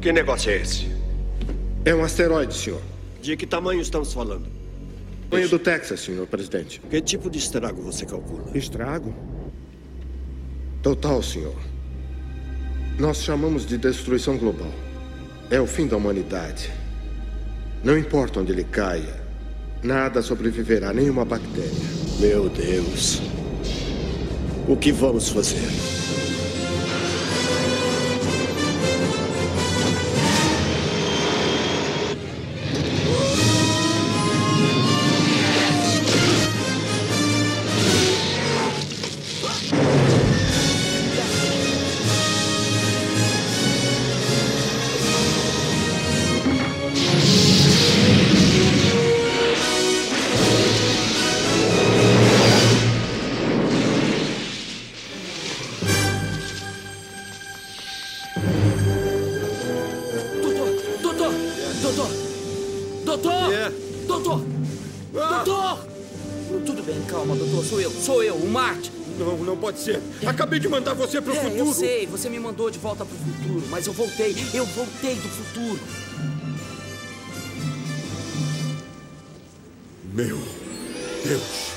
Que negócio é esse? É um asteroide, senhor. De que tamanho estamos falando? Tamanho do Texas, senhor presidente. Que tipo de estrago você calcula? Estrago? Total, senhor. Nós chamamos de destruição global. É o fim da humanidade. Não importa onde ele caia, nada sobreviverá, nenhuma bactéria. Meu Deus. O que vamos fazer? Acabei de mandar você pro É, futuro. eu sei, você me mandou de volta pro futuro, mas eu voltei, eu voltei do futuro. Meu Deus.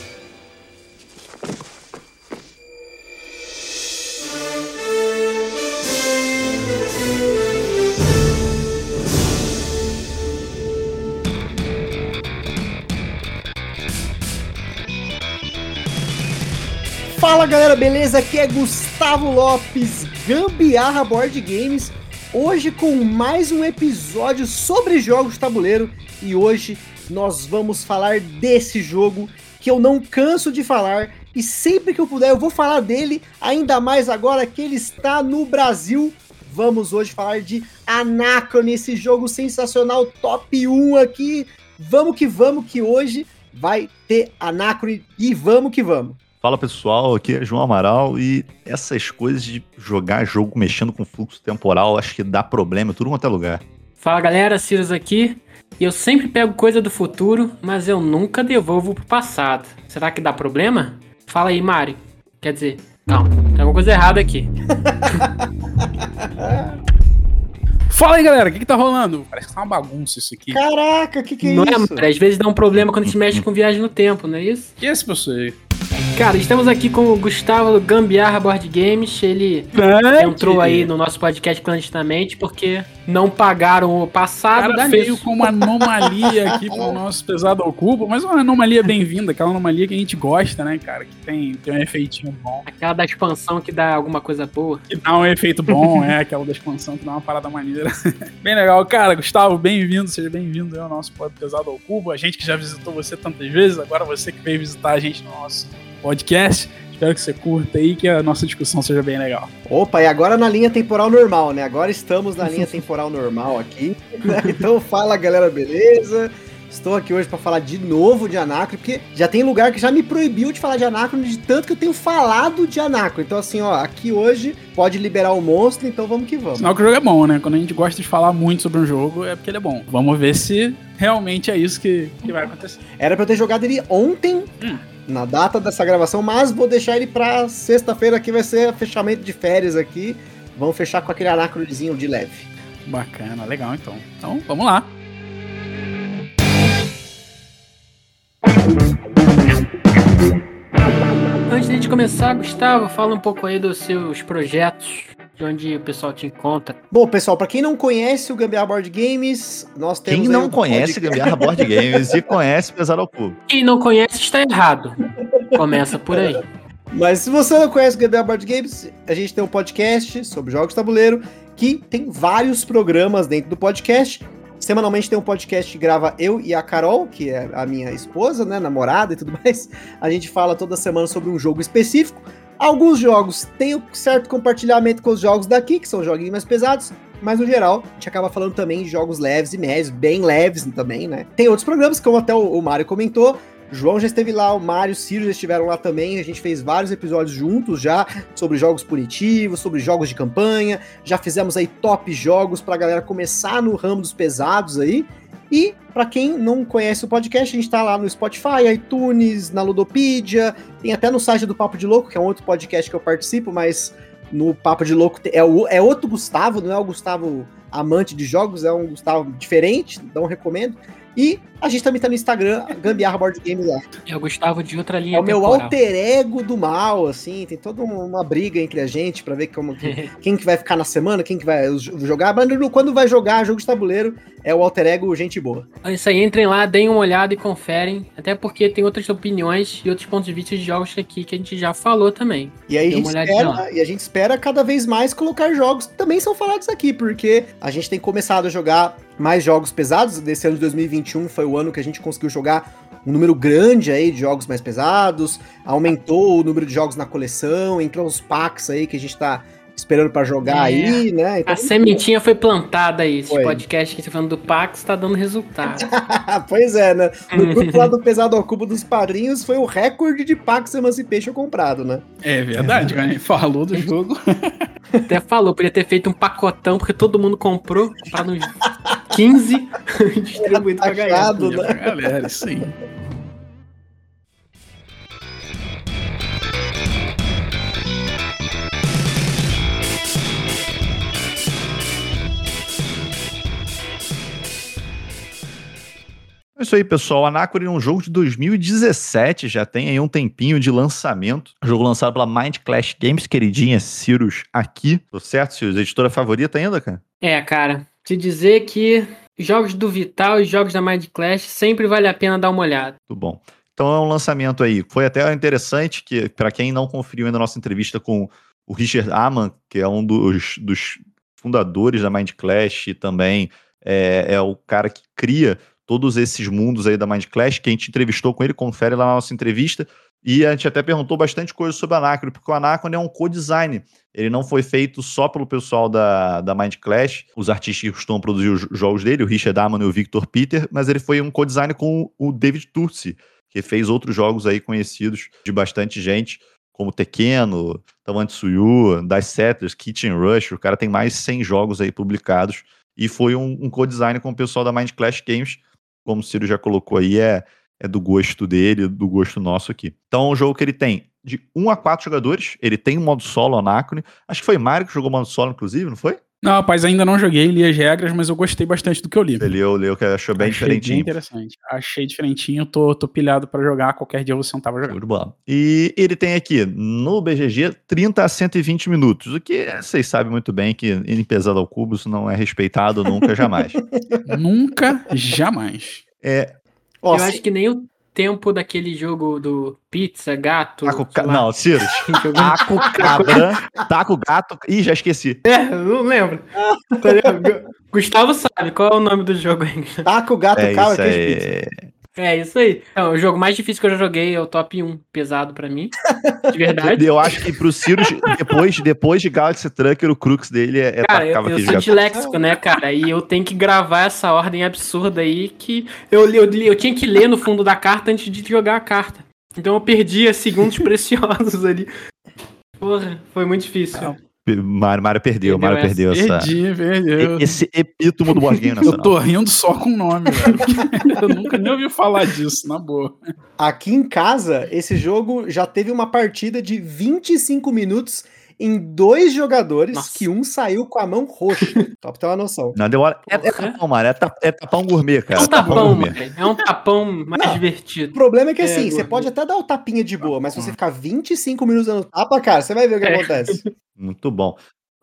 Galera, beleza? Aqui é Gustavo Lopes, Gambiarra Board Games, hoje com mais um episódio sobre jogos de tabuleiro e hoje nós vamos falar desse jogo que eu não canso de falar e sempre que eu puder eu vou falar dele, ainda mais agora que ele está no Brasil. Vamos hoje falar de Anacrone, esse jogo sensacional, top 1 aqui. Vamos que vamos, que hoje vai ter Anacrone e vamos que vamos. Fala pessoal, aqui é João Amaral e essas coisas de jogar jogo mexendo com fluxo temporal, acho que dá problema em tudo quanto é lugar. Fala galera, Sirius aqui. Eu sempre pego coisa do futuro, mas eu nunca devolvo pro passado. Será que dá problema? Fala aí, Mari. Quer dizer, calma, tem alguma coisa errada aqui. Fala aí, galera, o que, que tá rolando? Parece que tá uma bagunça isso aqui. Caraca, que que é não é, isso? Mari? Às vezes dá um problema quando a gente mexe com viagem no tempo, não é isso? Que é esse pessoal aí? Cara, estamos aqui com o Gustavo Gambiarra Board Games. Ele entrou aí no nosso podcast clandestinamente porque não pagaram o passado. cara dá veio com uma anomalia aqui pro nosso pesado ao cubo, mas uma anomalia bem-vinda, aquela anomalia que a gente gosta, né, cara? Que tem, tem um efeitinho bom. Aquela da expansão que dá alguma coisa boa. Que dá um efeito bom, é aquela da expansão que dá uma parada maneira. bem legal, cara. Gustavo, bem-vindo, seja bem-vindo ao nosso podcast pesado ao cubo. A gente que já visitou você tantas vezes, agora você que veio visitar a gente no nosso podcast. Espero que você curta aí, que a nossa discussão seja bem legal. Opa, e agora na linha temporal normal, né? Agora estamos na linha temporal normal aqui. né? Então fala galera, beleza? Estou aqui hoje para falar de novo de Anacro, porque já tem lugar que já me proibiu de falar de Anacro, de tanto que eu tenho falado de Anacro. Então, assim, ó, aqui hoje pode liberar o monstro, então vamos que vamos. Sinal que o jogo é bom, né? Quando a gente gosta de falar muito sobre um jogo, é porque ele é bom. Vamos ver se realmente é isso que, que vai acontecer. Era pra eu ter jogado ele ontem, Hum. Na data dessa gravação, mas vou deixar ele pra sexta-feira, que vai ser fechamento de férias aqui. Vamos fechar com aquele Anacrozinho de leve. Bacana, legal então. Então, vamos lá. Antes de a gente começar, Gustavo, fala um pouco aí dos seus projetos, de onde o pessoal te encontra. Bom, pessoal, pra quem não conhece o Gambiarra Board Games, nós temos. Quem não um conhece podcast- Gambiarra Board Games e conhece Pesado ao Cubo? Quem não conhece está errado. Começa por aí. Mas se você não conhece o Gambiarra Board Games, a gente tem um podcast sobre jogos de tabuleiro que tem vários programas dentro do podcast. Semanalmente tem um podcast que grava eu e a Carol, que é a minha esposa, né, namorada e tudo mais. A gente fala toda semana sobre um jogo específico. Alguns jogos têm um certo compartilhamento com os jogos daqui, que são joguinhos mais pesados, mas no geral a gente acaba falando também de jogos leves e médios, bem leves também, né? Tem outros programas, como até o, Mário comentou. João já esteve lá, o Mário o Ciro já estiveram lá também. A gente fez vários episódios juntos já sobre jogos punitivos, sobre jogos de campanha. Já fizemos aí top jogos pra galera começar no ramo dos pesados aí. E pra quem não conhece o podcast, a gente tá lá no Spotify, iTunes, na Ludopedia, tem até no site do Papo de Louco, que é um outro podcast que eu participo, mas no Papo de Louco é, o, é outro Gustavo, não é o Gustavo amante de jogos, é um Gustavo diferente, então recomendo. E a gente também tá no Instagram, Gambiarra Board Game lá. É o Gustavo de outra linha É o meu alter ego do mal, assim, tem toda uma briga entre a gente pra ver como, que- quem que vai ficar na semana, quem que vai jogar, mas quando vai jogar jogo de tabuleiro, é o alter ego gente boa. É isso aí, entrem lá, deem uma olhada e conferem. Até porque tem outras opiniões e outros pontos de vista de jogos aqui que a gente já falou também. E aí a gente espera, e a gente espera cada vez mais colocar jogos que também são falados aqui, porque a gente tem começado a jogar mais jogos pesados. Desse ano de 2021 foi o ano que a gente conseguiu jogar um número grande aí de jogos mais pesados, aumentou o número de jogos na coleção, entrou os packs aí que a gente tá esperando pra jogar É. aí, né? Então, A sementinha foi plantada aí. Esse Foi. podcast que você tá falando do Pax tá dando resultado. pois é, né? No grupo lá do Pesado ao Cubo dos Padrinhos foi o recorde de Pax Emancipation comprado, né? É verdade, cara. Falou do jogo. Até falou, podia ter feito um pacotão, porque todo mundo comprou, comprado uns 15 distribuído pra galera. Achado, né? Pra galera, isso aí. É isso aí, pessoal. Anacron é um jogo de 2017, já tem aí um tempinho de lançamento. Jogo lançado pela Mind Clash Games, queridinha Cirus aqui. Tô certo, Cirus? Editora favorita ainda, cara? É, cara, te dizer que jogos do Vital e jogos da Mind Clash sempre vale a pena dar uma olhada. Muito bom. Então é um lançamento aí. Foi até interessante que, para quem não conferiu ainda a nossa entrevista com o Richard Amann, que é um dos, dos fundadores da Mind Clash e também é, é o cara que cria todos esses mundos aí da Mind Clash, que a gente entrevistou com ele, confere lá na nossa entrevista. E a gente até perguntou bastante coisa sobre o Anacron, porque o Anacron é um co-design. Ele não foi feito só pelo pessoal da, da Mind Clash, os artistas que costumam produzir os jogos dele, o Richard Amann e o Victor Peter, mas ele foi um co-design com o David Turci, que fez outros jogos aí conhecidos de bastante gente, como Tekkeno, Tamatsuyu, Dice Settlers, Kitchen Rush, o cara tem mais de 100 jogos aí publicados, e foi um, um co-design com o pessoal da Mind Clash Games, como o Ciro já colocou aí, é, é do gosto dele, do gosto nosso aqui. Então é um jogo que ele tem de 1 a 4 jogadores, ele tem um modo solo, Anacrone, acho que foi Mário que jogou modo solo, inclusive, não foi? Não, rapaz, ainda não joguei, li as regras, mas eu gostei bastante do que eu li. Ele leu, leu, que achou bem Achei Bem diferentinho. interessante. Achei diferentinho, tô, tô pilhado pra jogar. Qualquer dia eu vou sentar pra jogar. De bola. E ele tem aqui no BGG 30 a 120 minutos, o que vocês sabem muito bem que em pesado ao cubo isso não é respeitado nunca, jamais. Nunca, jamais. É, Ó, Eu acho que nem o tempo daquele jogo do pizza, gato. taco, ca... não, jogando- taco, cabra, taco, gato, ih, já esqueci. É, eu não lembro. Tá? Gustavo sabe qual é o nome do jogo aí. Taca o gato, É queijo pizza. aí. É isso aí. É, o jogo mais difícil que eu já joguei é o top 1 pesado pra mim. De verdade. Eu acho que pro Cirus, depois, depois de Galaxy Trucker, o crux dele é, é Cara, eu, eu sou gato. disléxico, né, cara? E eu tenho que gravar essa ordem absurda aí que eu, li- eu, li- eu tinha que ler no fundo da carta antes de jogar a carta. Então eu perdia segundos preciosos ali. Porra, foi muito difícil. Mário, Mário perdeu, Perdeu Mário essa. perdeu essa. Perdi, perdeu. Esse epítomo do board game Eu nacional. tô rindo só com o nome, velho. Eu nunca nem ouvi falar disso, na boa. Aqui em casa, esse jogo já teve uma partida de 25 minutos em dois jogadores, Nossa. que um saiu com a mão roxa. Só pra ter uma noção. Não, deu hora. É, é tapão, Mário. É, ta- é tapão gourmet, É cara. um tapão, gourmet. mano. É um tapão mais Não. O divertido. problema é que É, assim, você Gordon. pode até dar o tapinha de boa, mas se você ficar 25 minutos dando tapa, cara, você vai ver o que É. acontece. Muito bom.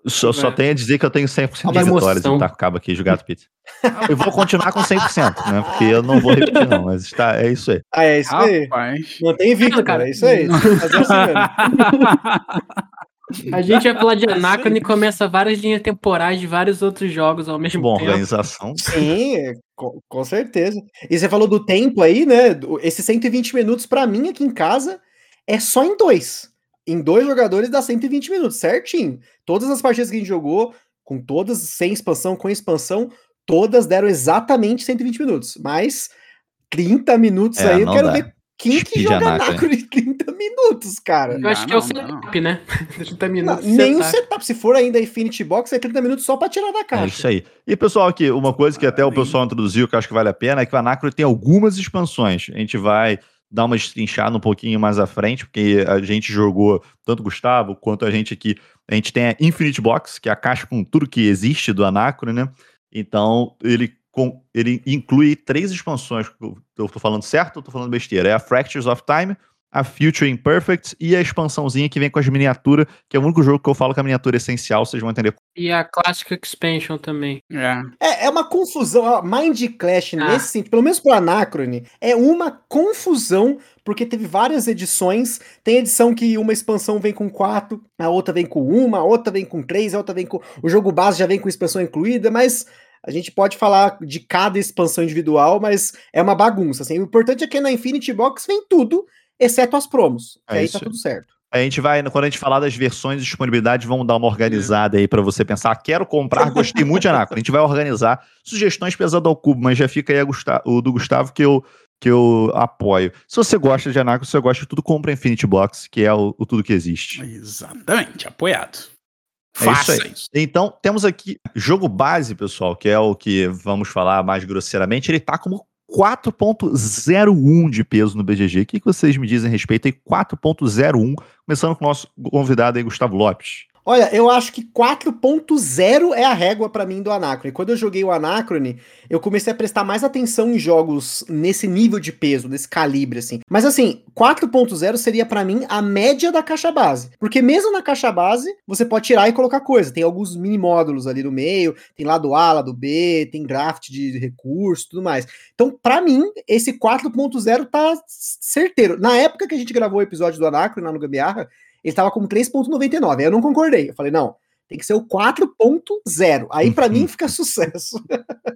Só, só É. tenho a dizer que eu tenho 100% de vitórias em Taco Cabo aqui, jogado pizza. Eu vou continuar com 100%, né? Porque eu não vou repetir, não. Mas está, é isso aí. Ah, é isso aí. Rapaz. Mantém invicto, Cara, cara. É isso aí. Tem que fazer assim mesmo. A gente vai falar de Anacron e começa várias linhas temporais de vários outros jogos ao mesmo Bom, tempo. organização. Sim, com, com certeza. E você falou do tempo aí, né? Esses 120 minutos, pra mim, aqui em casa, é só em dois. Em dois jogadores dá 120 minutos, certinho. Todas as partidas que a gente jogou, com todas, sem expansão, com expansão, todas deram exatamente 120 minutos. Mas 30 minutos É, aí, eu quero dá. ver quem que joga Anacron. Anacron em 30 minutos, cara. Eu acho Não, que é o não, não. setup, né? 30 Não, minutos. de nem o setup. setup. Se for ainda Infinity Box, é 30 minutos só pra tirar da É caixa. isso aí. E, pessoal, aqui, uma coisa que até o pessoal introduziu, que eu acho que vale a pena, é que o Anacro tem algumas expansões. A gente vai dar uma destrinchada um pouquinho mais à frente, porque a gente jogou, tanto o Gustavo quanto a gente aqui, A gente tem a Infinite Box, que é a caixa com tudo que existe do Anacron, né? Então, ele, com, ele inclui três expansões. Eu tô falando certo ou tô falando besteira? É a Fractures of Time, a Future Imperfect e a expansãozinha que vem com as miniaturas, que é o único jogo que eu falo que a miniatura é essencial, vocês vão entender. E a Classic Expansion também. É. É, é uma confusão. Mind Clash, Ah. nesse sentido, pelo menos pro Anacrone, é uma confusão, porque teve várias edições. Tem edição que uma expansão vem com quatro, a outra vem com uma, a outra vem com três, a outra vem com. O jogo base já vem com expansão incluída, mas. A gente pode falar de cada expansão individual, mas é uma bagunça. Assim. O importante é que na Infinity Box vem tudo, exceto as promos. É aí isso. tá tudo certo. A gente vai, quando a gente falar das versões de disponibilidade, vamos dar uma organizada aí pra você pensar. Quero comprar, gostei muito de Anacron. A gente vai organizar sugestões pesadas ao cubo, mas já fica aí a Gusta- o do Gustavo que eu, que eu apoio. Se você gosta de Anacron, se você gosta de tudo, compra a Infinity Box, que é o, o tudo que existe. Exatamente, apoiado. É Faça isso aí. isso. Então, temos aqui jogo base, pessoal, que é o que vamos falar mais grosseiramente. Ele tá como 4.01 de peso no BGG. O que vocês me dizem a respeito aí? 4.01, começando com o nosso convidado aí, Gustavo Lopes. Olha, eu acho que 4.0 é a régua pra mim do Anacrone. Quando eu joguei o Anacrone, eu comecei a prestar mais atenção em jogos nesse nível de peso, nesse calibre, assim. Mas assim, 4.0 seria pra mim a média da caixa base. Porque mesmo na caixa base, você pode tirar e colocar coisa. Tem alguns mini módulos ali no meio, tem lado A, lado B, tem draft de recurso, tudo mais. Então, pra mim, esse 4.0 tá certeiro. Na época que a gente gravou o episódio do Anacrone lá no Gambiarra, ele tava com 3.99. Aí eu não concordei. Eu falei, não, tem que ser o 4.0. Aí pra mim fica sucesso.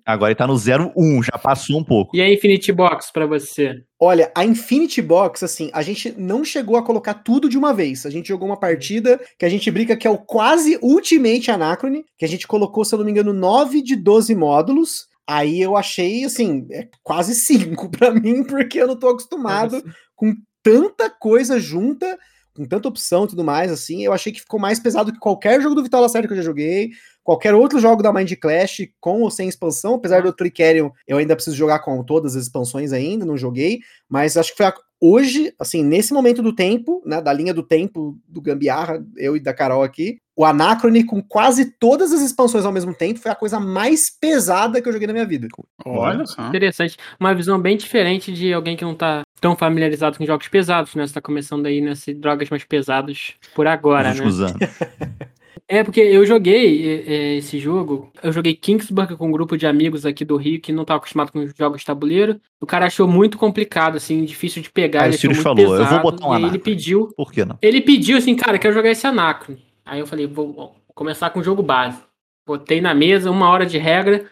Agora ele tá no 01, já passou um pouco. E a Infinity Box pra você? Olha, a Infinity Box, assim, a gente não chegou a colocar tudo de uma vez. A gente jogou uma partida que a gente brinca que é o quase Ultimate Anacrone, que a gente colocou, se eu não me engano, 9 de 12 módulos. Aí eu achei, assim, é quase 5 pra mim, porque eu não tô acostumado com tanta coisa junta, com tanta opção e tudo mais, assim, eu achei que ficou mais pesado que qualquer jogo do Vital Lacerda que eu já joguei, qualquer outro jogo da Mind Clash, com ou sem expansão, apesar do Tricerion, eu ainda preciso jogar com todas as expansões ainda, não joguei, mas acho que foi a- hoje, assim, nesse momento do tempo, né, da linha do tempo do Gambiarra, eu e da Carol aqui, o Anacrone com quase todas as expansões ao mesmo tempo foi a coisa mais pesada que eu joguei na minha vida. Olha só. Interessante. Uma visão bem diferente de alguém que não tá tão familiarizado com jogos pesados, né? Você tá começando aí nessas drogas mais pesadas por agora, nos né? É, porque eu joguei é, é, esse jogo, eu joguei Kingsburg com um grupo de amigos aqui do Rio que não tá acostumado com jogos de tabuleiro. O cara achou muito complicado, assim, difícil de pegar. Aí ele o Sirius falou, eu vou pesado, botar um aí ele pediu, Por que não? ele pediu assim, cara, quero jogar esse Anacron. Aí eu falei, vou, vou começar com o jogo base. Botei na mesa, uma hora de regra.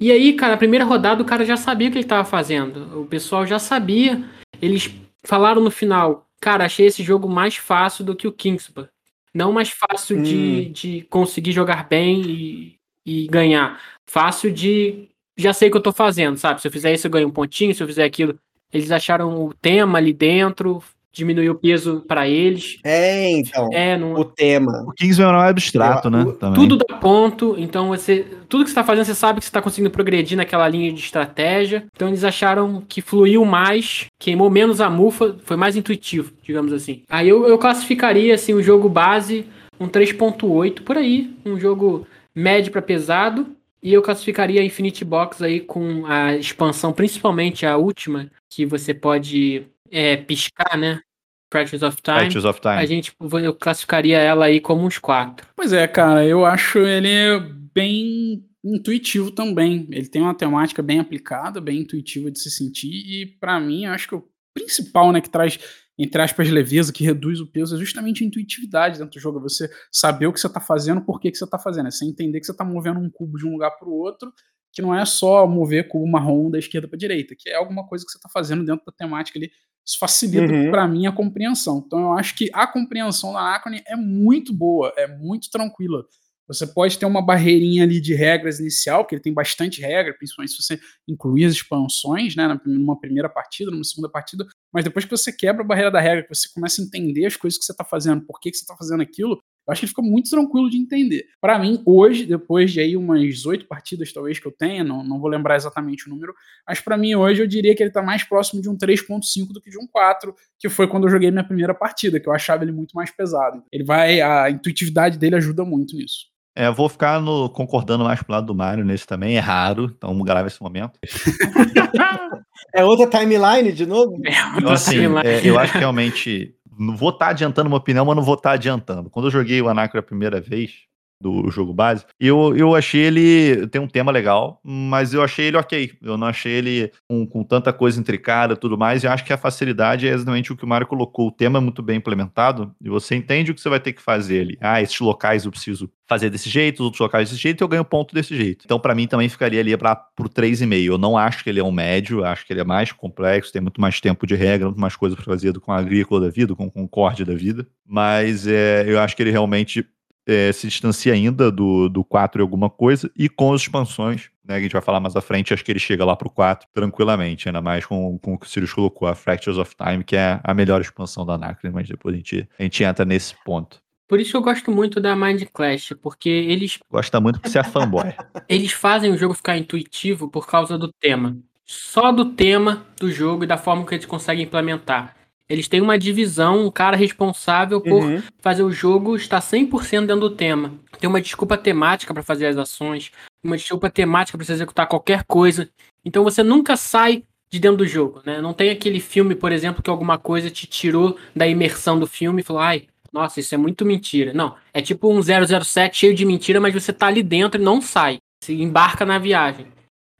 E aí, cara, a primeira rodada o cara já sabia o que ele tava fazendo. O pessoal já sabia. Eles falaram no final, cara, achei esse jogo mais fácil do que o Kingsburg. Não mais fácil de, de conseguir jogar bem e, e ganhar. Fácil de. Já sei o que eu tô fazendo, sabe? Se eu fizer isso, eu ganho um pontinho. Se eu fizer aquilo. Eles acharam o tema ali dentro, diminuiu o peso pra eles. É, então, É, não, o tema. O Kingsman é um abstrato, Eu- né? o- tudo dá ponto, então você. Tudo que você tá fazendo, você sabe que você tá conseguindo progredir naquela linha de estratégia. Então eles acharam que fluiu mais, queimou menos a mufa, foi mais intuitivo, digamos assim. Aí eu, eu classificaria assim, o jogo base um 3.8 por aí, um jogo médio para pesado. E eu classificaria a Infinity Box aí com a expansão, principalmente a última, que você pode é, piscar, né? Practice of Time. Fractures of Time. A gente, eu classificaria ela aí como uns quatro. Pois é, cara, eu acho ele bem intuitivo também. Ele tem uma temática bem aplicada, bem intuitiva de se sentir, e pra mim, eu acho que o principal, né, que traz, entre aspas, leveza, que reduz o peso, é justamente a intuitividade dentro do jogo. É você saber o que você tá fazendo, por que, que você tá fazendo. É você entender que você tá movendo um cubo de um lugar pro outro, que não é só mover cubo marrom da esquerda pra direita, que é alguma coisa que você tá fazendo dentro da temática ali. Isso facilita Uhum. pra mim a compreensão. Então eu acho que a compreensão da Anacrone é muito boa, é muito tranquila. Você pode ter uma barreirinha ali de regras inicial, que ele tem bastante regra, principalmente se você incluir as expansões, né, numa primeira partida, numa segunda partida, mas depois que você quebra a barreira da regra, que você começa a entender as coisas que você está fazendo, por que, que você está fazendo aquilo, Eu acho que fica muito tranquilo de entender. Para mim, hoje, depois de aí umas oito partidas talvez que eu tenha, não, não vou lembrar exatamente o número, mas para mim hoje eu diria que ele tá mais próximo de um 3.5 do que de um 4, que foi quando eu joguei minha primeira partida, que eu achava ele muito mais pesado. Ele vai, a intuitividade dele ajuda muito nisso. É, eu vou ficar no, concordando mais pro lado do Mario nesse também, é raro, então gravar esse momento. é outra timeline de novo? É, então, assim, é, eu acho que realmente não vou estar tá adiantando uma opinião, mas não vou estar tá adiantando. Quando eu joguei o Anacro a primeira vez, do jogo base, eu, eu achei ele. Tem um tema legal, mas eu achei ele ok. Eu não achei ele com, com tanta coisa intricada tudo mais, e acho que a facilidade é exatamente o que o Mario colocou. O tema é muito bem implementado, e você entende o que você vai ter que fazer ali. Ah, esses locais eu preciso fazer desse jeito, os outros locais desse jeito, eu ganho ponto desse jeito. Então, para mim, também ficaria ali para pro 3,5. Eu não acho que ele é um médio, acho que ele é mais complexo, tem muito mais tempo de regra, muito mais coisa para fazer do com a agrícola da vida, com o Concorde da vida. Mas é, eu acho que ele realmente é, se distancia ainda do, do 4 e alguma coisa, e com as expansões, né, que a gente vai falar mais à frente, acho que ele chega lá pro 4 tranquilamente, ainda mais com, com o que o Sirius colocou, a Fractures of Time, que é a melhor expansão da Anacron, mas depois a gente, a gente entra nesse ponto. Por isso que eu gosto muito da Mind Clash, porque eles. Gosta muito porque você é fanboy. eles fazem o jogo ficar intuitivo por causa do tema. Só do tema do jogo e da forma que eles conseguem implementar. Eles têm uma divisão, um cara responsável por uhum. fazer o jogo estar 100% dentro do tema. Tem uma desculpa temática para fazer as ações, uma desculpa temática para você executar qualquer coisa. Então você nunca sai de dentro do jogo, né? Não tem aquele filme, por exemplo, que alguma coisa te tirou da imersão do filme e falou, ai, nossa, isso é muito mentira. Não, é tipo um 007 cheio de mentira, mas você tá ali dentro e não sai. Se embarca na viagem.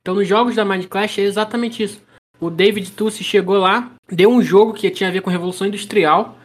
Então nos jogos da Mind Clash é exatamente isso. O David Tussi chegou lá, deu um jogo que tinha a ver com Revolução Industrial.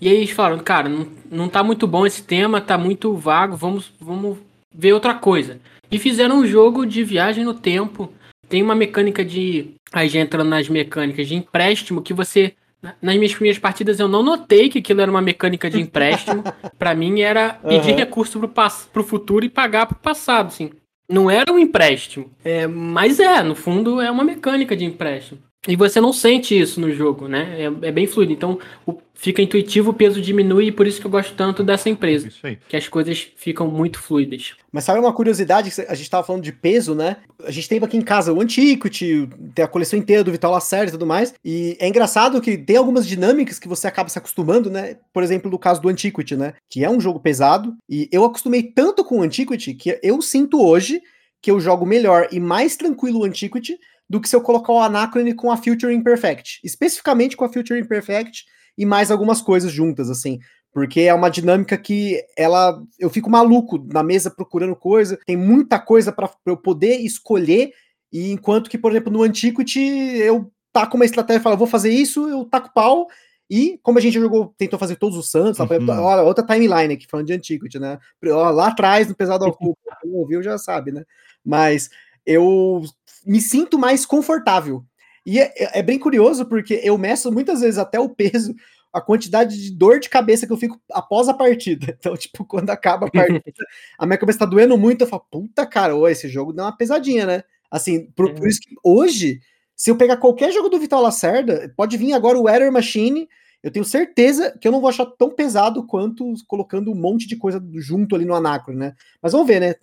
E aí eles falaram, cara, não, não tá muito bom esse tema, tá muito vago, vamos, vamos ver outra coisa. E fizeram um jogo de viagem no tempo. Tem uma mecânica de. Aí já entrando nas mecânicas de empréstimo que você. Nas minhas primeiras partidas eu não notei que aquilo era uma mecânica de empréstimo. para mim era pedir uhum. recurso pro, pro futuro e pagar pro passado, assim. Não era um empréstimo. É, mas é, no fundo é uma mecânica de empréstimo. E você não sente isso no jogo, né? É, é bem fluido. Então o, fica intuitivo, o peso diminui, e por isso que eu gosto tanto dessa empresa. Isso aí. Que as coisas ficam muito fluidas. Mas sabe uma curiosidade? A gente estava falando de peso, né? A gente tem aqui em casa o Antiquity, tem a coleção inteira do Vital Lacerda e tudo mais. E é engraçado que tem algumas dinâmicas que você acaba se acostumando, né? Por exemplo, no caso do Antiquity, né? Que é um jogo pesado. E eu acostumei tanto com o Antiquity que eu sinto hoje que eu jogo melhor e mais tranquilo o Antiquity do que se eu colocar o Anachrony com a Future Imperfect. Especificamente com a Future Imperfect e mais algumas coisas juntas, assim. Porque é uma dinâmica que ela. Eu fico maluco na mesa procurando coisa, tem muita coisa para eu poder escolher. E enquanto que, por exemplo, no Antiquity, eu taco uma estratégia e falo, vou fazer isso, eu taco pau. E como a gente jogou, tentou fazer todos os santos, uhum. outra timeline aqui, falando de Antiquity, né? Lá atrás, no Pesado ao Cubo, quem ouviu já sabe, né? Mas eu me sinto mais confortável. E é, é, bem curioso porque eu meço muitas vezes até o peso, a quantidade de dor de cabeça que eu fico após a partida. Então, tipo, quando acaba a partida, a minha cabeça tá doendo muito, eu falo, puta cara, ô, esse jogo deu uma pesadinha, né? Assim, por, por isso que hoje, se eu pegar qualquer jogo do Vital Lacerda, pode vir agora o Error Machine eu tenho certeza que eu não vou achar tão pesado quanto colocando um monte de coisa junto ali no Anacro, né? Mas vamos ver, né?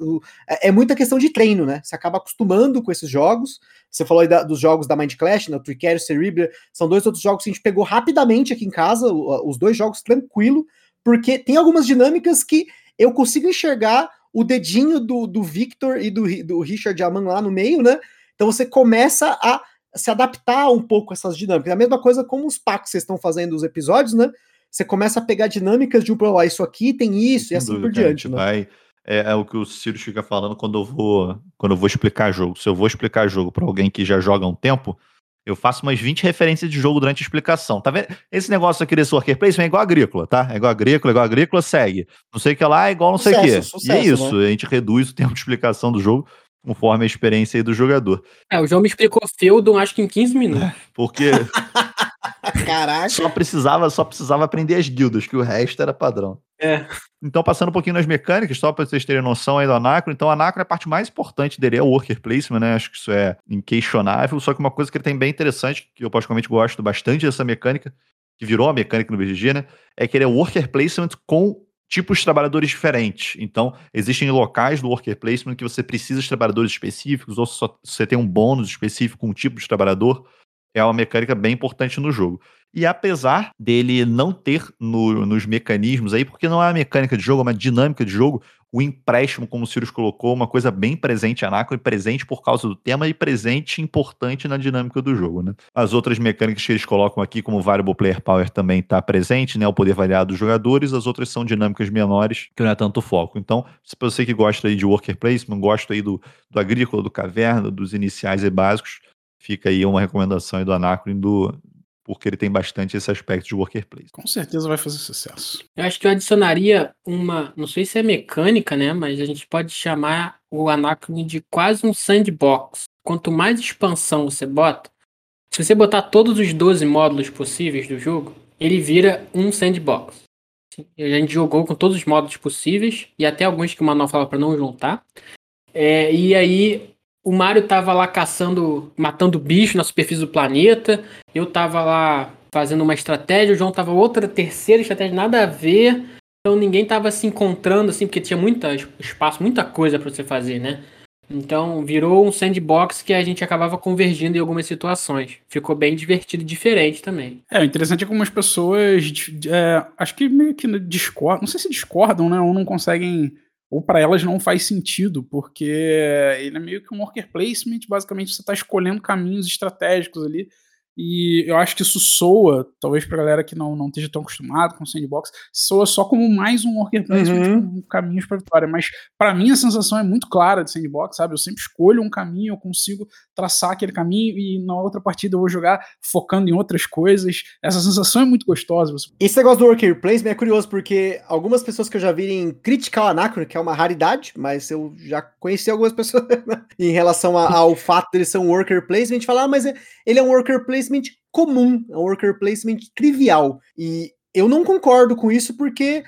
É, é muita questão de treino, né? Você acaba acostumando com esses jogos. Você falou aí da, dos jogos da Mind Clash, né? O Tricarion, Cerebria, são dois outros jogos que a gente pegou rapidamente aqui em casa, os dois jogos tranquilo, porque tem algumas dinâmicas que eu consigo enxergar o dedinho do, do Victor e do, do Richard Aman lá no meio, né? Então você começa a se adaptar um pouco a essas dinâmicas. A mesma coisa como os packs que vocês estão fazendo os episódios, né? Você começa a pegar dinâmicas de um pro isso aqui tem isso Sem e assim dúvida, por diante, né? Vai, é, é, o que o Ciro fica falando quando eu vou quando eu vou explicar jogo. Se eu vou explicar jogo para alguém que já joga há um tempo, eu faço umas 20 referências de jogo durante a explicação. Tá vendo? Esse negócio aqui desse worker placement é igual agrícola, tá? É igual agrícola, é igual agrícola, segue. Não sei o que lá, é igual não sei o que. e é isso, né? a gente reduz o tempo de explicação do jogo conforme a experiência aí do jogador. É, o João me explicou Feudon acho que em 15 minutos. É, porque Caraca. Só precisava, só precisava aprender as guildas, que o resto era padrão. É. Então, passando um pouquinho nas mecânicas, só para vocês terem noção aí do Anacro. Então, o Anacro é a parte mais importante dele, é o worker placement, né? Acho que isso é inquestionável. Só que uma coisa que ele tem bem interessante, que eu particularmente gosto bastante dessa mecânica, que virou a mecânica no BGG, né? É que ele é worker placement com tipos de trabalhadores diferentes. Então, existem locais do worker placement que você precisa de trabalhadores específicos, ou só, você tem um bônus específico com um tipo de trabalhador. É uma mecânica bem importante no jogo. E apesar dele não ter no, nos mecanismos aí, porque não é uma mecânica de jogo, é uma dinâmica de jogo, o empréstimo, como o Sirius colocou, uma coisa bem presente Anacron, presente por causa do tema e presente importante na dinâmica do jogo, né? As outras mecânicas que eles colocam aqui, como Variable Player Power também está presente, né? O poder variado dos jogadores, as outras são dinâmicas menores, que não é tanto foco. Então, se você que gosta aí de worker placement, gosta aí do, do agrícola, do caverna, dos iniciais e básicos, fica aí uma recomendação aí do Anacron do, porque ele tem bastante esse aspecto de worker place. Com certeza vai fazer sucesso. Eu acho que eu adicionaria uma, não sei se é mecânica, né, mas a gente pode chamar o Anacron de quase um sandbox. Quanto mais expansão você bota, se você botar todos os 12 módulos possíveis do jogo, ele vira um sandbox. A gente jogou com todos os módulos possíveis e até alguns que o manual fala para não juntar. É, e aí o Mario tava lá caçando, matando bicho na superfície do planeta. Eu tava lá fazendo uma estratégia, o João tava outra terceira estratégia, nada a ver. Então ninguém tava se encontrando assim, porque tinha muito espaço, muita coisa para você fazer, né? Então virou um sandbox que a gente acabava convergindo em algumas situações. Ficou bem divertido e diferente também. É, o interessante é que algumas pessoas é, acho que meio que discordam, não sei se discordam, né? Ou não conseguem ou para elas não faz sentido, porque ele é meio que um worker placement, basicamente você está escolhendo caminhos estratégicos ali e eu acho que isso soa, talvez pra galera que não, não esteja tão acostumado com sandbox, soa só como mais um worker placement uhum. com caminhos pra vitória. Mas para mim a sensação é muito clara de sandbox, sabe? Eu sempre escolho um caminho, eu consigo traçar aquele caminho e na outra partida eu vou jogar focando em outras coisas. Essa sensação é muito gostosa. Esse negócio do worker placement é curioso, porque algumas pessoas que eu já vi criticar o Anacron, que é uma raridade, mas eu já conheci algumas pessoas em relação a, ao fato dele ser um worker placement, falar, ah, mas ele é um worker placement placement comum, é um worker placement trivial. E eu não concordo com isso porque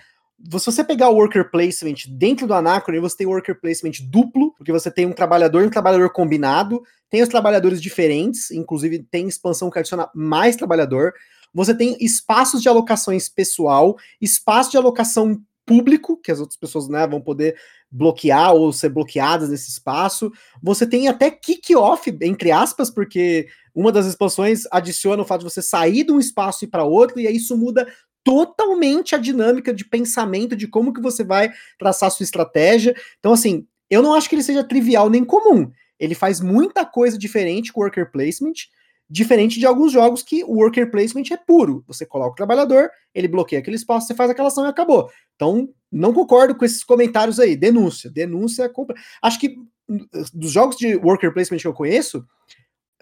se você pegar o worker placement dentro do Anacron, você tem worker placement duplo, porque você tem um trabalhador e um trabalhador combinado, tem os trabalhadores diferentes, inclusive tem expansão que adiciona mais trabalhador. Você tem espaços de alocações pessoal, espaço de alocação público, que as outras pessoas né, vão poder bloquear ou ser bloqueadas nesse espaço. Você tem até kick-off, entre aspas, porque uma das expansões adiciona o fato de você sair de um espaço e para outro, e aí isso muda totalmente a dinâmica de pensamento de como que você vai traçar sua estratégia. Então, assim, eu não acho que ele seja trivial nem comum. Ele faz muita coisa diferente com o worker placement, diferente de alguns jogos que o worker placement é puro. Você coloca o trabalhador, ele bloqueia aquele espaço, você faz aquela ação e acabou. Então, não concordo com esses comentários aí. Denúncia. Denúncia. Compra. Acho que dos jogos de worker placement que eu conheço,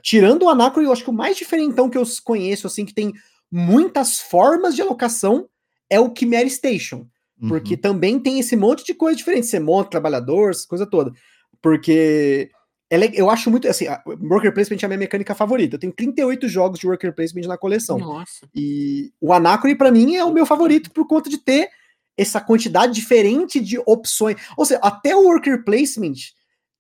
tirando o Anacron, eu acho que o mais diferentão que eu conheço, assim, que tem muitas formas de alocação, é o Chimera Station. Uhum. Porque também tem esse monte de coisa diferente. Você monta trabalhador, essa coisa toda. Porque eu acho muito, assim, Worker Placement é a minha mecânica favorita. Eu tenho 38 jogos de Worker Placement na coleção. Nossa. E o Anacron, para mim, é o meu favorito por conta de ter essa quantidade diferente de opções. Ou seja, até o Worker Placement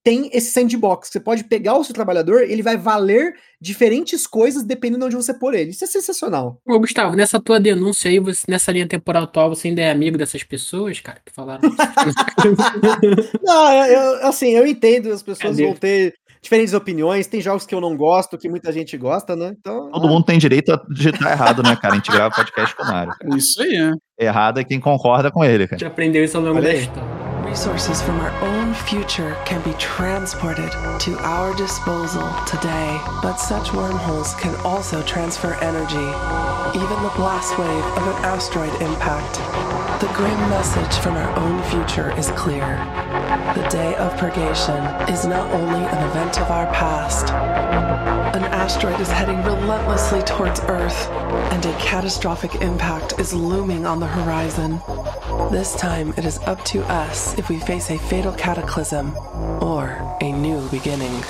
tem esse sandbox. Você pode pegar o seu trabalhador, ele vai valer diferentes coisas dependendo de onde você pôr ele. Isso é sensacional. Ô, Gustavo, nessa tua denúncia aí, você, nessa linha temporal atual, você ainda é amigo dessas pessoas, cara, que falaram? não, eu, assim, eu entendo, as pessoas é vão ter diferentes opiniões, tem jogos que eu não gosto, que muita gente gosta, né? Então, Todo ah. mundo tem direito a digitar errado, né, cara? A gente grava podcast com o Mário. Isso aí, é. Errado é quem concorda com ele, cara. A gente aprendeu isso ao longo da história. resources from our own future can be transported to our disposal today. But such wormholes can also transfer energy, even the blast wave of an asteroid impact. The grim message from our own future is clear. The day of purgation is not only an event of our past, an asteroid is heading relentlessly towards Earth, and a catastrophic impact is looming on the horizon. This time it is up to us if we face a fatal cataclysm or a new beginning.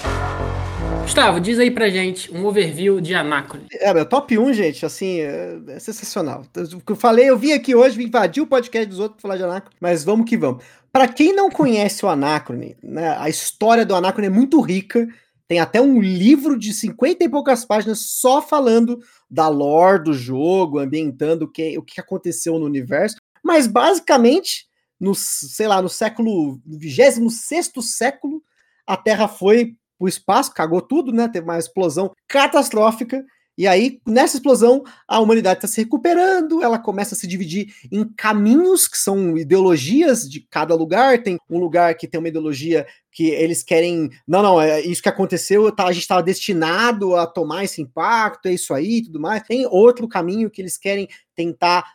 Gustavo, diz aí pra gente um overview de Anacron. É, meu top 1, gente, assim, é, é sensacional. O que eu falei, eu vim aqui hoje, vim invadir o podcast dos outros pra falar de Anacron, mas vamos que vamos. Para quem não conhece o Anacron, né, a história do Anacron é muito rica, tem até um livro de 50 e poucas páginas só falando da lore do jogo, ambientando o que, o que aconteceu no universo. Mas basicamente, no, sei lá, no século, no 26 século, a Terra foi o espaço, cagou tudo, né? Teve uma explosão catastrófica e aí, nessa explosão, a humanidade está se recuperando, ela começa a se dividir em caminhos, que são ideologias de cada lugar. Tem um lugar que tem uma ideologia que eles querem. Não, não, é isso que aconteceu, tá, a gente estava destinado a tomar esse impacto, é isso aí tudo mais. Tem outro caminho que eles querem tentar,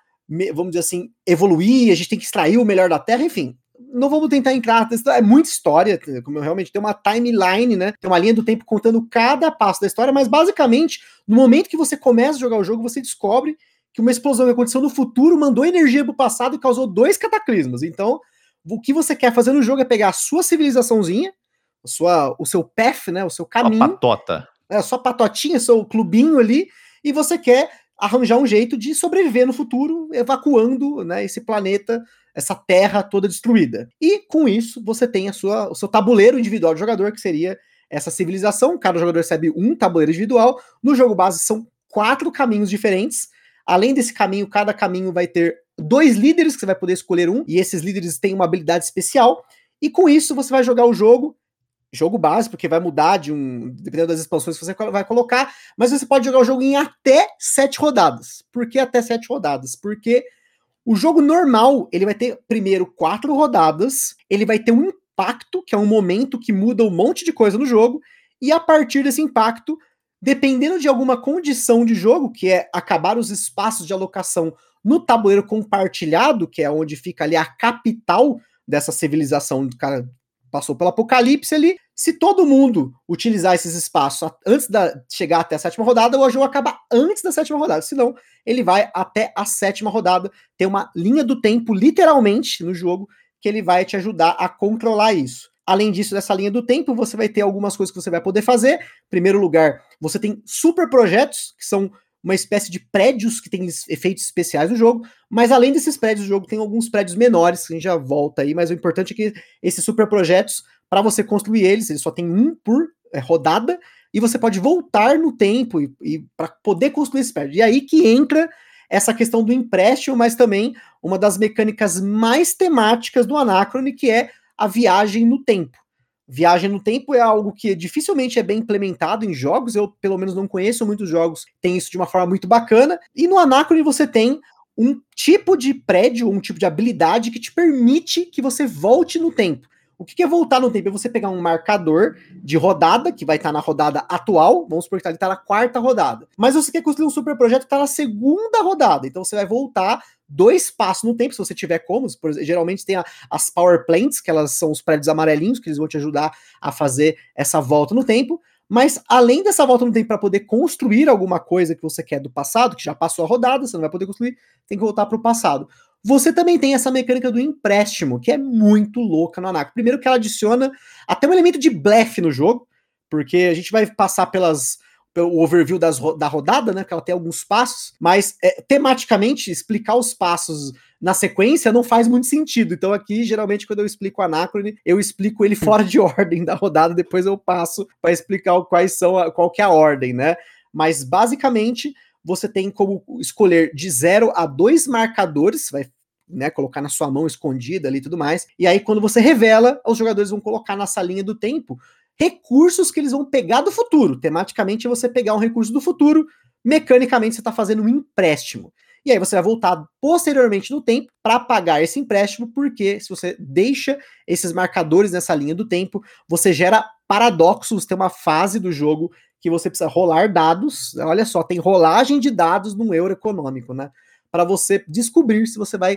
vamos dizer assim, evoluir, a gente tem que extrair o melhor da Terra, enfim não vamos tentar entrar, é muita história, como eu realmente tem uma timeline, né? Tem uma linha do tempo contando cada passo da história, mas basicamente, no momento que você começa a jogar o jogo, você descobre que uma explosão que aconteceu no futuro mandou energia para o passado e causou dois cataclismos. Então, o que você quer fazer no jogo é pegar a sua civilizaçãozinha, a sua, o seu path, né? O seu caminho. A patota. É, a sua patotinha, seu clubinho ali, e você quer arranjar um jeito de sobreviver no futuro, evacuando né, esse planeta essa terra toda destruída. E com isso, você tem a sua, o seu tabuleiro individual de jogador, que seria essa civilização. Cada jogador recebe um tabuleiro individual. No jogo base são quatro caminhos diferentes. Além desse caminho, cada caminho vai ter dois líderes, que você vai poder escolher um, e esses líderes têm uma habilidade especial. E com isso, você vai jogar o jogo jogo base, porque vai mudar de um. dependendo das expansões que você vai colocar, mas você pode jogar o jogo em até sete rodadas. Por que até sete rodadas? Porque o jogo normal, ele vai ter primeiro quatro rodadas, ele vai ter um impacto, que é um momento que muda um monte de coisa no jogo, e a partir desse impacto, dependendo de alguma condição de jogo, que é acabar os espaços de alocação no tabuleiro compartilhado, que é onde fica ali a capital dessa civilização do cara passou pelo apocalipse ali. Se todo mundo utilizar esses espaços antes de chegar até a sétima rodada, o jogo acaba antes da sétima rodada. Senão, ele vai até a sétima rodada. Tem uma linha do tempo, literalmente, no jogo, que ele vai te ajudar a controlar isso. Além disso, dessa linha do tempo, você vai ter algumas coisas que você vai poder fazer. Em primeiro lugar, você tem super projetos, que são uma espécie de prédios que tem efeitos especiais no jogo, mas além desses prédios do jogo, tem alguns prédios menores, que a gente já volta aí, mas o importante é que esses super projetos, para você construir eles, ele só tem um por é, rodada, e você pode voltar no tempo e, e para poder construir esse prédio. E aí que entra essa questão do empréstimo, mas também uma das mecânicas mais temáticas do Anacrone, que é a viagem no tempo. Viagem no tempo é algo que dificilmente é bem implementado em jogos, eu pelo menos não conheço muitos jogos que tem isso de uma forma muito bacana. E no Anacrone você tem um tipo de prédio, um tipo de habilidade que te permite que você volte no tempo. O que é voltar no tempo? É você pegar um marcador de rodada, que vai estar na rodada atual, vamos supor que ele está na quarta rodada. Mas você quer construir um super projeto que está na segunda rodada, então você vai voltar dois passos no tempo, se você tiver como. Geralmente tem a, as power plants, que elas são os prédios amarelinhos, que eles vão te ajudar a fazer essa volta no tempo. Mas além dessa volta no tempo para poder construir alguma coisa que você quer do passado, que já passou a rodada, você não vai poder construir, tem que voltar para o passado. Você também tem essa mecânica do empréstimo, que é muito louca no Anaco. Primeiro que ela adiciona até um elemento de blefe no jogo, porque a gente vai passar pelas o overview das, da rodada, né? Que ela tem alguns passos, mas é, tematicamente explicar os passos na sequência não faz muito sentido. Então, aqui, geralmente, quando eu explico o Anacrone, eu explico ele fora de ordem da rodada, depois eu passo para explicar quais são a, qual que é a ordem, né? Mas basicamente você tem como escolher de 0 a 2 marcadores, vai né, colocar na sua mão escondida ali e tudo mais. E aí, quando você revela, os jogadores vão colocar nessa linha do tempo recursos que eles vão pegar do futuro. Tematicamente, você pegar um recurso do futuro, mecanicamente, você está fazendo um empréstimo. E aí você vai voltar posteriormente no tempo para pagar esse empréstimo, porque se você deixa esses marcadores nessa linha do tempo, você gera paradoxos. Tem uma fase do jogo que você precisa rolar dados. Olha só, tem rolagem de dados no euro econômico, né? Para você descobrir se você vai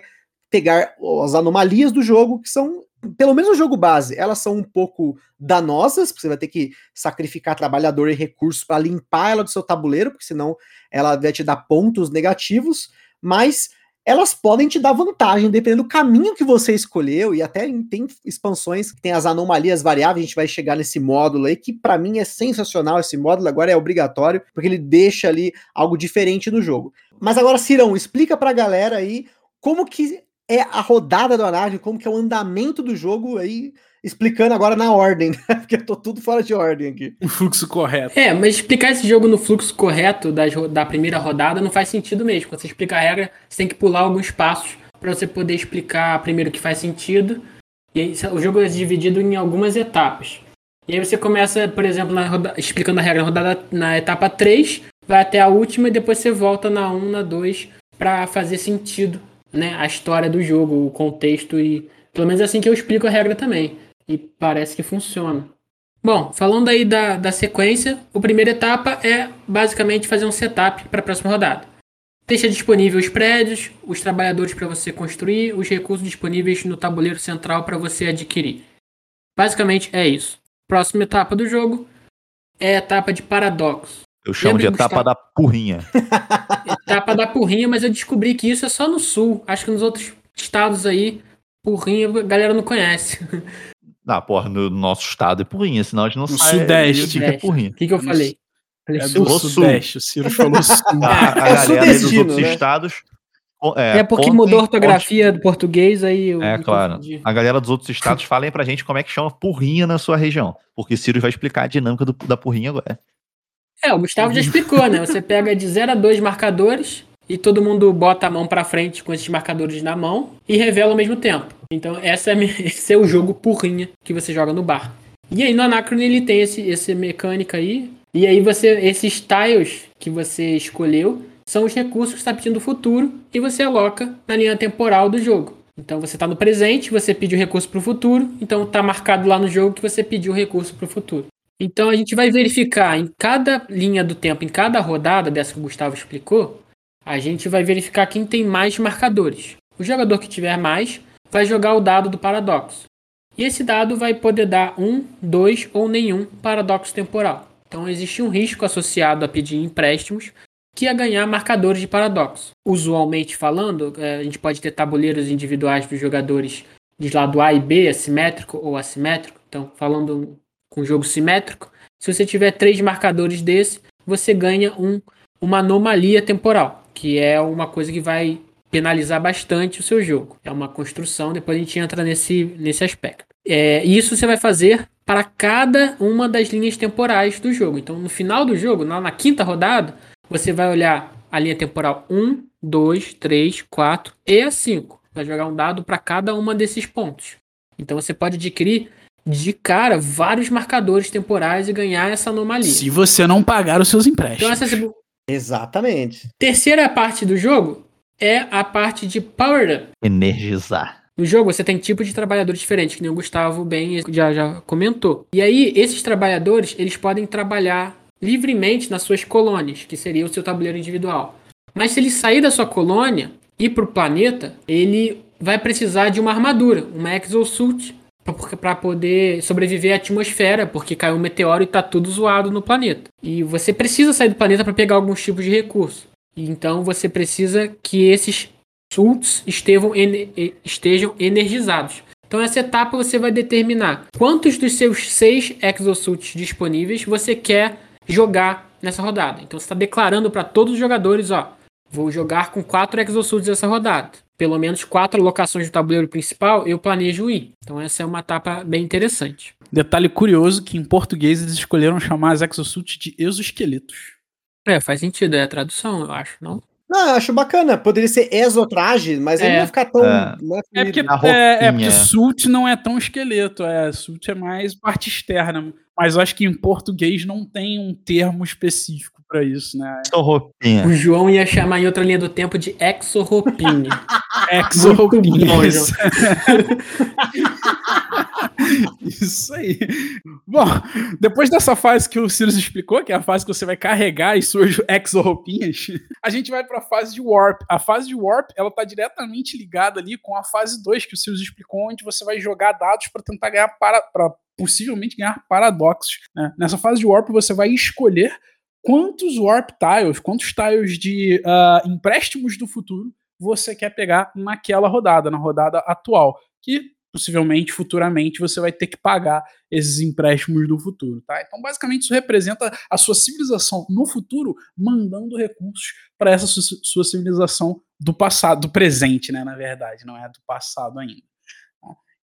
pegar as anomalias do jogo, que são, pelo menos no jogo base, elas são um pouco danosas, porque você vai ter que sacrificar trabalhador e recursos para limpar ela do seu tabuleiro, porque senão ela vai te dar pontos negativos, mas elas podem te dar vantagem, dependendo do caminho que você escolheu, e até tem expansões que tem as anomalias variáveis, a gente vai chegar nesse módulo aí, que para mim é sensacional esse módulo, agora é obrigatório, porque ele deixa ali algo diferente no jogo. Mas agora, Cirão, explica pra galera aí como que é a rodada do Anarque, como que é o andamento do jogo aí, explicando agora na ordem, né? Porque eu tô tudo fora de ordem aqui. O fluxo correto. É, mas explicar esse jogo no fluxo correto das, da primeira rodada não faz sentido mesmo. Quando você explica a regra, você tem que pular alguns passos para você poder explicar primeiro o que faz sentido. E aí, o jogo é dividido em algumas etapas. E aí você começa, por exemplo, na roda, explicando a regra na, rodada, na etapa 3, vai até a última e depois você volta na 1, na 2 para fazer sentido, né, a história do jogo, o contexto e pelo menos assim que eu explico a regra também. E parece que funciona. Bom, falando aí da, da sequência, a primeira etapa é basicamente fazer um setup para a próxima rodada. Deixa disponível os prédios, os trabalhadores para você construir, os recursos disponíveis no tabuleiro central para você adquirir. Basicamente é isso. Próxima etapa do jogo é a etapa de paradoxo. Eu chamo Lembra, de etapa Gustavo? da porrinha. Etapa da porrinha, mas eu descobri que isso é só no sul. Acho que nos outros estados aí, porrinha a galera não conhece. Ah, porra, no nosso estado é porrinha, senão a gente não No sai Sudeste. é porrinha. O que, que eu falei? Falei É sul. do. Sul. Sudeste, o Ciro falou Sul. A, a É galera aí dos outros né? estados. É, porque contem mudou a ortografia onde- do português, aí eu É, claro. confundi. A galera dos outros estados falem pra gente como é que chama porrinha na sua região. Porque Ciro vai explicar a dinâmica do- da porrinha agora. É, o Gustavo já explicou, né? Você pega de 0 a 2 marcadores e todo mundo bota a mão pra frente com esses marcadores na mão e revela ao mesmo tempo. Então, essa é, esse é o jogo porrinha que você joga no bar. E aí no Anacron ele tem esse, essa mecânica aí. E aí você, esses tiles que você escolheu são os recursos que está pedindo no futuro e você aloca na linha temporal do jogo. Então você está no presente, você pediu recurso para o futuro, então está marcado lá no jogo que você pediu recurso para o futuro. Então a gente vai verificar em cada linha do tempo, em cada rodada dessa que o Gustavo explicou, a gente vai verificar quem tem mais marcadores. O jogador que tiver mais vai jogar o dado do paradoxo. E esse dado vai poder dar um, dois ou nenhum paradoxo temporal. Então existe um risco associado a pedir empréstimos que é ganhar marcadores de paradoxo. Usualmente falando, eh, a gente pode ter tabuleiros individuais dos jogadores de lado A e B, assimétrico ou assimétrico. Então, falando com jogo simétrico, se você tiver três marcadores desse, você ganha um, uma anomalia temporal, que é uma coisa que vai penalizar bastante o seu jogo. É uma construção, depois a gente entra nesse, nesse aspecto. É, isso você vai fazer para cada uma das linhas temporais do jogo. Então, no final do jogo, na, na quinta rodada, você vai olhar a linha temporal 1, 2, 3, 4 e a 5. Vai jogar um dado para cada uma desses pontos. Então você pode adquirir de cara vários marcadores temporais e ganhar essa anomalia. Se você não pagar os seus Então empréstimos. essa Exatamente. terceira parte do jogo é a parte de Power Up. Energizar. No jogo você tem tipos de trabalhadores diferentes, que nem o Gustavo bem já, já comentou. E aí, esses trabalhadores, eles podem trabalhar livremente nas suas colônias, que seria o seu tabuleiro individual. Mas se ele sair da sua colônia e ir para o planeta, ele vai precisar de uma armadura, uma exosuit, para poder sobreviver à atmosfera, porque caiu um meteoro e está tudo zoado no planeta. E você precisa sair do planeta para pegar alguns tipos de recurso. Então você precisa que esses suits estejam, estejam energizados. Então essa etapa você vai determinar quantos dos seus seis exosuits disponíveis você quer jogar nessa rodada. Então você está declarando para todos os jogadores, ó, vou jogar com quatro exosuits nessa rodada. Pelo menos quatro locações do tabuleiro principal eu planejo ir. Então essa é uma etapa bem interessante. Detalhe curioso que em português eles escolheram chamar as exosuits de exoesqueletos. É, faz sentido, é a tradução, eu acho, não? Não, eu acho bacana. Poderia ser exotraje, mas ele É. não vai ficar tão. É. é porque, é, é porque suit não é tão esqueleto, é, suit é mais parte externa. Mas eu acho que em português não tem um termo específico pra isso, né? Só roupinha. O João ia chamar em outra linha do tempo de exo-roupinha. Exo roupinha. bom, Isso. Isso aí. Bom, depois dessa fase que o Sirius explicou, que é a fase que você vai carregar as suas exo-roupinhas, a gente vai pra fase de Warp. A fase de Warp, ela tá diretamente ligada ali com a fase 2 que o Sirius explicou, onde você vai jogar dados para tentar ganhar para pra possivelmente ganhar paradoxos. né? Nessa fase de Warp, você vai escolher quantos Warp Tiles, quantos tiles de ah, empréstimos do futuro você quer pegar naquela rodada, na rodada atual, que possivelmente futuramente você vai ter que pagar esses empréstimos do futuro, tá? Então, basicamente isso representa a sua civilização no futuro mandando recursos para essa su- sua civilização do passado, do presente, né, na verdade, não é do passado ainda.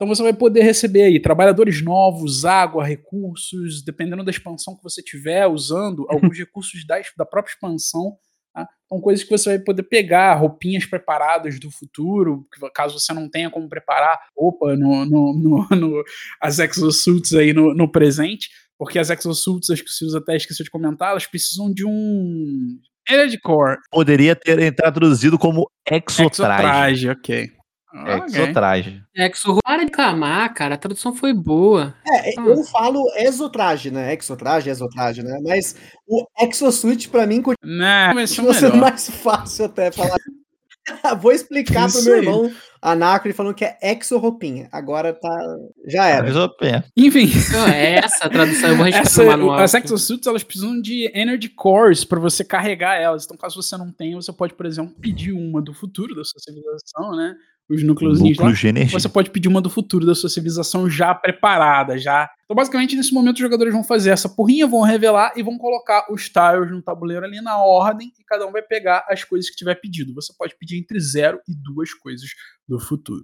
Então você vai poder receber aí trabalhadores novos, água, recursos, dependendo da expansão que você tiver usando, alguns recursos da, da própria expansão Tá? São coisas que você vai poder pegar, roupinhas preparadas do futuro, caso você não tenha como preparar roupa no, no, no, no as exosuits aí no, no presente, porque as exosuits, acho que o Silvio até esqueceu de comentar, elas precisam de um Energy Core. Poderia ter traduzido como exotraje. Exotraje, ok. Exotraje. Exo, para de clamar, cara. A tradução foi boa. É, eu falo exotraje, né? Exotraje, exotraje, né? Mas o exosuit, pra mim, Não, continua sendo mais fácil até falar. Vou explicar Isso pro meu aí. irmão Anacre falando que é exo-roupinha. Agora tá. Já era. Exopé. Enfim, é essa tradução. Eu vou essa, manual. as exosuits elas precisam de energy cores para você carregar elas. Então, caso você não tenha, você pode, por exemplo, pedir uma do futuro da sua civilização, né? Os núcleos Núcleos de energia. Você pode pedir uma do futuro da sua civilização já preparada, já. Então, basicamente, nesse momento, os jogadores vão fazer essa porrinha, vão revelar e vão colocar os tiles no tabuleiro ali na ordem e cada um vai pegar as coisas que tiver pedido. Você pode pedir entre zero e duas coisas do futuro.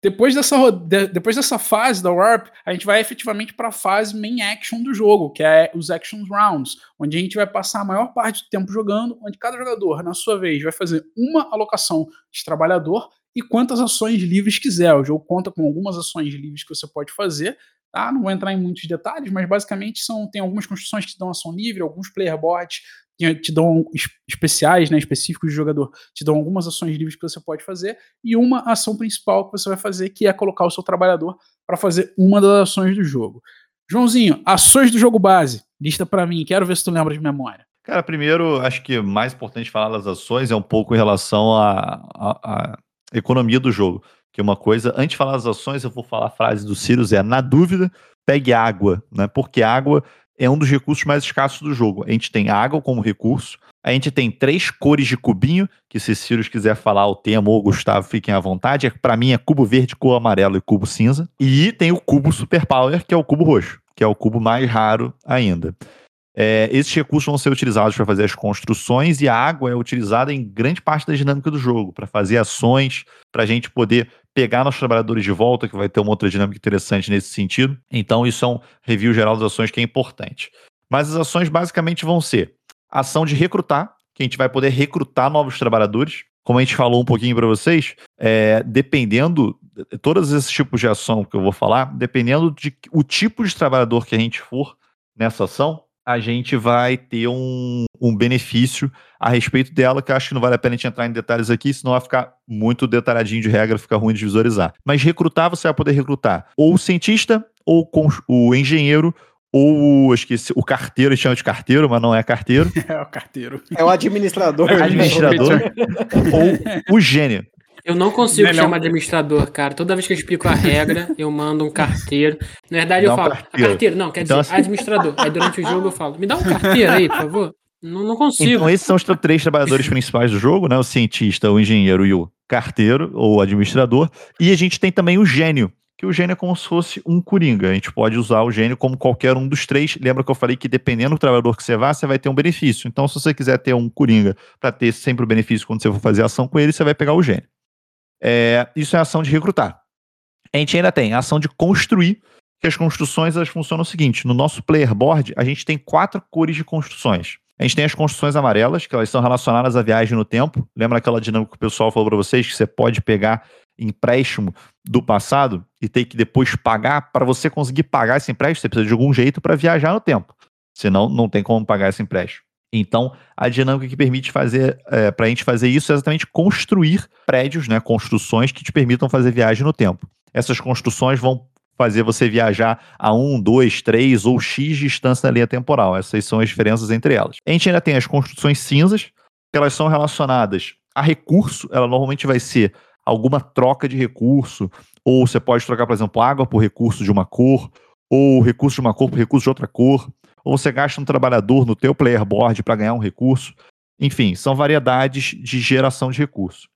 Depois dessa, depois dessa fase da Warp, a gente vai efetivamente para a fase main action do jogo, que é os Actions Rounds, onde a gente vai passar a maior parte do tempo jogando, onde cada jogador, na sua vez, vai fazer uma alocação de trabalhador e quantas ações livres quiser. O jogo conta com algumas ações livres que você pode fazer, tá? Não vou entrar em muitos detalhes, mas basicamente são tem algumas construções que te dão ação livre, alguns player boards que te dão es- especiais, né, específicos de jogador, te dão algumas ações livres que você pode fazer e uma ação principal que você vai fazer, que é colocar o seu trabalhador para fazer uma das ações do jogo. Joãozinho, ações do jogo base, lista para mim, quero ver se tu lembra de memória. Cara, primeiro, acho que mais importante falar das ações é um pouco em relação à- à economia do jogo. Que uma coisa, antes de falar das ações, eu vou falar a frase do Sirius, é, na dúvida, pegue água, né? Porque água é um dos recursos mais escassos do jogo. A gente tem água como recurso, a gente tem três cores de cubinho, que se Sirius quiser falar o tema ou o Gustavo, fiquem à vontade. É, para mim é cubo verde, cubo amarelo e cubo cinza. E tem o cubo Super Power, que é o cubo roxo, que é o cubo mais raro ainda. É, esses recursos vão ser utilizados para fazer as construções e a água é utilizada em grande parte da dinâmica do jogo, para fazer ações, para a gente poder pegar nossos trabalhadores de volta, que vai ter uma outra dinâmica interessante nesse sentido. Então, isso é um review geral das ações que é importante. Mas as ações basicamente vão ser ação de recrutar, que a gente vai poder recrutar novos trabalhadores. Como a gente falou um pouquinho para vocês, é, dependendo, todos esses tipos de ação que eu vou falar, dependendo de o tipo de trabalhador que a gente for nessa ação, a gente vai ter um, um benefício a respeito dela, que eu acho que não vale a pena a gente entrar em detalhes aqui, senão vai ficar muito detalhadinho de regra, fica ruim de visualizar. Mas recrutar, você vai poder recrutar ou o cientista, ou com o engenheiro, ou o, esqueci, o carteiro, eles chamam de carteiro, mas não é carteiro, É o carteiro. É o administrador. né? administrador, ou o gênio. Eu não consigo Melhor. chamar de administrador, cara. Toda vez que eu explico a regra, eu mando um carteiro. Na verdade, Dá eu um falo, carteiro. "A carteiro, não, quer Então, dizer, assim- administrador. Aí durante o jogo eu falo, me dá um carteiro aí, por favor. Não, não consigo. Então, esses são os três trabalhadores principais do jogo, né? O cientista, o engenheiro e o carteiro, ou administrador. E a gente tem também o gênio, que o gênio é como se fosse um coringa. A gente pode usar o gênio como qualquer um dos três. Lembra que eu falei que dependendo do trabalhador que você vá, você vai ter um benefício. Então, se você quiser ter um coringa para ter sempre o benefício quando você for fazer ação com ele, você vai pegar o gênio. É, isso é ação de recrutar. A gente ainda tem a ação de construir, que as construções elas funcionam o seguinte: no nosso player board, a gente tem quatro cores de construções. A gente tem as construções amarelas, que elas são relacionadas à viagem no tempo. Lembra aquela dinâmica que o pessoal falou para vocês, que você pode pegar empréstimo do passado e ter que depois pagar? Para você conseguir pagar esse empréstimo, você precisa de algum jeito para viajar no tempo. Senão, não tem como pagar esse empréstimo. Então, a dinâmica que permite fazer, é, para a gente fazer isso é exatamente construir prédios, né, construções que te permitam fazer viagem no tempo. Essas construções vão fazer você viajar a um, dois, três ou X distância na linha temporal. Essas são as diferenças entre elas. A gente ainda tem as construções cinzas, que elas são relacionadas a recurso, ela normalmente vai ser alguma troca de recurso, ou você pode trocar, por exemplo, água por recurso de uma cor, ou recurso de uma cor por recurso de outra cor, ou você gasta um trabalhador no teu player board para ganhar um recurso. Enfim, são variedades de geração de recurso.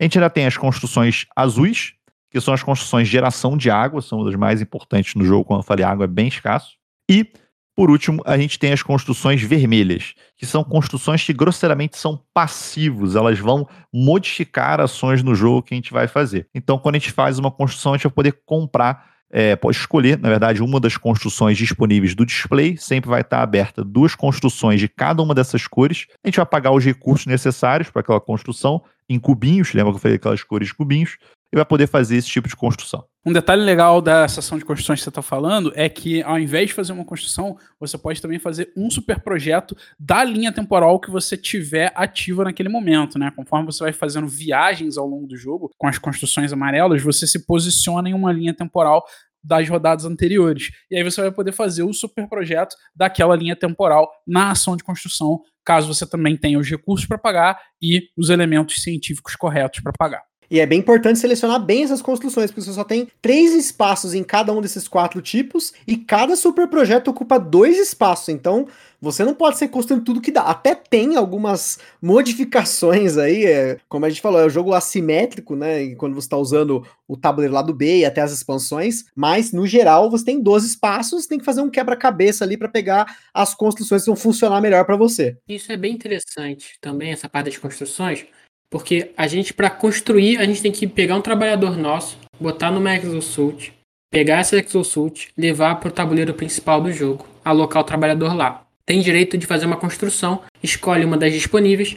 A gente ainda tem as construções azuis, que são as construções de geração de água, são das mais importantes no jogo, quando eu falei água é bem escasso. E, por último, a gente tem as construções vermelhas, que são construções que grosseiramente são passivos, elas vão modificar ações no jogo que a gente vai fazer. Então, quando a gente faz uma construção, a gente vai poder comprar é, pode escolher, na verdade, uma das construções disponíveis do display. Sempre vai estar aberta duas construções de cada uma dessas cores. A gente vai pagar os recursos necessários para aquela construção em cubinhos. Lembra que eu falei aquelas cores de cubinhos? E vai poder fazer esse tipo de construção. Um detalhe legal da seção de construções que você está falando é que, ao invés de fazer uma construção, você pode também fazer um super projeto da linha temporal que você tiver ativa naquele momento, né? Conforme você vai fazendo viagens ao longo do jogo com as construções amarelas, você se posiciona em uma linha temporal das rodadas anteriores. E aí você vai poder fazer o super projeto daquela linha temporal na ação de construção, caso você também tenha os recursos para pagar e os elementos científicos corretos para pagar. E é bem importante selecionar bem essas construções, porque você só tem três espaços em cada um desses quatro tipos, e cada super projeto ocupa dois espaços. Então, você não pode ser construindo tudo que dá. Até tem algumas modificações aí, é, como a gente falou, é um jogo assimétrico, né? Quando você está usando o tabuleiro lá do B e até as expansões, mas no geral você tem 12 espaços, tem que fazer um quebra-cabeça ali para pegar as construções que vão funcionar melhor para você. Isso é bem interessante também, essa parte das construções porque a gente, para construir, a gente tem que pegar um trabalhador nosso, botar numa exosuit, pegar essa exosuit, levar para o tabuleiro principal do jogo, alocar o trabalhador lá. Tem direito de fazer uma construção, escolhe uma das disponíveis,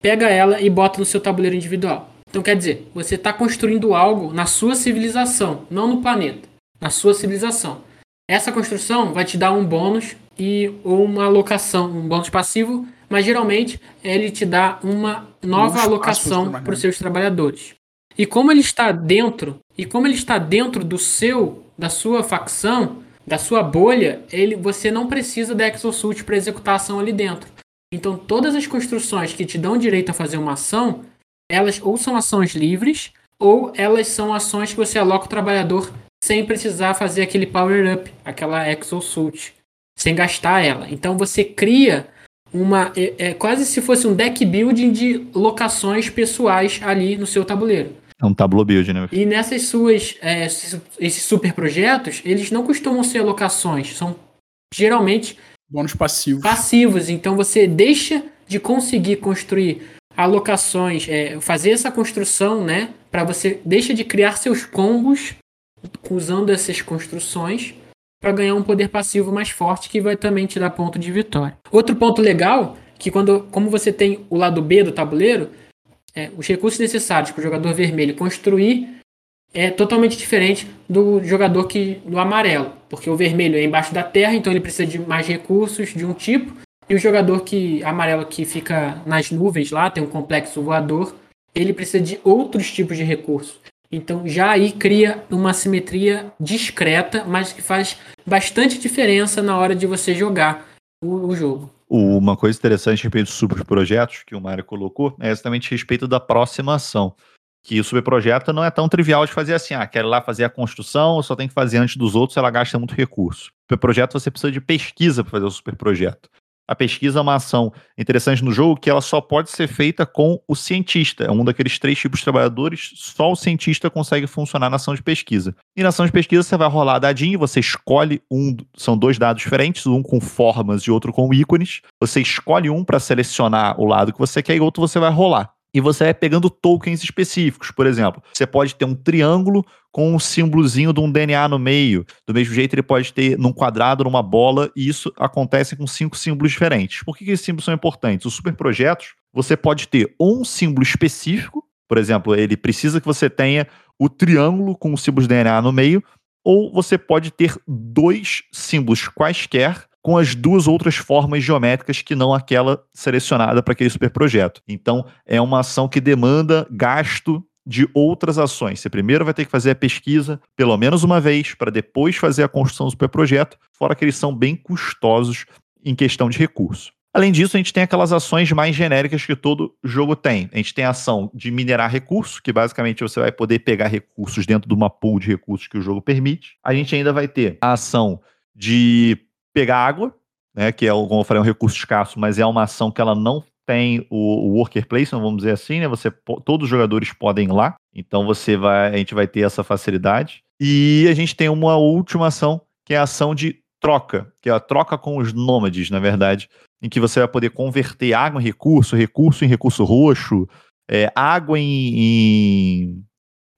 pega ela e bota no seu tabuleiro individual. Então quer dizer, você está construindo algo na sua civilização, não no planeta, na sua civilização. Essa construção vai te dar um bônus e ou uma alocação, um bônus passivo mas geralmente ele te dá uma nova alocação para os seus trabalhadores. E como ele está dentro, e como ele está dentro do seu, da sua facção, da sua bolha, ele, você não precisa da Exosuit para executar a ação ali dentro. Então todas as construções que te dão direito a fazer uma ação, elas ou são ações livres, ou elas são ações que você aloca o trabalhador sem precisar fazer aquele power up, aquela exosuit, sem gastar ela. Então você cria uma é, é, quase se fosse um deck building de locações pessoais ali no seu tabuleiro. É um tableau build, né? E nessas suas é, esses super projetos, eles não costumam ser locações, são geralmente bônus passivos. Passivos, então você deixa de conseguir construir alocações, é, fazer essa construção, né, para você deixa de criar seus combos usando essas construções para ganhar um poder passivo mais forte que vai também te dar ponto de vitória. Outro ponto legal que quando como você tem o lado B do tabuleiro, é, os recursos necessários para o jogador vermelho construir é totalmente diferente do jogador que do amarelo, porque o vermelho é embaixo da terra, então ele precisa de mais recursos de um tipo, e o jogador que amarelo que fica nas nuvens lá, tem um complexo voador, ele precisa de outros tipos de recursos. Então já aí cria uma simetria discreta, mas que faz bastante diferença na hora de você jogar o, o jogo. Uma coisa interessante a respeito dos subprojetos que o Mário colocou é exatamente a respeito da aproximação. Que o subprojeto não é tão trivial de fazer assim, ah, quero lá fazer a construção, só tem que fazer antes dos outros, ela gasta muito recurso. O projeto você precisa de pesquisa para fazer o superprojeto. A pesquisa é uma ação interessante no jogo que ela só pode ser feita com o cientista. É um daqueles três tipos de trabalhadores, só o cientista consegue funcionar na ação de pesquisa. E na ação de pesquisa você vai rolar dadinho, você escolhe um, são dois dados diferentes, um com formas e outro com ícones. Você escolhe um para selecionar o lado que você quer e outro você vai rolar e você vai pegando tokens específicos. Por exemplo, você pode ter um triângulo com um símbolozinho de um DNA no meio. Do mesmo jeito, ele pode ter num quadrado, numa bola, e isso acontece com cinco símbolos diferentes. Por que, que esses símbolos são importantes? Os superprojetos, você pode ter um símbolo específico, por exemplo, ele precisa que você tenha o triângulo com o símbolo de DNA no meio, ou você pode ter dois símbolos quaisquer com as duas outras formas geométricas que não aquela selecionada para aquele superprojeto. Então, é uma ação que demanda gasto de outras ações. Você primeiro vai ter que fazer a pesquisa pelo menos uma vez, para depois fazer a construção do superprojeto, fora que eles são bem custosos em questão de recurso. Além disso, a gente tem aquelas ações mais genéricas que todo jogo tem. A gente tem a ação de minerar recursos, que basicamente você vai poder pegar recursos dentro de uma pool de recursos que o jogo permite. A gente ainda vai ter a ação de pegar água, né, que é, como eu falei, um recurso escasso, mas é uma ação que ela não tem o, o worker placement, vamos dizer assim, né? Você, todos os jogadores podem ir lá, então você vai, a gente vai ter essa facilidade. E a gente tem uma última ação, que é a ação de troca, que é a troca com os nômades, na verdade, em que você vai poder converter água em recurso, recurso em recurso roxo, é, água em, em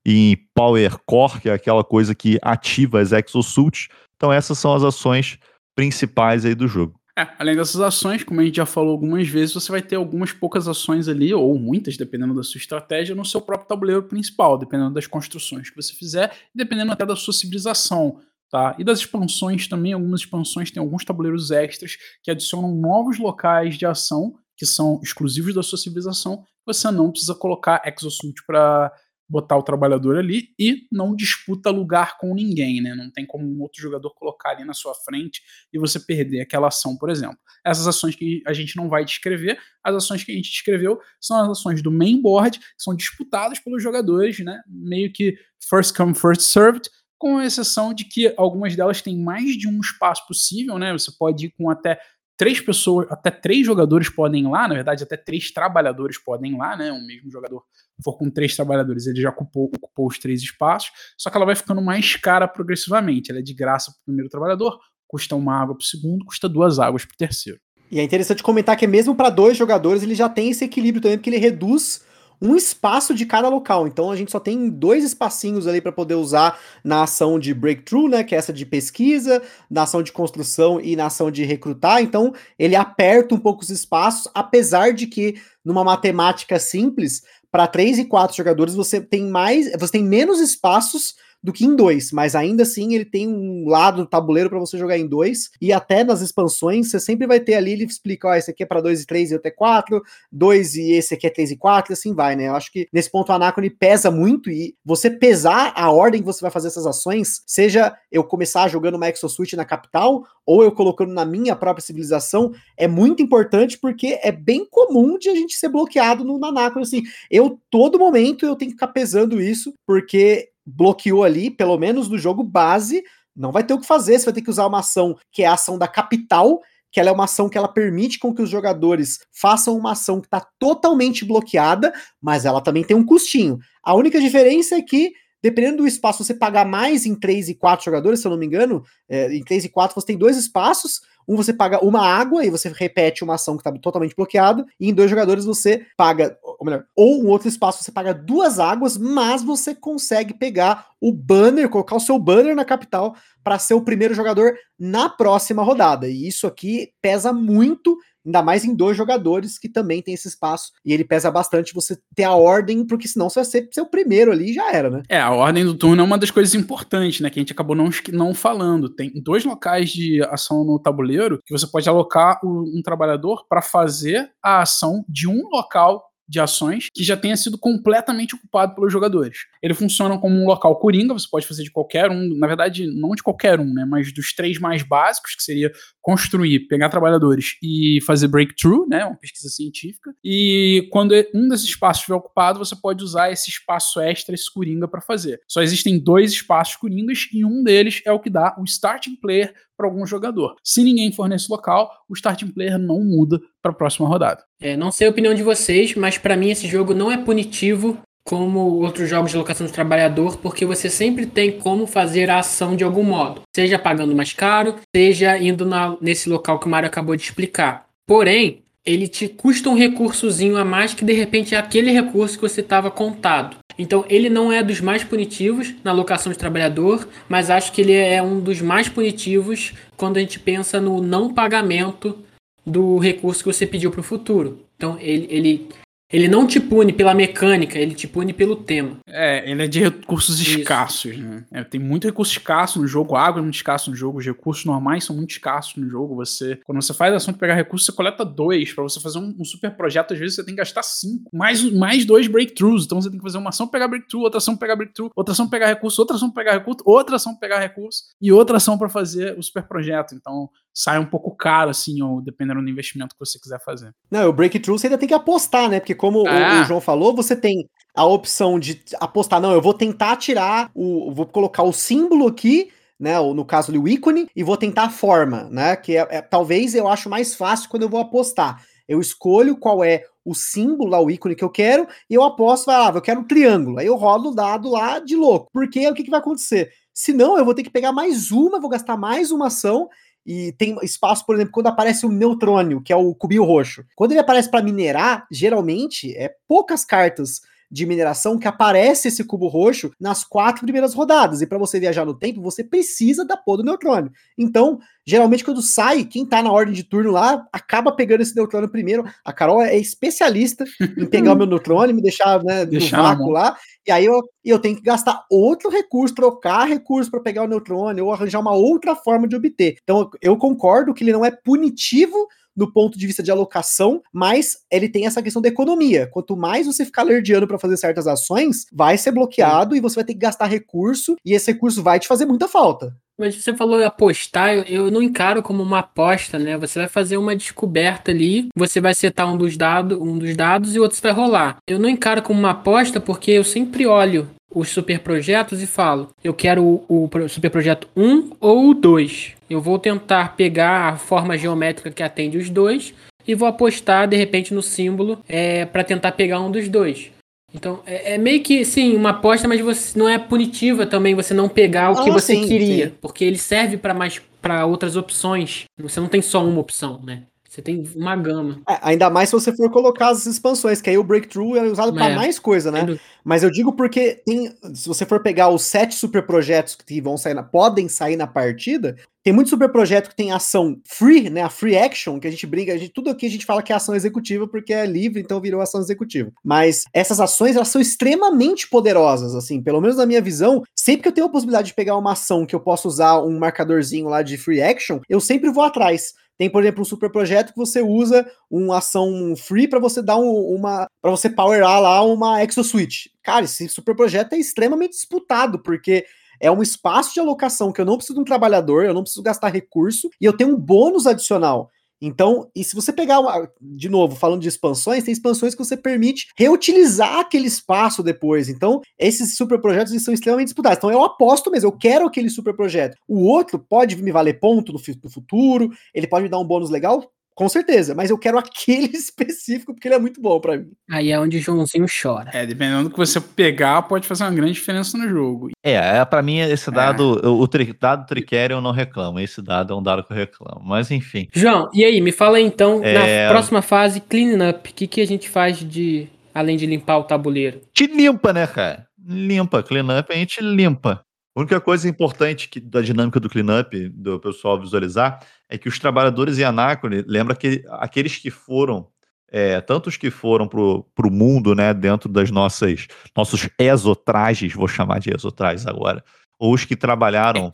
e Power Core, que é aquela coisa que ativa as exosuits. Então essas são as ações principais aí do jogo. É, além dessas ações, como a gente já falou algumas vezes, você vai ter algumas poucas ações ali, ou muitas, dependendo da sua estratégia, no seu próprio tabuleiro principal, dependendo das construções que você fizer, dependendo até da sua civilização. Tá? E das expansões também, algumas expansões têm alguns tabuleiros extras que adicionam novos locais de ação que são exclusivos da sua civilização. Você não precisa colocar exosuit para botar o trabalhador ali e não disputa lugar com ninguém, né? Não tem como um outro jogador colocar ali na sua frente e você perder aquela ação, por exemplo. Essas ações que a gente não vai descrever, as ações que a gente descreveu são as ações do main board, que são disputadas pelos jogadores, né? Meio que first come, first served, com exceção de que algumas delas têm mais de um espaço possível, né? Você pode ir com até três pessoas, até três jogadores podem ir lá, na verdade, até três trabalhadores podem ir lá, né? O mesmo jogador for com três trabalhadores, ele já ocupou, ocupou os três espaços, só que ela vai ficando mais cara progressivamente. Ela é de graça para o primeiro trabalhador, custa uma água para o segundo, custa duas águas para o terceiro. E é interessante comentar que mesmo para dois jogadores ele já tem esse equilíbrio também, porque ele reduz um espaço de cada local. Então a gente só tem dois espacinhos ali para poder usar na ação de breakthrough, né, que é essa de pesquisa, na ação de construção e na ação de recrutar. Então ele aperta um pouco os espaços, apesar de que numa matemática simples, para três e quatro jogadores você tem mais, você tem menos espaços do que em dois, mas ainda assim ele tem um lado do tabuleiro para você jogar em dois, e até nas expansões você sempre vai ter ali, ele explica, ó, esse aqui é para dois e três e outro é quatro, dois e esse aqui é três e quatro, e assim vai, né? Eu acho que nesse ponto o Anacone pesa muito, e você pesar a ordem que você vai fazer essas ações, seja eu começar jogando uma Exosuit na capital, ou eu colocando na minha própria civilização, é muito importante porque é bem comum de a gente ser bloqueado no Nanacone, assim, eu todo momento eu tenho que ficar pesando isso, porque bloqueou ali, pelo menos no jogo base, não vai ter o que fazer, você vai ter que usar uma ação que é a ação da capital, que ela é uma ação que ela permite com que os jogadores façam uma ação que está totalmente bloqueada, mas ela também tem um custinho. A única diferença é que dependendo do espaço, você pagar mais em 3 e 4 jogadores, se eu não me engano, é, em 3 e 4 você tem dois espaços, um você paga uma água e você repete uma ação que está totalmente bloqueada, e em dois jogadores você paga, ou melhor, ou um outro espaço você paga duas águas, mas você consegue pegar o banner, colocar o seu banner na capital para ser o primeiro jogador na próxima rodada. E isso aqui pesa muito ainda mais em dois jogadores que também tem esse espaço. E ele pesa bastante você ter a ordem, porque senão você vai ser, o primeiro ali e já era, né? É, a ordem do turno é uma das coisas importantes, né? Que a gente acabou não, não falando. Tem dois locais de ação no tabuleiro que você pode alocar um trabalhador para fazer a ação de um local de ações que já tenha sido completamente ocupado pelos jogadores. Ele funciona como um local coringa, você pode fazer de qualquer um, na verdade, não de qualquer um, né, mas dos três mais básicos, que seria construir, pegar trabalhadores e fazer breakthrough, né, uma pesquisa científica. E quando um desses espaços estiver ocupado, você pode usar esse espaço extra, esse coringa, para fazer. Só existem dois espaços coringas e um deles é o que dá o starting player para algum jogador. Se ninguém for nesse local, o starting player não muda para a próxima rodada. É, não sei a opinião de vocês, mas para mim esse jogo não é punitivo como outros jogos de locação de trabalhador, porque você sempre tem como fazer a ação de algum modo, seja pagando mais caro, seja indo na, nesse local que o Mário acabou de explicar. Porém, ele te custa um recursozinho a mais que de repente é aquele recurso que você estava contado. Então ele não é dos mais punitivos na locação de trabalhador, mas acho que ele é um dos mais punitivos quando a gente pensa no não pagamento do recurso que você pediu para o futuro. Então ele, ele ele não te pune pela mecânica, ele te pune pelo tema. É, ele é de recursos Isso. escassos, né? É, tem muito recurso escasso no jogo, água é muito escasso no jogo, os recursos normais são muito escassos no jogo. Você, quando você faz a ação de pegar recursos, você coleta dois. Para você fazer um, um, super projeto, às vezes você tem que gastar cinco. Mais, mais dois breakthroughs. Então você tem que fazer uma ação pegar breakthrough, outra ação pegar breakthrough, outra ação pegar recurso, outra ação pegar recurso, outra ação pegar recurso e outra ação para fazer o super projeto. Então sai um pouco caro, assim, ou dependendo do investimento que você quiser fazer. Não, o breakthrough você ainda tem que apostar, né? Porque como ah. o, o João falou, você tem a opção de apostar, não, eu vou tentar tirar o. Vou colocar o símbolo aqui, né? Ou no caso ali, o ícone, e vou tentar a forma, né? Que é, é, talvez eu acho mais fácil quando eu vou apostar. Eu escolho qual é o símbolo lá, o ícone que eu quero, e eu aposto, vai lá, eu quero um triângulo. Aí eu rodo o dado lá de louco. Porque o que, que vai acontecer? Se não, eu vou ter que pegar mais uma, vou gastar mais uma ação, e tem espaço, por exemplo, quando aparece o neutrônio, que é o cubinho roxo. Quando ele aparece para minerar, geralmente é poucas cartas de mineração que aparece esse cubo roxo nas quatro primeiras rodadas. E para você viajar no tempo, você precisa da porra do neutrônio. Então, geralmente quando sai, quem tá na ordem de turno lá acaba pegando esse neutrônio primeiro. A Carol é especialista em pegar o meu neutrônio, me deixar né, Deixar no vácuo mão. lá. E aí eu, eu tenho que gastar outro recurso, trocar recurso para pegar o neutrônio ou arranjar uma outra forma de obter. Então eu concordo que ele não é punitivo no ponto de vista de alocação, mas ele tem essa questão da economia. Quanto mais você ficar lerdeando para fazer certas ações, vai ser bloqueado e você vai ter que gastar recurso e esse recurso vai te fazer muita falta. Mas você falou apostar, eu, eu não encaro como uma aposta, né? Você vai fazer uma descoberta ali, você vai setar um dos, dado, um dos dados e o outro vai rolar. Eu não encaro como uma aposta porque eu sempre olho os super projetos e falo, eu quero o, o pro- super projeto 1 ou o 2. Eu vou tentar pegar a forma geométrica que atende os dois e vou apostar de repente no símbolo é, para tentar pegar um dos dois. Então, é, é meio que, sim, uma aposta, mas você não é punitiva também você não pegar o que Ah, você sim, queria. sim. Porque ele serve para mais para outras opções. Você não tem só uma opção, né? Você tem uma gama. É, ainda mais se você for colocar as expansões, que aí o breakthrough é usado para É. mais coisa, né? Mas eu digo porque tem, se você for pegar os sete super projetos que vão sair na, podem sair na partida, tem muito super projeto que tem ação free, né? A free action, que a gente brinca, a gente, tudo aqui a gente fala que é ação executiva porque é livre, então virou ação executiva. Mas essas ações, elas são extremamente poderosas, assim, pelo menos na minha visão, sempre que eu tenho a possibilidade de pegar uma ação que eu posso usar um marcadorzinho lá de free action, eu sempre vou atrás. Tem, por exemplo, um super projeto que você usa uma ação free para você dar um- uma. para você powerar lá uma exoswitch. Cara, esse super projeto é extremamente disputado, porque é um espaço de alocação que eu não preciso de um trabalhador, eu não preciso gastar recurso, e eu tenho um bônus adicional. Então, e se você pegar, uma- de novo, falando de expansões, tem expansões que você permite reutilizar aquele espaço depois. Então, esses super projetos são extremamente disputados. Então, eu aposto mesmo, eu quero aquele super projeto. O outro pode me valer ponto no futuro, ele pode me dar um bônus legal, com certeza, mas eu quero aquele específico porque ele é muito bom pra mim. Aí é onde o Joãozinho chora. É, dependendo do que você pegar, pode fazer uma grande diferença no jogo. É, é para mim esse dado, o, o tri- dado Tricere eu não reclamo, esse dado é um dado que eu reclamo, mas enfim. João, e aí, me fala então, É. na próxima fase, clean up, o que, que a gente faz de além de limpar o tabuleiro? te limpa, né, cara? Limpa, cleanup a gente limpa. A única coisa importante que, da dinâmica do cleanup, do pessoal visualizar, é que os trabalhadores em Anacrone, lembra que aqueles que foram, é, tanto os que foram pro, pro mundo, né, dentro das nossas, nossos exotrajes, vou chamar de exotrajes agora, ou os que trabalharam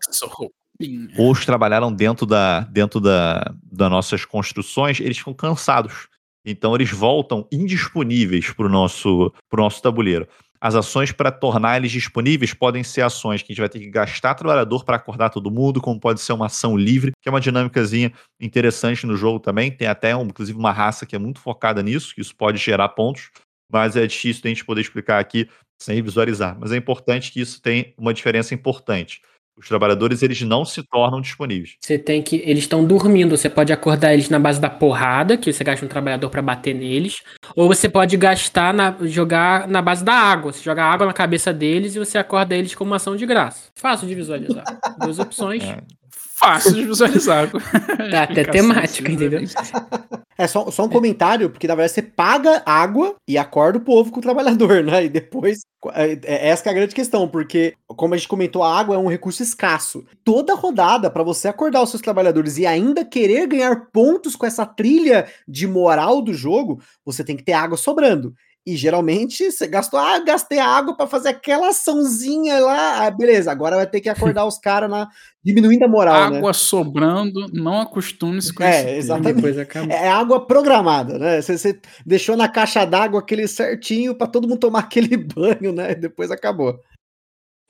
ou os trabalharam dentro da dentro da, das nossas construções, eles ficam cansados. Então eles voltam indisponíveis para o nosso, pro nosso tabuleiro. As ações para tornar eles disponíveis podem ser ações que a gente vai ter que gastar trabalhador para acordar todo mundo, como pode ser uma ação livre, que é uma dinâmicazinha interessante no jogo também. Tem até, inclusive, uma raça que é muito focada nisso, que isso pode gerar pontos, mas é difícil da gente poder explicar aqui sem visualizar. Mas é importante que isso tenha uma diferença importante. Os trabalhadores eles não se tornam disponíveis. Você tem que. Eles estão dormindo, você pode acordar eles na base da porrada, que você gasta um trabalhador pra bater neles. Ou você pode gastar na. jogar na base da água. Você joga água na cabeça deles e você acorda eles com uma ação de graça. Fácil de visualizar. Duas opções. É. Fácil de visualizar. Tá até temática, entendeu? É só, só um comentário, porque na verdade você paga água e acorda o povo com o trabalhador, né? E depois. é- é- essa que é a grande questão, porque, como a gente comentou, a água é um recurso escasso. Toda rodada, para você acordar os seus trabalhadores e ainda querer ganhar pontos com essa trilha de moral do jogo, você tem que ter água sobrando. E geralmente você gastou, ah, gastei água para fazer aquela açãozinha lá. Ah, beleza, agora vai ter que acordar os caras na diminuindo a moral, né? Água sobrando, não acostume-se com É, esse termo. exatamente. Depois acaba. É água programada, né? Você, você deixou na caixa d'água aquele certinho pra todo mundo tomar aquele banho, né? Depois acabou.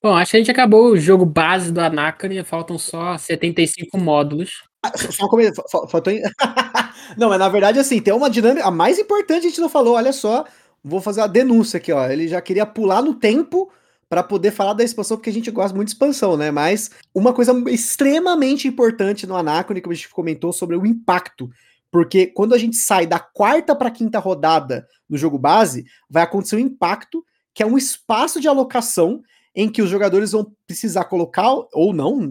Bom, acho que a gente acabou o jogo base do Anacrone, faltam só 75 módulos. Ah, só- um comentário, fa- fa- faltou. em- não, mas na verdade, assim, tem uma dinâmica. A mais importante a gente não falou, olha só. Vou fazer uma denúncia aqui, ó. Ele já queria pular no tempo pra poder falar da expansão, porque a gente gosta muito de expansão, né? Mas uma coisa extremamente importante no Anacrone, que a gente comentou sobre o impacto. Porque quando a gente sai da quarta pra quinta rodada no jogo base, vai acontecer um impacto, que é um espaço de alocação em que os jogadores vão precisar colocar ou não,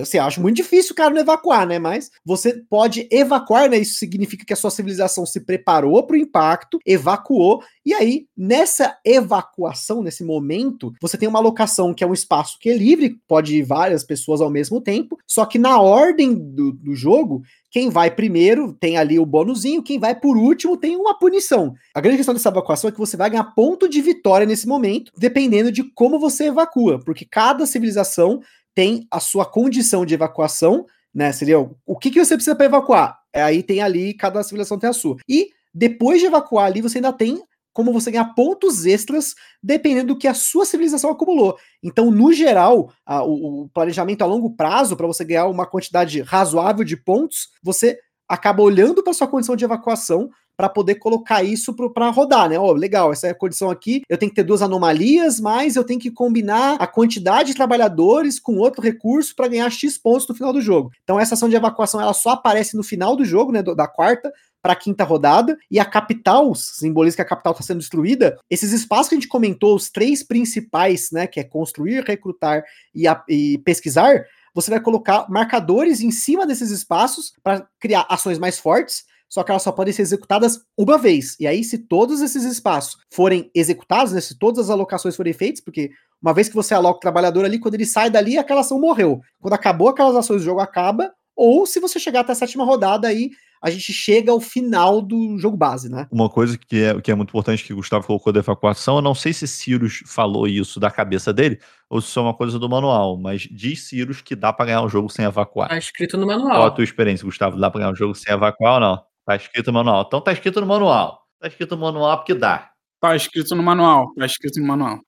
assim, acho muito difícil o cara não evacuar, né? Mas você pode evacuar, né? Isso significa que a sua civilização se preparou para o impacto, evacuou, e aí nessa evacuação, nesse momento, você tem uma locação que é um espaço que é livre, pode ir várias pessoas ao mesmo tempo, só que na ordem do, do jogo, quem vai primeiro tem ali o bônusinho, quem vai por último tem uma punição. A grande questão dessa evacuação é que você vai ganhar ponto de vitória nesse momento, dependendo de como você evacua, porque cada civilização tem a sua condição de evacuação, né? Seria o que, que você precisa para evacuar? É, aí tem ali, cada civilização tem a sua. E depois de evacuar ali, você ainda tem como você ganhar pontos extras dependendo do que a sua civilização acumulou. Então, no geral, a, o, o, planejamento a longo prazo, para você ganhar uma quantidade razoável de pontos, você acaba olhando para sua condição de evacuação para poder colocar isso para rodar, né? Ó, oh, legal, essa é a condição aqui, eu tenho que ter duas anomalias, mas eu tenho que combinar a quantidade de trabalhadores com outro recurso para ganhar X pontos no final do jogo. Então essa ação de evacuação ela só aparece no final do jogo, né, da quarta, para a quinta rodada, e a capital, simboliza que a capital está sendo destruída. Esses espaços que a gente comentou, os três principais, né, que é construir, recrutar e, a, e pesquisar, você vai colocar marcadores em cima desses espaços para criar ações mais fortes, só que elas só podem ser executadas uma vez. E aí, se todos esses espaços forem executados, né, se todas as alocações forem feitas, porque uma vez que você aloca o trabalhador ali, quando ele sai dali, aquela ação morreu. Quando acabou aquelas ações, o jogo acaba, ou se você chegar até a sétima rodada, aí a gente chega ao final do jogo base, né? Uma coisa que é, que é muito importante que o Gustavo colocou da evacuação, eu não sei se Cirus falou isso da cabeça dele, ou se isso é uma coisa do manual, mas diz Cirus que dá para ganhar um jogo sem evacuar. Tá escrito no manual. Qual a tua experiência, Gustavo? Dá para ganhar um jogo sem evacuar ou não? Tá escrito no manual. Então tá escrito no manual. Tá escrito no manual porque dá. Tá escrito no manual. Tá escrito no manual.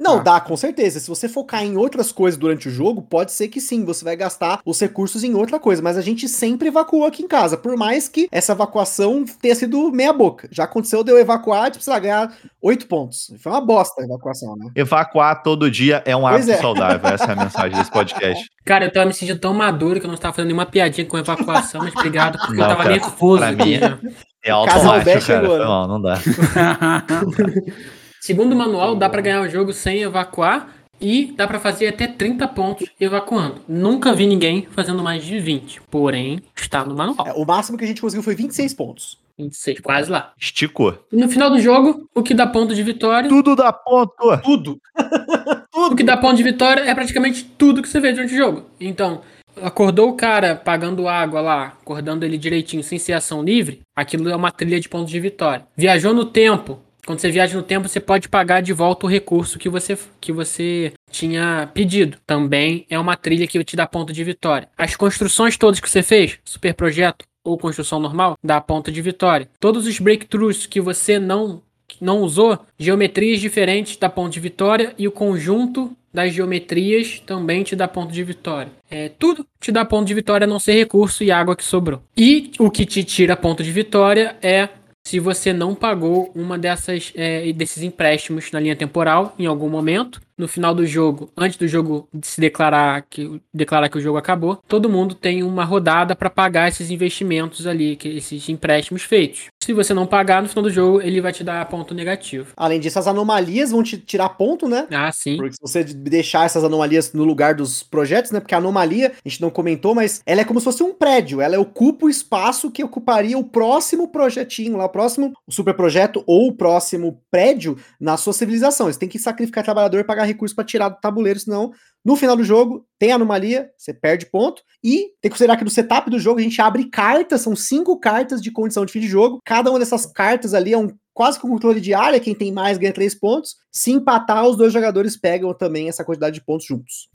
Não, ah. dá, com certeza. Se você focar em outras coisas durante o jogo, pode ser que sim, você vai gastar os recursos em outra coisa. Mas a gente sempre evacua aqui em casa, por mais que essa evacuação tenha sido meia boca. Já aconteceu de eu evacuar, tipo, sei lá, ganhar oito pontos. Foi uma bosta a evacuação, né? Evacuar todo dia é um hábito é. saudável. Essa é a mensagem desse podcast. Cara, eu tava me sentindo tão maduro que eu não estava fazendo nenhuma piadinha com evacuação, mas obrigado, porque não, eu tava cara, nervoso. Pra mim, é, é automático, cara. Não, não dá. Segundo o manual, dá para ganhar o jogo sem evacuar e dá para fazer até 30 pontos evacuando. Nunca vi ninguém fazendo mais de 20, porém está no manual. É, o máximo que a gente conseguiu foi 26 pontos. 26, quase lá. Esticou. E no final do jogo, o que dá ponto de vitória. Tudo dá ponto! Tudo! tudo! O que dá ponto de vitória é praticamente tudo que você vê durante o jogo. Então, acordou o cara pagando água lá, acordando ele direitinho, sem ser ação livre, aquilo é uma trilha de pontos de vitória. Viajou no tempo, quando você viaja no tempo, você pode pagar de volta o recurso que você, que você tinha pedido. Também é uma trilha que te dá ponto de vitória. As construções todas que você fez, super projeto ou construção normal, dá ponto de vitória. Todos os breakthroughs que você não não usou, geometrias diferentes dá ponto de vitória e o conjunto das geometrias também te dá ponto de vitória. É, tudo te dá ponto de vitória a não ser recurso e água que sobrou. E o que te tira ponto de vitória é se você não pagou uma dessas é, desses empréstimos na linha temporal em algum momento no final do jogo, antes do jogo se declarar que declarar que o jogo acabou, todo mundo tem uma rodada para pagar esses investimentos ali, que esses empréstimos feitos. Se você não pagar no final do jogo, ele vai te dar ponto negativo. Além disso, as anomalias vão te tirar ponto, né? Ah, sim. Porque se você deixar essas anomalias no lugar dos projetos, né? Porque a anomalia, a gente não comentou, mas ela é como se fosse um prédio. Ela ocupa o espaço que ocuparia o próximo projetinho lá, o próximo super projeto ou o próximo prédio na sua civilização. Você tem que sacrificar trabalhador e pagar recurso para tirar do tabuleiro, senão no final do jogo tem anomalia, você perde ponto. E tem que considerar que no setup do jogo a gente abre cartas, são cinco cartas de condição de fim de jogo. Cada uma dessas cartas ali é um quase um controle de área, quem tem mais ganha três pontos. Se empatar, os dois jogadores pegam também essa quantidade de pontos juntos.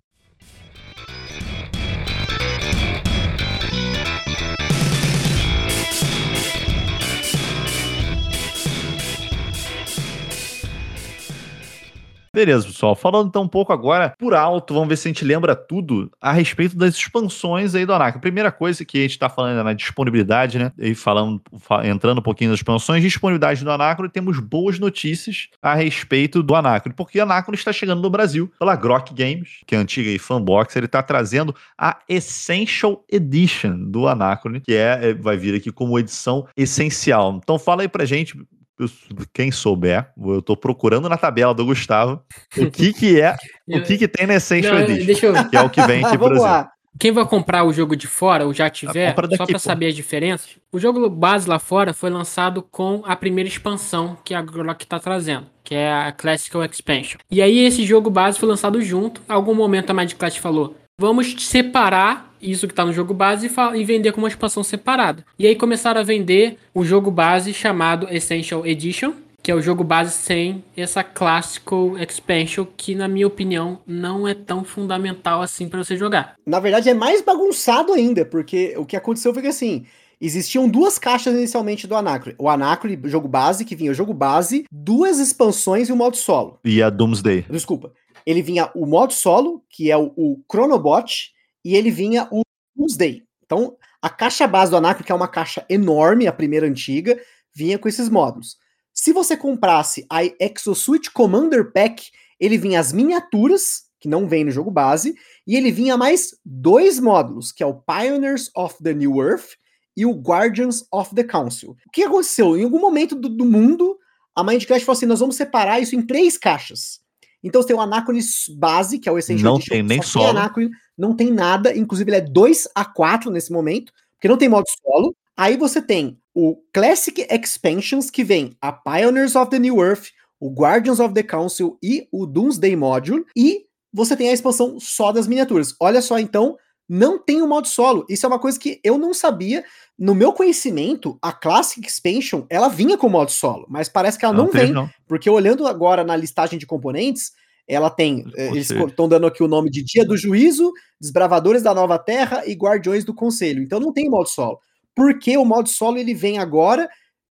Beleza, pessoal. Falando então um pouco agora por alto, vamos ver se a gente lembra tudo a respeito das expansões aí do Anacron. Primeira coisa que a gente está falando é na disponibilidade, né? E falando, entrando um pouquinho nas expansões, disponibilidade do Anacron, temos boas notícias a respeito do Anacron, porque o Anacron está chegando no Brasil pela Grok Games, que é antiga e fanbox, ele está trazendo a Essential Edition do Anacron, que é, é, vai vir aqui como edição essencial. Então fala aí pra gente quem souber, eu estou procurando na tabela do Gustavo o que, que é O que, que tem na Essential Não, Edition? deixa eu- Que é o que vem aqui, Vamos exemplo. lá. Quem vai comprar o jogo de fora, ou já tiver, compra daqui, só pra pô. saber as diferenças, o jogo base lá fora foi lançado com a primeira expansão que a Glock tá trazendo, que é a Classical Expansion. E aí esse jogo base foi lançado junto. Em algum momento a Mind Class falou: vamos separar isso que tá no jogo base e, e vender como uma expansão separada. E aí começaram a vender o jogo base chamado Essential Edition, que é o jogo base sem essa Classical Expansion, que na minha opinião não é tão fundamental assim pra você jogar. Na verdade, é mais bagunçado ainda, porque o que aconteceu foi que assim. Existiam duas caixas inicialmente do Anacron. O Anacron, jogo base, que vinha o jogo base, duas expansões e o modo solo. E a Doomsday. Desculpa. Ele vinha o modo solo, que é o, o Chronobot, e ele vinha o Doomsday. Então, a caixa base do Anacron, que é uma caixa enorme, a primeira antiga, vinha com esses módulos. Se você comprasse a Exosuit Commander Pack, ele vinha as miniaturas, que não vem no jogo base, e ele vinha mais dois módulos, que é o Pioneers of the New Earth e o Guardians of the Council. O que aconteceu? Em algum momento do, do mundo, a Mindcraft falou assim: nós vamos separar isso em três caixas. Então você tem o Anachronis base, que é o Essential Não Edition, tem nem solo. Anachronis, não tem nada, inclusive ele é 2 a 4 nesse momento, porque não tem modo solo. Aí você tem o Classic Expansions, que vem a Pioneers of the New Earth, o Guardians of the Council e o Doomsday Module, e você tem a expansão só das miniaturas. Olha só, então, não tem o modo solo. Isso é uma coisa que eu não sabia. No meu conhecimento, a Classic Expansion, ela vinha com o modo solo, mas parece que ela não, teve, vem, não. porque olhando agora na listagem de componentes, ela tem, eh, eles estão dando aqui o nome de Dia do Juízo, Desbravadores da Nova Terra e Guardiões do Conselho. Então não tem modo solo. Porque o modo solo ele vem agora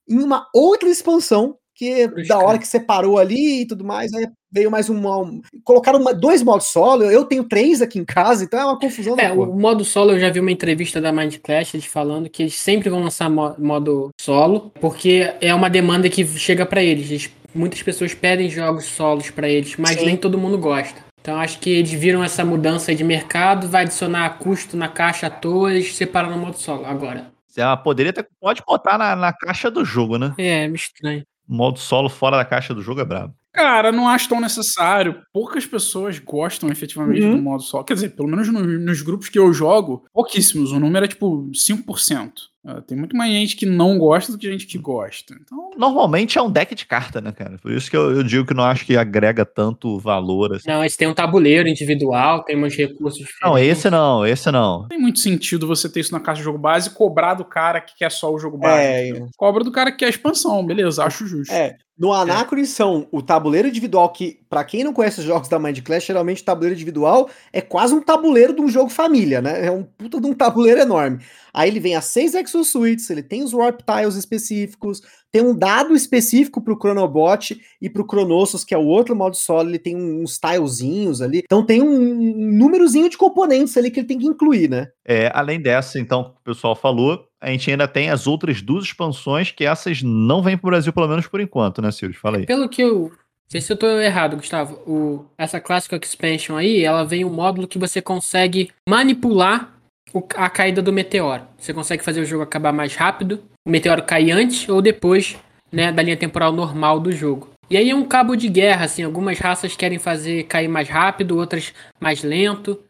em uma outra expansão que da hora que separou ali e tudo mais, aí veio mais uma, um, colocaram uma- dois modos solo. Eu tenho três aqui em casa, então é uma confusão. da É, o modo solo, eu já vi uma entrevista da Mind Clash eles falando que eles sempre vão lançar mo- modo solo, porque é uma demanda que chega pra eles. Eles- Muitas pessoas pedem jogos solos pra eles, mas Sim. nem todo mundo gosta. Então acho que eles viram essa mudança de mercado, vai adicionar custo na caixa à toa, eles separaram no modo solo agora. Ah, poderia ter, pode botar na, na caixa do jogo, né? É, me estranho. Modo solo fora da caixa do jogo é brabo. Cara, não acho tão necessário. Poucas pessoas gostam efetivamente Uhum. do modo solo. Quer dizer, pelo menos no- nos grupos que eu jogo, pouquíssimos. O número é tipo 5%. Ah, Tem muito mais gente que não gosta do que gente que gosta. Então, Normalmente é um deck de carta, né, cara? Por isso que eu, eu digo que não acho que agrega tanto valor. Assim. Não, esse tem um tabuleiro individual, tem uns recursos Não, diferentes. esse não, esse não. não tem muito sentido você ter isso na caixa de jogo base e cobrar do cara que quer só o jogo base. É? Cobra do cara que quer a expansão, beleza, acho justo. É, no Anacron são o tabuleiro individual, que, pra quem não conhece os jogos da Mind Clash, geralmente o tabuleiro individual é quase um tabuleiro de um jogo família, né? É um puta de um tabuleiro enorme. Aí ele vem as seis Exosuites, ele tem os Warp Tiles específicos, tem um dado específico pro Chronobot e pro Cronossos, que é o outro modo solo, ele tem uns tilezinhos ali. Então tem um, um númerozinho de componentes ali que ele tem que incluir, né? É, além dessa, então, que o pessoal falou, a gente ainda tem as outras duas expansões que essas não vêm pro Brasil, pelo menos por enquanto, né, Sirius? Fala aí. Pelo que eu. Não sei se eu tô errado, Gustavo. O, essa Classic Expansion aí, ela vem um módulo que você consegue manipular o- a caída do meteoro. Você consegue fazer o jogo acabar mais rápido, o meteoro cair antes ou depois né, da linha temporal normal do jogo. E aí é um cabo de guerra, assim, algumas raças querem fazer cair mais rápido, outras mais lento.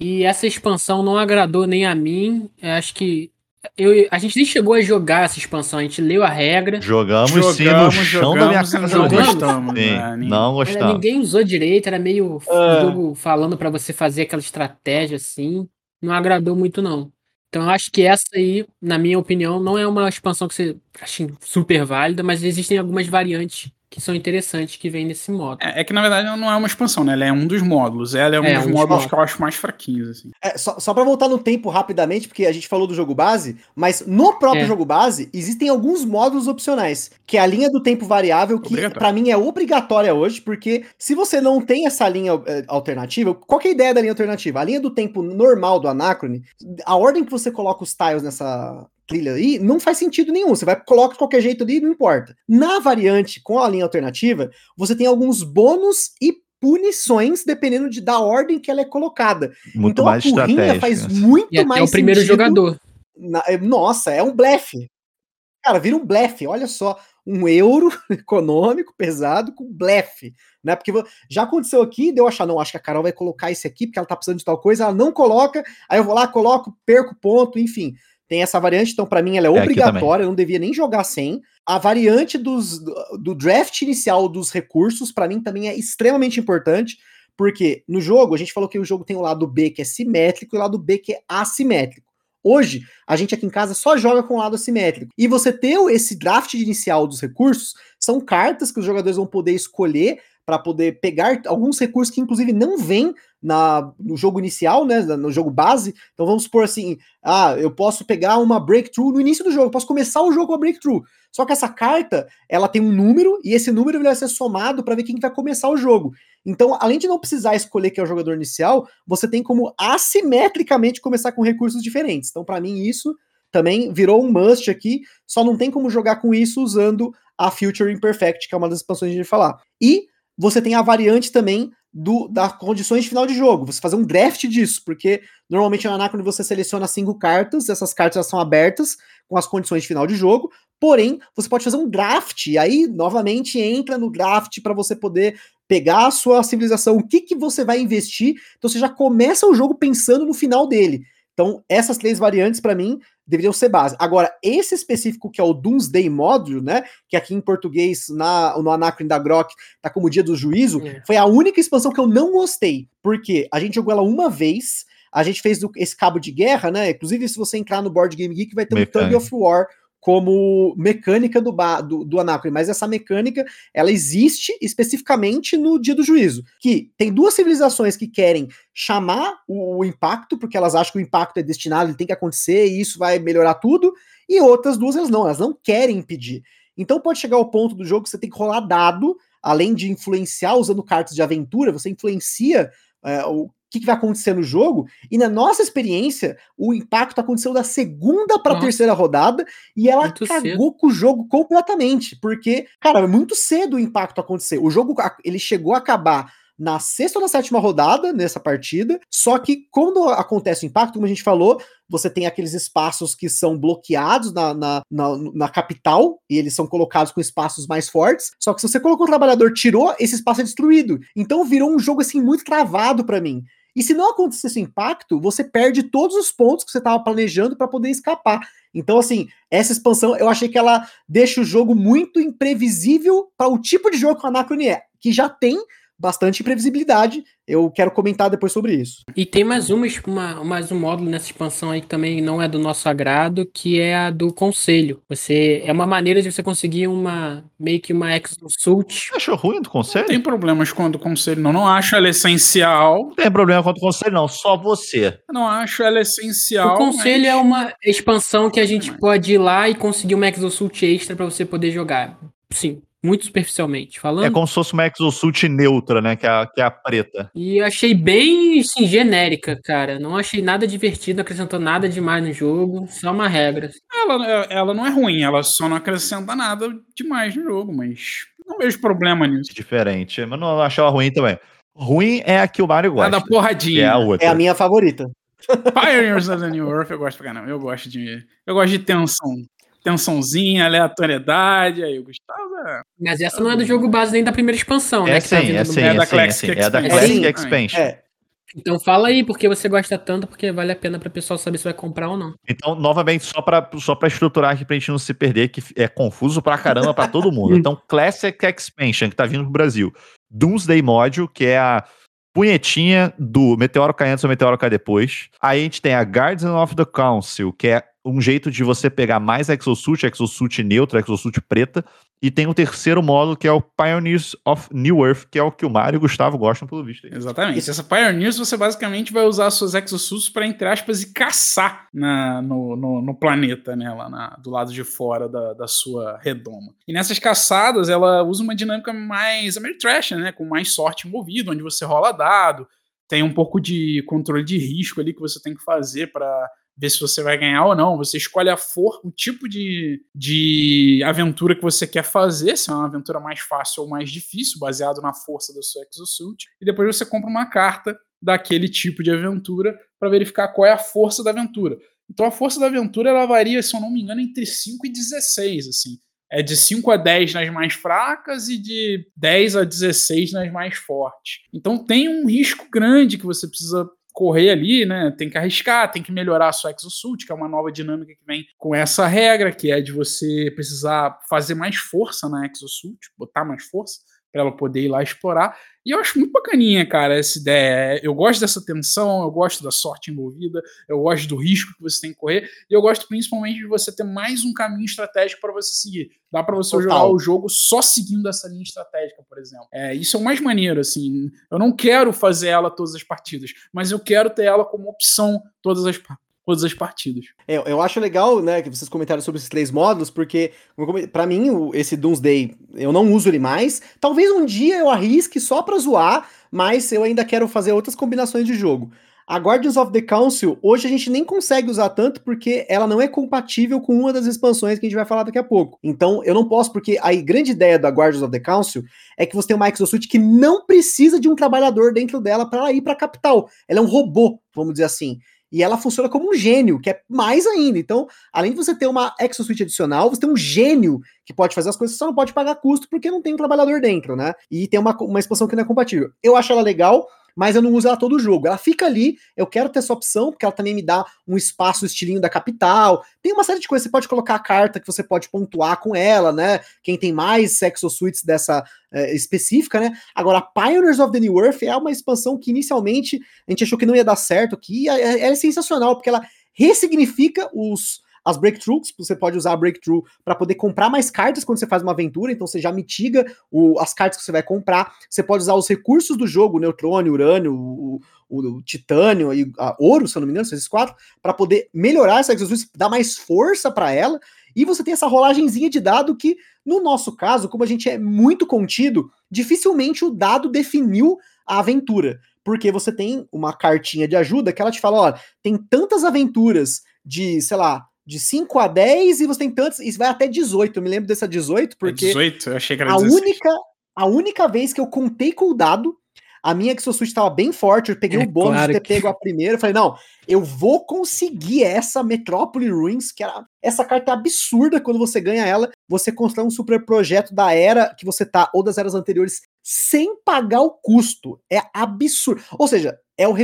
E essa expansão não agradou nem a mim. Eu acho que. Eu, a gente nem chegou a jogar essa expansão, a gente leu a regra. Jogamos, sim no chão da minha jogamos casa. não gostamos. Sim, né? Ninguém- não Era, gostamos. ninguém usou direito, era meio Ah. jogo falando pra você fazer aquela estratégia assim. Não agradou muito, não. Então eu acho que essa aí, na minha opinião, não é uma expansão que você acha super válida, mas existem algumas variantes que são interessantes que vêm nesse modo. É, é que na verdade ela não é uma expansão, né? Ela é um dos módulos. Ela é um É, dos um dos módulos que eu acho mais fraquinhos, assim. É, só, só para voltar no tempo rapidamente, porque a gente falou do jogo base, mas no próprio É. jogo base existem alguns módulos opcionais, que é a linha do tempo variável, que pra mim é obrigatória hoje, porque se você não tem essa linha eh, alternativa, qual que é a ideia da linha alternativa? A linha do tempo normal do Anacrone, a ordem que você coloca os tiles nessa trilha aí, não faz sentido nenhum. Você vai coloca de qualquer jeito ali, não importa. Na variante com a linha alternativa, você tem alguns bônus e punições dependendo de, da ordem que ela é colocada. Muito então mais a currinha estratégia. faz né? muito E até mais o primeiro sentido jogador. na- é- nossa, é um blefe. Cara, vira um blefe, olha só. um euro econômico, pesado, com blefe, né? Porque já aconteceu aqui, deu achar, não, acho que a Carol vai colocar esse aqui, porque ela tá precisando de tal coisa, ela não coloca, aí eu vou lá, coloco, perco ponto, enfim. Tem essa variante, então para mim ela é, é obrigatória, eu não devia nem jogar sem. A variante dos, do draft inicial dos recursos, para mim também é extremamente importante, porque no jogo, a gente falou que o jogo tem o lado B que é simétrico e o lado B que é assimétrico. Hoje, a gente aqui em casa só joga com o lado assimétrico. E você ter esse draft inicial dos recursos são cartas que os jogadores vão poder escolher para poder pegar alguns recursos que, inclusive, não vêm na, no jogo inicial, né, no jogo base. Então vamos supor assim, ah, eu posso pegar uma breakthrough no início do jogo, posso começar o jogo com a breakthrough. Só que essa carta, ela tem um número e esse número vai ser somado para ver quem vai começar o jogo. Então, além de não precisar escolher quem é o jogador inicial, você tem como assimetricamente começar com recursos diferentes. Então, para mim isso também virou um must aqui, só não tem como jogar com isso usando a Future Imperfect, que é uma das expansões que a gente vai falar. E você tem a variante também do, das condições de final de jogo. Você fazer um draft disso, porque normalmente no Anacron você seleciona cinco cartas, essas cartas são abertas com as condições de final de jogo. Porém, você pode fazer um draft, e aí novamente entra no draft para você poder pegar a sua civilização, o que, que você vai investir. Então você já começa o jogo pensando no final dele. Então, essas três variantes, para mim, deveriam ser base. Agora, esse específico que é o Doomsday Module, né? Que aqui em português, na, no Anacron da Grok, tá como Dia do Juízo, é. foi a única expansão que eu não gostei. Porque a gente jogou ela uma vez, a gente fez esse cabo de guerra, né? Inclusive, se você entrar no Board Game Geek, vai ter um Tug of War como mecânica do, do, do mas essa mecânica ela existe especificamente no Dia do Juízo, que tem duas civilizações que querem chamar o, o impacto, porque elas acham que o impacto é destinado, ele tem que acontecer e isso vai melhorar tudo, e outras duas elas não, elas não querem impedir. Então pode chegar ao ponto do jogo que você tem que rolar dado, além de influenciar usando cartas de aventura, você influencia é, o que, que vai acontecer no jogo. E na nossa experiência, o impacto aconteceu da segunda para a terceira rodada e ela muito cagou cedo. com o jogo completamente. Porque, cara, é muito cedo o impacto acontecer. O jogo ele chegou a acabar na sexta ou na sétima rodada nessa partida. Só que quando acontece o impacto, como a gente falou, você tem aqueles espaços que são bloqueados na, na, na, na, capital e eles são colocados com espaços mais fortes. Só que se você colocou o trabalhador, tirou, esse espaço é destruído. Então virou um jogo assim muito travado para mim. E se não acontecer esse impacto, você perde todos os pontos que você estava planejando para poder escapar. Então, assim, essa expansão eu achei que ela deixa o jogo muito imprevisível para o tipo de jogo que o Anacron é, que já tem bastante imprevisibilidade. Eu quero comentar depois sobre isso. E tem mais uma, uma, mais um módulo nessa expansão aí que também não é do nosso agrado, que é a do conselho. Você é uma maneira de você conseguir uma meio que uma exosult. Achou ruim do conselho? Não tem problemas com a do conselho, não. Não acho ela essencial. Não tem problema com a do conselho, não. Só você. não acho ela essencial. O conselho mas... é uma expansão que a gente pode ir lá e conseguir uma exosult extra para você poder jogar. Sim, muito superficialmente falando. É como se fosse uma exosuit neutra, né? Que é, a, que é a preta. E achei bem, assim, genérica, cara. Não achei nada divertido, não acrescentou nada demais no jogo, só uma regra. Ela, ela não é ruim, ela só não acrescenta nada demais no jogo, mas não vejo problema nisso. Diferente, mas não achei ela ruim também. Ruim é a que o Mario gosta. A da porradinha. É a outra. É a minha favorita. Pioneers of the New Earth eu gosto pra caramba. Eu gosto de. Eu gosto de tensão tensãozinha, aleatoriedade. Aí o Gustavo é. Mas essa não é do jogo base nem da primeira expansão, é né? Sim, é, sim, é, é, da Classic é, é da Classic Expansion. É. Então fala aí, porque você gosta tanto, porque vale a pena para o pessoal saber se vai comprar ou não. Então, novamente, só para só pra estruturar aqui pra gente não se perder, que é confuso pra caramba para todo mundo. Então, Classic Expansion, que tá vindo pro Brasil. Doomsday Module, que é a punhetinha do Meteoro cai antes ou Meteoro cai depois. Aí a gente tem a Guardian of the Council, que é um jeito de você pegar mais exosuit, exosuit neutra, exosuit preta, e tem o terceiro módulo que é o Pioneers of New Earth, que é o que o Mario e o Gustavo gostam pelo visto. Exatamente. Essa Pioneers você basicamente vai usar suas exosuits para entre aspas e caçar na, no, no, no planeta, né, lá na, do lado de fora da, da sua redoma. E nessas caçadas ela usa uma dinâmica mais Ameritrash, né, com mais sorte envolvida, onde você rola dado, tem um pouco de controle de risco ali que você tem que fazer para ver se você vai ganhar ou não. Você escolhe a for, o tipo de, de aventura que você quer fazer, se é uma aventura mais fácil ou mais difícil, baseado na força da sua exosuit. E depois você compra uma carta daquele tipo de aventura para verificar qual é a força da aventura. Então a força da aventura ela varia, se eu não me engano, entre 5 e 16, assim. é de 5 a 10 nas mais fracas e de 10 a 16 nas mais fortes. Então tem um risco grande que você precisa correr ali, né? Tem que arriscar, tem que melhorar a sua exosuit, que é uma nova dinâmica que vem com essa regra, que é de você precisar fazer mais força na exosuit, botar mais força para ela poder ir lá explorar. E eu acho muito bacaninha, cara, essa ideia. Eu gosto dessa tensão, eu gosto da sorte envolvida, eu gosto do risco que você tem que correr, e eu gosto principalmente de você ter mais um caminho estratégico para você seguir. Dá para você Total. jogar o jogo só seguindo essa linha estratégica, por exemplo. É, isso é o mais maneiro, assim. Eu não quero fazer ela todas as partidas, mas eu quero ter ela como opção todas as partidas todas as partidas. É, eu acho legal, né, que vocês comentaram sobre esses três módulos, porque para mim esse Doomsday eu não uso ele mais. Talvez um dia eu arrisque só para zoar, mas eu ainda quero fazer outras combinações de jogo. A Guardians of the Council, hoje a gente nem consegue usar tanto porque ela não é compatível com uma das expansões que a gente vai falar daqui a pouco. Então eu não posso, porque a grande ideia da Guardians of the Council é que você tem uma exosuit que não precisa de um trabalhador dentro dela para ir para a capital. Ela é um robô, vamos dizer assim e ela funciona como um gênio, que é mais ainda. Então, além de você ter uma exosuite adicional, você tem um gênio que pode fazer as coisas, só não pode pagar custo porque não tem um trabalhador dentro, né? E tem uma, uma expansão que não é compatível. Eu acho ela legal, mas eu não uso ela todo o jogo. Ela fica ali, eu quero ter essa opção, porque ela também me dá um espaço estilinho da capital. Tem uma série de coisas, você pode colocar a carta que você pode pontuar com ela, né? Quem tem mais Sexo Suites dessa é, específica, né? Agora, Pioneers of the New Earth é uma expansão que inicialmente a gente achou que não ia dar certo, que é, é sensacional, porque ela ressignifica os as breakthroughs, você pode usar a breakthrough para poder comprar mais cartas quando você faz uma aventura, então você já mitiga o, as cartas que você vai comprar. Você pode usar os recursos do jogo, o neutrônio, urânio, o, o, o titânio e a ouro, se eu não me engano, esses quatro, para poder melhorar essa exosuit, dar mais força para ela. E você tem essa rolagenzinha de dado que, no nosso caso, como a gente é muito contido, dificilmente o dado definiu a aventura. Porque você tem uma cartinha de ajuda que ela te fala: ó, tem tantas aventuras de, sei lá, de 5 a 10 e você tem tantos, e vai até 18. Eu me lembro dessa 18 porque 18, eu achei que era a única a única vez que eu contei com o dado, a minha Exosuit estava bem forte, eu peguei é, o bônus claro de ter que... pego a primeira, eu falei, não, eu vou conseguir essa Metrópole Ruins, que era, essa carta é absurda quando você ganha ela, você constrói um super projeto da era que você tá, ou das eras anteriores, sem pagar o custo. É absurdo. Ou seja, é, o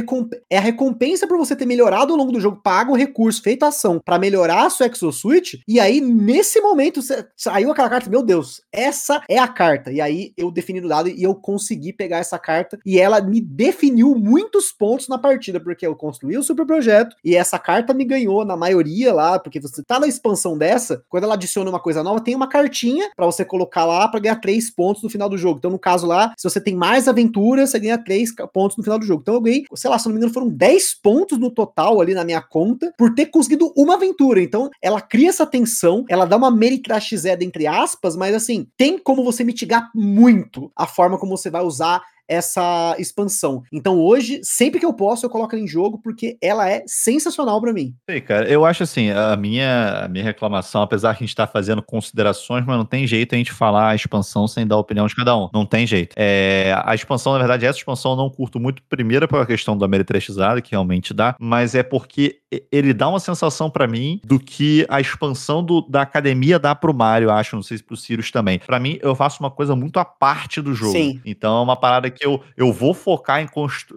é a recompensa por você ter melhorado ao longo do jogo, paga o recurso, feito a ação para melhorar a sua Exosuit, e aí nesse momento saiu aquela carta, meu Deus, essa é a carta. E aí eu defini no dado e eu consegui pegar essa carta e ela me definiu muitos pontos na partida, porque eu construí o super projeto e essa carta me ganhou na maioria lá, porque você tá na expansão dessa, quando ela adiciona uma coisa nova, tem uma cartinha para você colocar lá para ganhar três pontos no final do jogo. Então no caso lá, se você tem mais aventuras, você ganha três pontos no final do jogo. Então eu ganhei sei lá, se não me engano, foram 10 pontos no total ali na minha conta por ter conseguido uma aventura. Então, ela cria essa tensão, ela dá uma meritocratisada entre aspas, mas assim, tem como você mitigar muito a forma como você vai usar essa expansão. Então hoje, sempre que eu posso, eu coloco ela em jogo porque ela é sensacional para mim. Sei, cara, eu acho assim, a minha, a minha reclamação, apesar que a gente tá fazendo considerações, mas não tem jeito a gente falar a expansão sem dar a opinião de cada um. Não tem jeito. É, a expansão, na verdade, essa expansão eu não curto muito, primeiro pela questão da meritretizada, que realmente dá, mas é porque ele dá uma sensação para mim do que a expansão do, da academia dá pro Mario, acho, não sei se pro Sirius também. Para mim, eu faço uma coisa muito à parte do jogo. Sim. Então é uma parada que eu, eu vou focar em,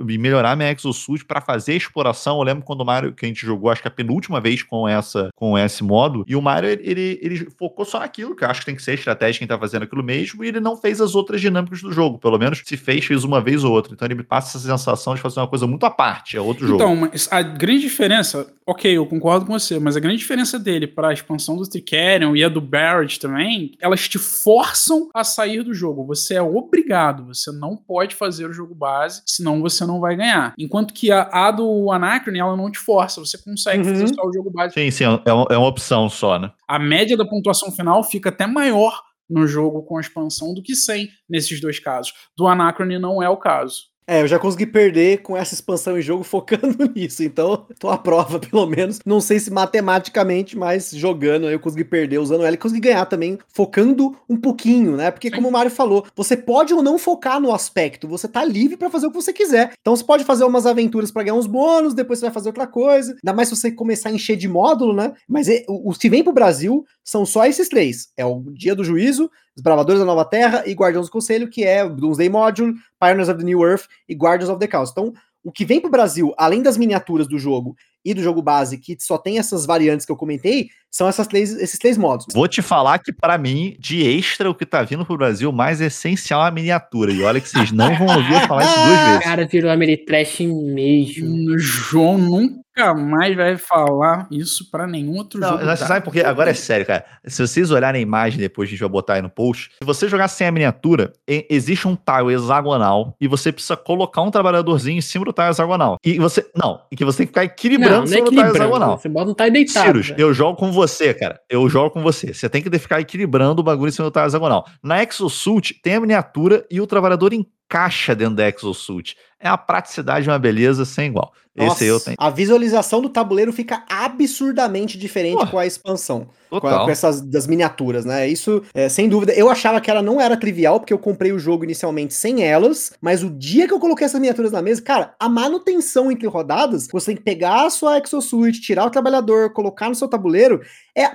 em melhorar minha Exosuit para fazer a exploração. Eu lembro quando o Mario, que a gente jogou, acho que a penúltima vez com, essa, com esse modo, e o Mario, ele, ele focou só naquilo, que eu acho que tem que ser estratégia quem tá fazendo aquilo mesmo, e ele não fez as outras dinâmicas do jogo. Pelo menos se fez, fez uma vez ou outra. Então ele me passa essa sensação de fazer uma coisa muito à parte, é outro jogo. Então, mas a grande diferença, ok, eu concordo com você, mas a grande diferença dele para a expansão do Tricerion e a do Barrett também, elas te forçam a sair do jogo. Você é obrigado, você não pode fazer o jogo base, senão você não vai ganhar. Enquanto que a, a do Anacron, ela não te força, você consegue uhum. fazer só o jogo base. Sim, sim, é uma, é uma opção só, né? A média da pontuação final fica até maior no jogo com a expansão do que sem nesses dois casos. Do Anacron não é o caso. É, eu já consegui perder com essa expansão em jogo focando nisso, então tô à prova, pelo menos. Não sei se matematicamente, mas jogando eu consegui perder usando ela e consegui ganhar também, focando um pouquinho, né? Porque, como o Mário falou, você pode ou não focar no aspecto, você tá livre para fazer o que você quiser. Então você pode fazer umas aventuras para ganhar uns bônus, depois você vai fazer outra coisa. Ainda mais se você começar a encher de módulo, né? Mas é, os que vem pro Brasil são só esses três: é o Dia do Juízo, os Bravadores da Nova Terra e Guardiões do Conselho, que é Doomsday Module, Pioneers of the New Earth e Guardians of the Chaos. Então, o que vem pro Brasil, além das miniaturas do jogo e do jogo base, que só tem essas variantes que eu comentei, são essas três, esses três modos. Vou te falar que, para mim, de extra, o que tá vindo pro Brasil, mais essencial é a miniatura. E olha que vocês não vão ouvir eu falar isso duas O vezes. cara virou Ameritrash mesmo. O João nunca mais vai falar isso pra nenhum outro Não, jogo. você sabe por quê? Agora é sério, cara. Se vocês olharem a imagem depois, a gente vai botar aí no post. Se você jogar sem a miniatura, existe um tile hexagonal e você precisa colocar um trabalhadorzinho em cima do tile hexagonal. E você. Não, e que você tem que ficar equilibrando Não, não é cima do tile hexagonal. Você bota um tá deitado. Cirus, velho. eu jogo com você, cara. Eu jogo com você. Você tem que ficar equilibrando o bagulho em cima do hexagonal. Na Exosuit tem a miniatura e o trabalhador encaixa dentro da Exosuit. É uma praticidade, uma beleza sem igual. Esse aí eu Nossa, tenho. A visualização do tabuleiro fica absurdamente diferente com a expansão. Com, a- com essas das miniaturas, né? Isso, é, sem dúvida. Eu achava que ela não era trivial, porque eu comprei o jogo inicialmente sem elas, mas o dia que eu coloquei essas miniaturas na mesa, cara, a manutenção entre rodadas, você tem que pegar a sua Exosuit, tirar o trabalhador, colocar no seu tabuleiro, é.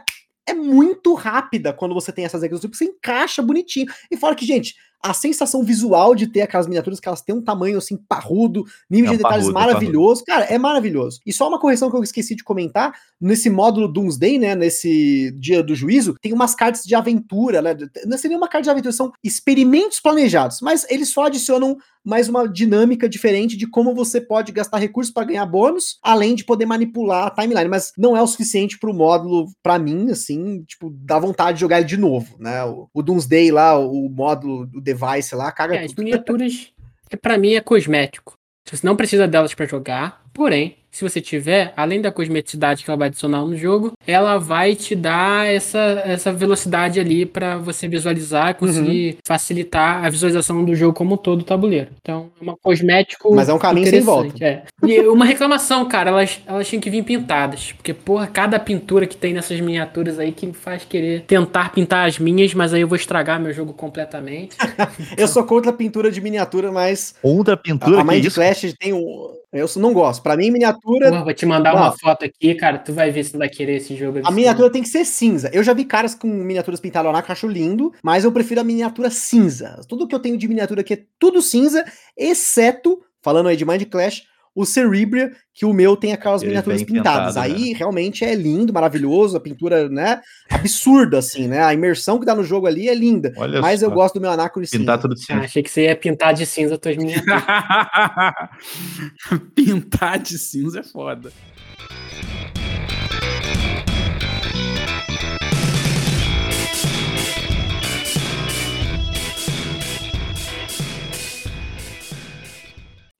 É muito rápida quando você tem essas Exosuit, porque você encaixa bonitinho. E fora que, gente, a sensação visual de ter aquelas miniaturas que elas têm um tamanho assim parrudo, nível É de detalhes parrudo, é maravilhoso. Cara, é maravilhoso. E só uma correção que eu esqueci de comentar: nesse módulo Doomsday, né? Nesse dia do juízo, tem umas cartas de aventura, né? Não seria uma carta de aventura, são experimentos planejados, mas eles só adicionam mais uma dinâmica diferente de como você pode gastar recursos para ganhar bônus, além de poder manipular a timeline. Mas não é o suficiente pro módulo, para mim, assim, tipo, dá vontade de jogar ele de novo, né? O, o Doomsday lá, o módulo do device lá, caga É, as tudo. miniaturas, é, pra mim, é cosmético. Você não precisa delas pra jogar, porém, se você tiver, além da cosmeticidade que ela vai adicionar no jogo, ela vai te dar essa, essa velocidade ali pra você visualizar e conseguir facilitar a visualização do jogo como um todo do tabuleiro. Então, é uma cosmético. Mas é um caminho sem volta. É. E uma reclamação, cara, elas, elas tinham que vir pintadas. Porque, porra, cada pintura que tem nessas miniaturas aí que me faz querer tentar pintar as minhas, mas aí eu vou estragar meu jogo completamente. Eu sou contra a pintura de miniatura, mas Outra pintura a, a Mind. Clash tem um. Eu não gosto. Pra mim, miniatura. Porra, vou te mandar uma foto aqui, cara. Tu vai ver se tu vai querer esse jogo. A miniatura tem que ser cinza. Eu já vi caras com miniaturas pintadas lá que acho lindo, mas eu prefiro a miniatura cinza. Tudo que eu tenho de miniatura aqui é tudo cinza, exceto, falando aí de Mind Clash, o Cerebria, que o meu tem aquelas Ele miniaturas pintadas. pintado, aí realmente é lindo, maravilhoso, a pintura, né, absurda, assim, né? A imersão que dá no jogo ali é linda. Olha mas eu só. gosto do meu Anacron cinza. Pintar tudo de Ah, cinza. achei que você ia pintar de cinza tuas miniaturas. Pintar de cinza é foda.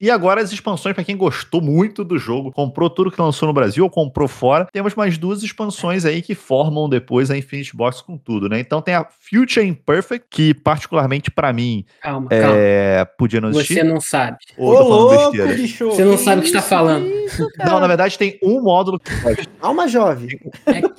E agora as expansões para quem gostou muito do jogo, comprou tudo que lançou no Brasil ou comprou fora. Temos mais duas expansões aí que formam depois a Infinite Box com tudo, né? Então tem a Future Imperfect, que particularmente para mim Calma, calma. é... podia não existir. Você não sabe. Ô, louco, bicho! Você não sabe o que está falando. isso? Não, na verdade tem um módulo que eu gosto. Alma jovem.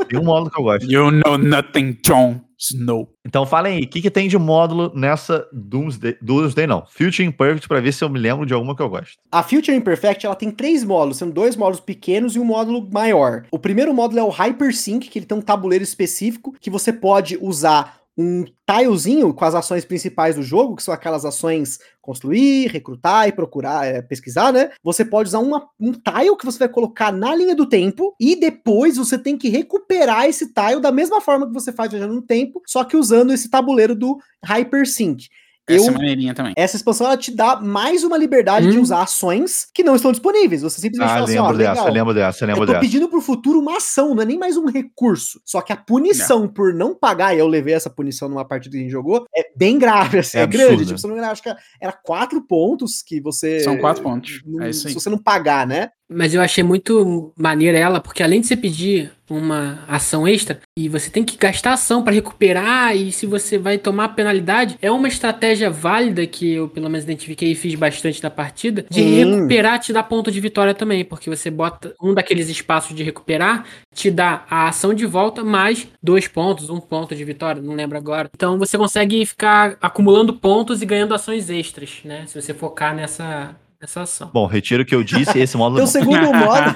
Tem um módulo que eu gosto. You know nothing, Jon Snow. Então falem aí, o que, que tem de módulo nessa Doomsday? Doomsday não, Future Imperfect para ver se eu me lembro de alguma que eu gosto. A Future Imperfect ela tem três módulos, são dois módulos pequenos e um módulo maior. O primeiro módulo é o Hypersync, que ele tem um tabuleiro específico que você pode usar um tilezinho com as ações principais do jogo, que são aquelas ações construir, recrutar e procurar, é, pesquisar, né? Você pode usar uma, um tile que você vai colocar na linha do tempo e depois você tem que recuperar esse tile da mesma forma que você faz viajando no tempo, só que usando esse tabuleiro do Hypersync. Essa Eu é maneirinha também. essa expansão ela te dá mais uma liberdade de Hum. usar ações que não estão disponíveis. Você simplesmente Ah, fala assim, ó, lembro dessa, legal. lembro dessa, Eu lembro tô dessa. pedindo pro futuro uma ação, não é nem mais um recurso. Só que a punição por não pagar, e eu levei essa punição numa partida que a gente jogou, é bem grave, assim, É é, grande. Tipo, se eu não me engano, acho que era quatro pontos que você. São quatro pontos. não- É isso aí. Se você não pagar, né? Mas eu achei muito maneira ela, porque além de você pedir uma ação extra e você tem que gastar ação para recuperar e se você vai tomar penalidade, é uma estratégia válida que eu pelo menos identifiquei e fiz bastante da partida, de Hum. recuperar te dá ponto de vitória também, porque você bota um daqueles espaços de recuperar, te dá a ação de volta mais dois pontos, um ponto de vitória, não lembro agora. Então você consegue ficar acumulando pontos e ganhando ações extras, né? Se você focar nessa, nessa ação. Bom, retiro o que eu disse, esse módulo Teu segundo modo.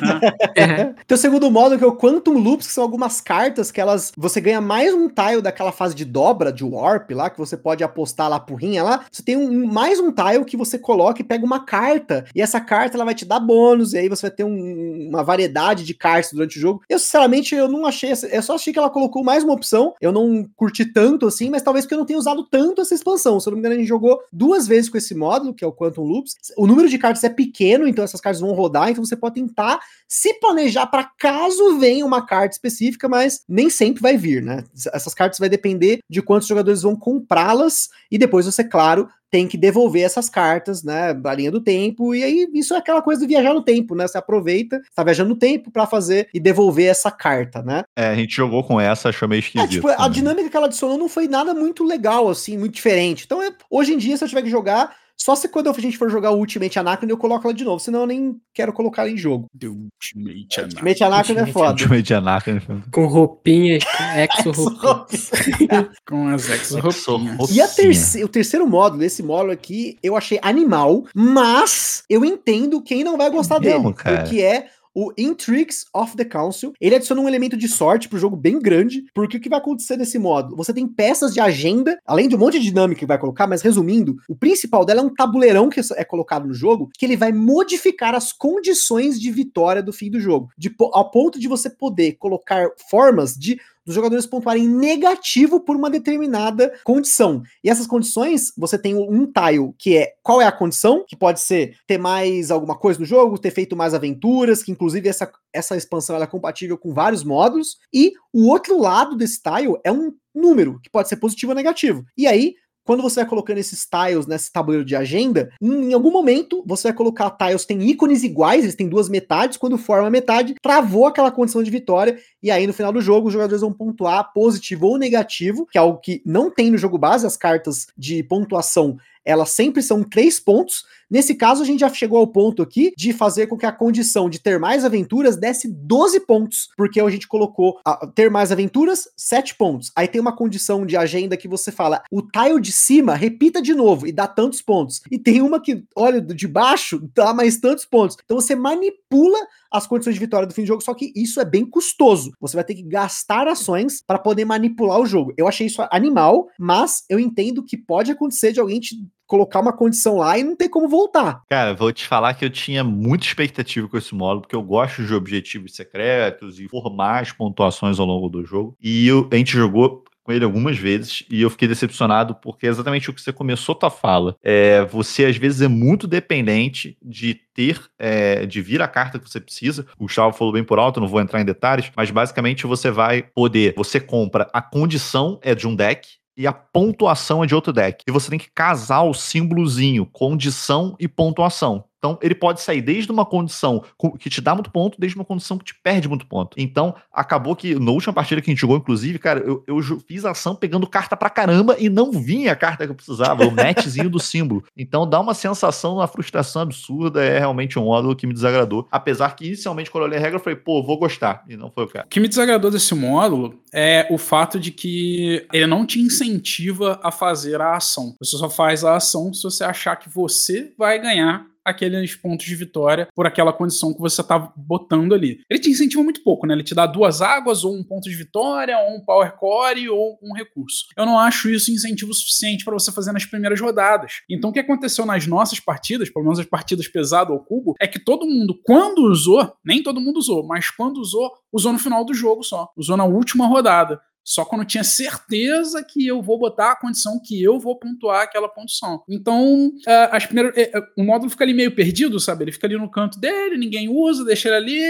É. Teu segundo modo que é o Quantum Loops, que são algumas cartas que elas. Você ganha mais um tile daquela fase de dobra, de warp lá, que você pode apostar lá porrinha lá. Você tem um, mais um tile que você coloca e pega uma carta. E essa carta ela vai te dar bônus. E aí você vai ter um- uma variedade de cartas durante o jogo. Eu, sinceramente, eu não achei. essa- Eu só achei que ela colocou mais uma opção. Eu não curti tanto assim, mas talvez porque eu não tenha usado tanto essa expansão. Se eu não me engano, a gente jogou duas vezes com esse módulo, que é o Quantum Loops. O número de cartas é pequeno, então essas cartas vão rodar. Então você pode tentar se planejar para caso venha uma carta específica, mas nem sempre vai vir, né? Essas cartas vai depender de quantos jogadores vão comprá-las e depois você, claro, tem que devolver essas cartas, né, pra linha do tempo, e aí isso é aquela coisa de viajar no tempo, né? Você aproveita, tá viajando no tempo para fazer e devolver essa carta, né? É, a gente jogou com essa, achou meio É, esquisito. tipo, a dinâmica que ela adicionou não foi nada muito legal, assim, muito diferente. Então, é- hoje em dia, se eu tiver que jogar, só se quando a gente for jogar o Ultimate Anacron eu coloco ela de novo, senão eu nem quero colocar ela em jogo. The Ultimate Anarchy. Ultimate Anacron é foda. Ultimate Anarchy. Com roupinhas, exo roupinhas. Com as exo roupinhas. E terce- o terceiro módulo, esse módulo aqui, eu achei animal, mas eu entendo quem não vai gostar Mesmo, dele, cara? porque é o Intrigues of the Council. Ele adiciona um elemento de sorte pro jogo bem grande, porque o que vai acontecer nesse módulo? Você tem peças de agenda, além de um monte de dinâmica que vai colocar, mas resumindo, o principal dela é um tabuleirão que é colocado no jogo, que ele vai modificar as condições de vitória do fim do jogo, de, ao ponto de você poder colocar formas de dos jogadores pontuarem negativo por uma determinada condição. E essas condições, você tem um tile que é qual é a condição, que pode ser ter mais alguma coisa no jogo, ter feito mais aventuras, que inclusive essa, essa expansão é compatível com vários módulos, e o outro lado desse tile é um número, que pode ser positivo ou negativo. E aí, quando você vai colocando esses tiles nesse tabuleiro de agenda, em algum momento você vai colocar tiles tem ícones iguais, eles têm duas metades, quando forma a metade, travou aquela condição de vitória, e aí no final do jogo os jogadores vão pontuar positivo ou negativo, que é algo que não tem no jogo base, as cartas de pontuação elas sempre são três pontos. Nesse caso, a gente já chegou ao ponto aqui de fazer com que a condição de ter mais aventuras desse 12 pontos, porque a gente colocou a- ter mais aventuras, 7 pontos. Aí tem uma condição de agenda que você fala, o tile de cima repita de novo e dá tantos pontos. E tem uma que, olha, de baixo dá mais tantos pontos. Então você manipula as condições de vitória do fim do jogo, só que isso é bem custoso. Você vai ter que gastar ações para poder manipular o jogo. Eu achei isso animal, mas eu entendo que pode acontecer de alguém te colocar uma condição lá e não ter como voltar. Cara, vou te falar que eu tinha muita expectativa com esse módulo, porque eu gosto de objetivos secretos e formar as pontuações ao longo do jogo. E eu- a gente jogou com ele algumas vezes e eu fiquei decepcionado porque é exatamente o que você começou tua fala. É, você às vezes é muito dependente de ter, é, de vir a carta que você precisa. O Gustavo falou bem por alto, não vou entrar em detalhes, mas basicamente você vai poder, você compra a condição é de um deck e a pontuação é de outro deck. E você tem que casar o símbolozinho, condição e pontuação. Então, ele pode sair desde uma condição co- que te dá muito ponto, desde uma condição que te perde muito ponto. Então, acabou que na última partida que a gente jogou, inclusive, cara, eu, eu fiz ação pegando carta pra caramba e não vinha a carta que eu precisava, o matchzinho do símbolo. Então, dá uma sensação, uma frustração absurda. É realmente um módulo que me desagradou. Apesar que, inicialmente, quando eu olhei a regra, eu falei, pô, vou gostar. E não foi o cara. O que me desagradou desse módulo é o fato de que ele não te incentiva a fazer a ação. Você só faz a ação se você achar que você vai ganhar aqueles pontos de vitória por aquela condição que você tá botando ali. Ele te incentiva muito pouco, né? Ele te dá duas águas, ou um ponto de vitória, ou um power core, ou um recurso. Eu não acho isso incentivo suficiente para você fazer nas primeiras rodadas. Então o que aconteceu nas nossas partidas, pelo menos as partidas pesado ao cubo, é que todo mundo, quando usou, nem todo mundo usou, mas quando usou, usou no final do jogo só. Usou na última rodada. Só quando tinha certeza que eu vou botar a condição que eu vou pontuar aquela pontuação. Então, é, as primeiras, é, é, o módulo fica ali meio perdido, sabe? Ele fica ali no canto dele, ninguém usa, deixa ele ali.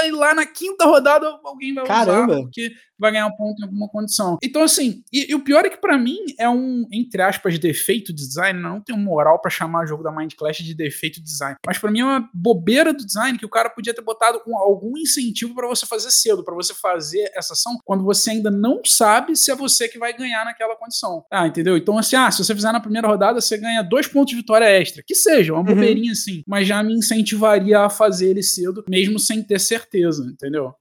Aí lá na quinta rodada alguém vai Caramba. usar, porque vai ganhar um ponto em alguma condição. Então, assim, e, e o pior é que para mim é um, entre aspas, defeito de design. Não tenho moral para chamar o jogo da Mind Clash de defeito de design. Mas para mim é uma bobeira do design que o cara podia ter botado com algum incentivo para você fazer cedo, para você fazer essa ação quando você ainda não sabe se é você que vai ganhar naquela condição. Ah, entendeu? Então, assim, ah, se você fizer na primeira rodada, você ganha dois pontos de vitória extra. Que seja, uma uhum. bobeirinha assim. Mas já me incentivaria a fazer ele cedo, mesmo sem ter certeza, entendeu?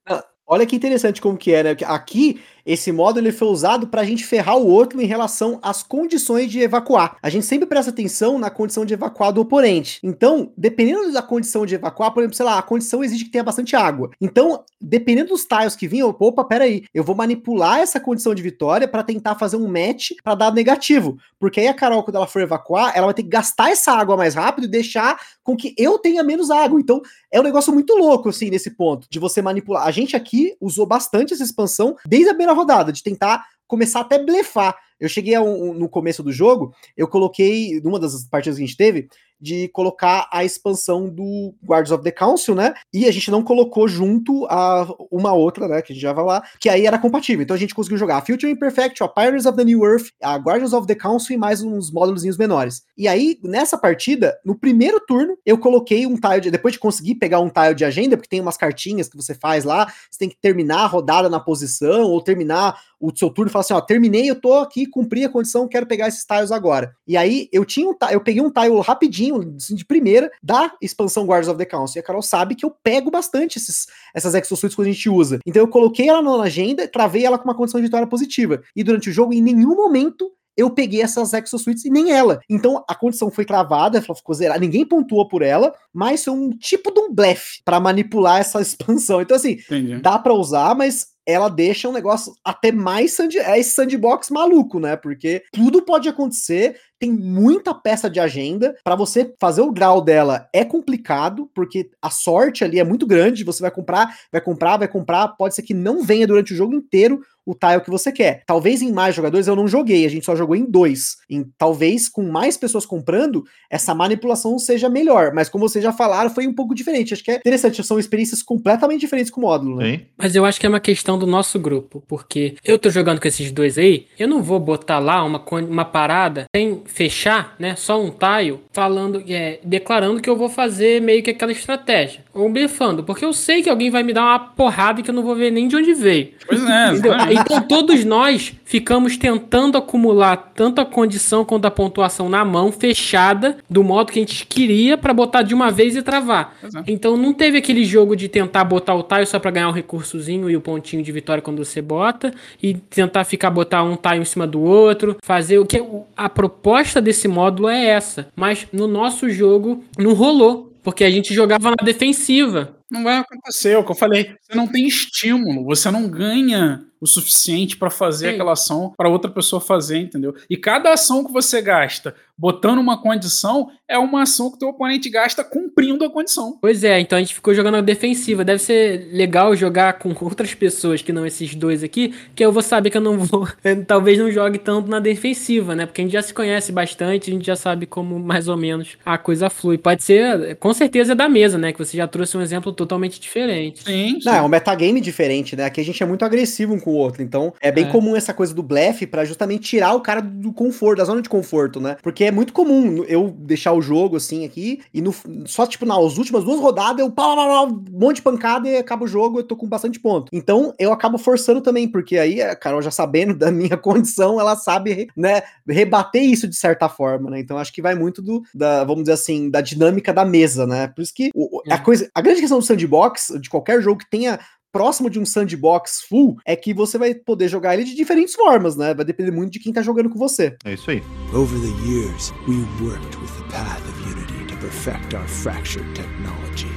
Olha que interessante como que é, né? Aqui esse modo ele foi usado para a gente ferrar o outro em relação às condições de evacuar. A gente sempre presta atenção na condição de evacuar do oponente. Então, dependendo da condição de evacuar, por exemplo, sei lá, a condição exige que tenha bastante água. Então, dependendo dos tiles que vinham, opa, peraí, eu vou manipular essa condição de vitória para tentar fazer um match para dar negativo. Porque aí a Carol, quando ela for evacuar, ela vai ter que gastar essa água mais rápido e deixar com que eu tenha menos água. Então, é um negócio muito louco, assim, nesse ponto, de você manipular. A gente aqui usou bastante essa expansão desde a primeira rodada, de tentar começar até blefar. Eu cheguei a um, no começo do jogo, eu coloquei, numa das partidas que a gente teve, de colocar a expansão do Guardians of the Council, né? E a gente não colocou junto a uma outra, né? Que a gente já vai lá, que aí era compatível. Então a gente conseguiu jogar a Future Imperfect, a Pirates of the New Earth, a Guardians of the Council e mais uns módulos menores. E aí, nessa partida, no primeiro turno, eu coloquei um tile, de, depois de conseguir pegar um tile de agenda, porque tem umas cartinhas que você faz lá, você tem que terminar a rodada na posição, ou terminar o seu turno e falar assim: ó, terminei, eu tô aqui, cumpri a condição, quero pegar esses tiles agora. E aí eu tinha um eu peguei um tile rapidinho assim, de primeira da expansão Guardians of the Council. E a Carol sabe que eu pego bastante esses, essas exosuits que a gente usa. Então eu coloquei ela na agenda, travei ela com uma condição de vitória positiva. E durante o jogo, em nenhum momento eu peguei essas exosuits e nem ela. Então a condição foi travada, ela ficou zerada, ninguém pontuou por ela, mas foi um tipo de um blefe para manipular essa expansão. Então assim, Entendi. dá para usar, mas ela deixa um negócio até mais sand é esse sandbox maluco, né? Porque tudo pode acontecer, tem muita peça de agenda. Para você fazer o grau dela é complicado, porque a sorte ali é muito grande. Você vai comprar, vai comprar, vai comprar. Pode ser que não venha durante o jogo inteiro o tile que você quer. Talvez em mais jogadores eu não joguei, a gente só jogou em dois. Em, talvez com mais pessoas comprando, essa manipulação seja melhor. Mas como vocês já falaram, foi um pouco diferente. Acho que é interessante, são experiências completamente diferentes com o módulo, né? Mas eu acho que é uma questão do nosso grupo, porque eu tô jogando com esses dois aí, eu não vou botar lá uma, uma parada sem fechar, né? Só um tile, falando, é, declarando que eu vou fazer meio que aquela estratégia. Ou blefando, porque eu sei que alguém vai me dar uma porrada que eu não vou ver nem de onde veio. Pois é, então todos nós ficamos tentando acumular tanto a condição quanto a pontuação na mão, fechada, do modo que a gente queria, para botar de uma vez e travar. É. Então não teve aquele jogo de tentar botar o tile só para ganhar um recursozinho e o pontinho de vitória quando você bota, e tentar ficar botar um tile em cima do outro, fazer o que. A proposta desse módulo é essa. Mas no nosso jogo não rolou. Porque a gente jogava na defensiva. Não vai acontecer, é o que eu falei. Você não tem estímulo, você não ganha o suficiente para fazer Sim. aquela ação para outra pessoa fazer, entendeu? E cada ação que você gasta botando uma condição é uma ação que o teu oponente gasta cumprindo a condição. Pois é, então a gente ficou jogando a defensiva. Deve ser legal jogar com outras pessoas que não esses dois aqui, que eu vou saber que eu não vou, talvez não jogue tanto na defensiva, né? Porque a gente já se conhece bastante, a gente já sabe como mais ou menos a coisa flui. Pode ser, com certeza, é da mesa, né? Que você já trouxe um exemplo totalmente diferente. Sim, sim. Não, é um metagame diferente, né? Aqui a gente é muito agressivo com o outro. Então, é bem é. comum essa coisa do blefe para justamente tirar o cara do conforto, da zona de conforto, né? Porque é muito comum eu deixar o jogo assim aqui e no, só tipo nas últimas duas rodadas eu pá, pá, pá, um monte de pancada e acaba o jogo, eu tô com bastante ponto. Então, eu acabo forçando também, porque aí a Carol já sabendo da minha condição, ela sabe, né, rebater isso de certa forma, né? Então, acho que vai muito do da, vamos dizer assim, da dinâmica da mesa, né? Por isso que o, a coisa, a grande questão do sandbox de qualquer jogo que tenha próximo de um sandbox full é que você vai poder jogar ele de diferentes formas, né? Vai depender muito de quem tá jogando com você. É isso aí. Over the years, we worked with the path of unity to perfect our fractured technology.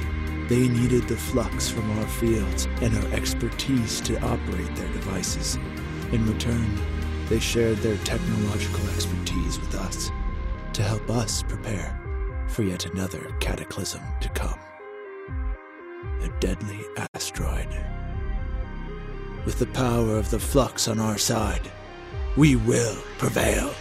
They needed the flux from our fields and our expertise to operate their devices. In return, they shared their technological expertise with us to help us prepare for yet another cataclysm to come. A deadly asteroid. With the power of the flux on our side, we will prevail.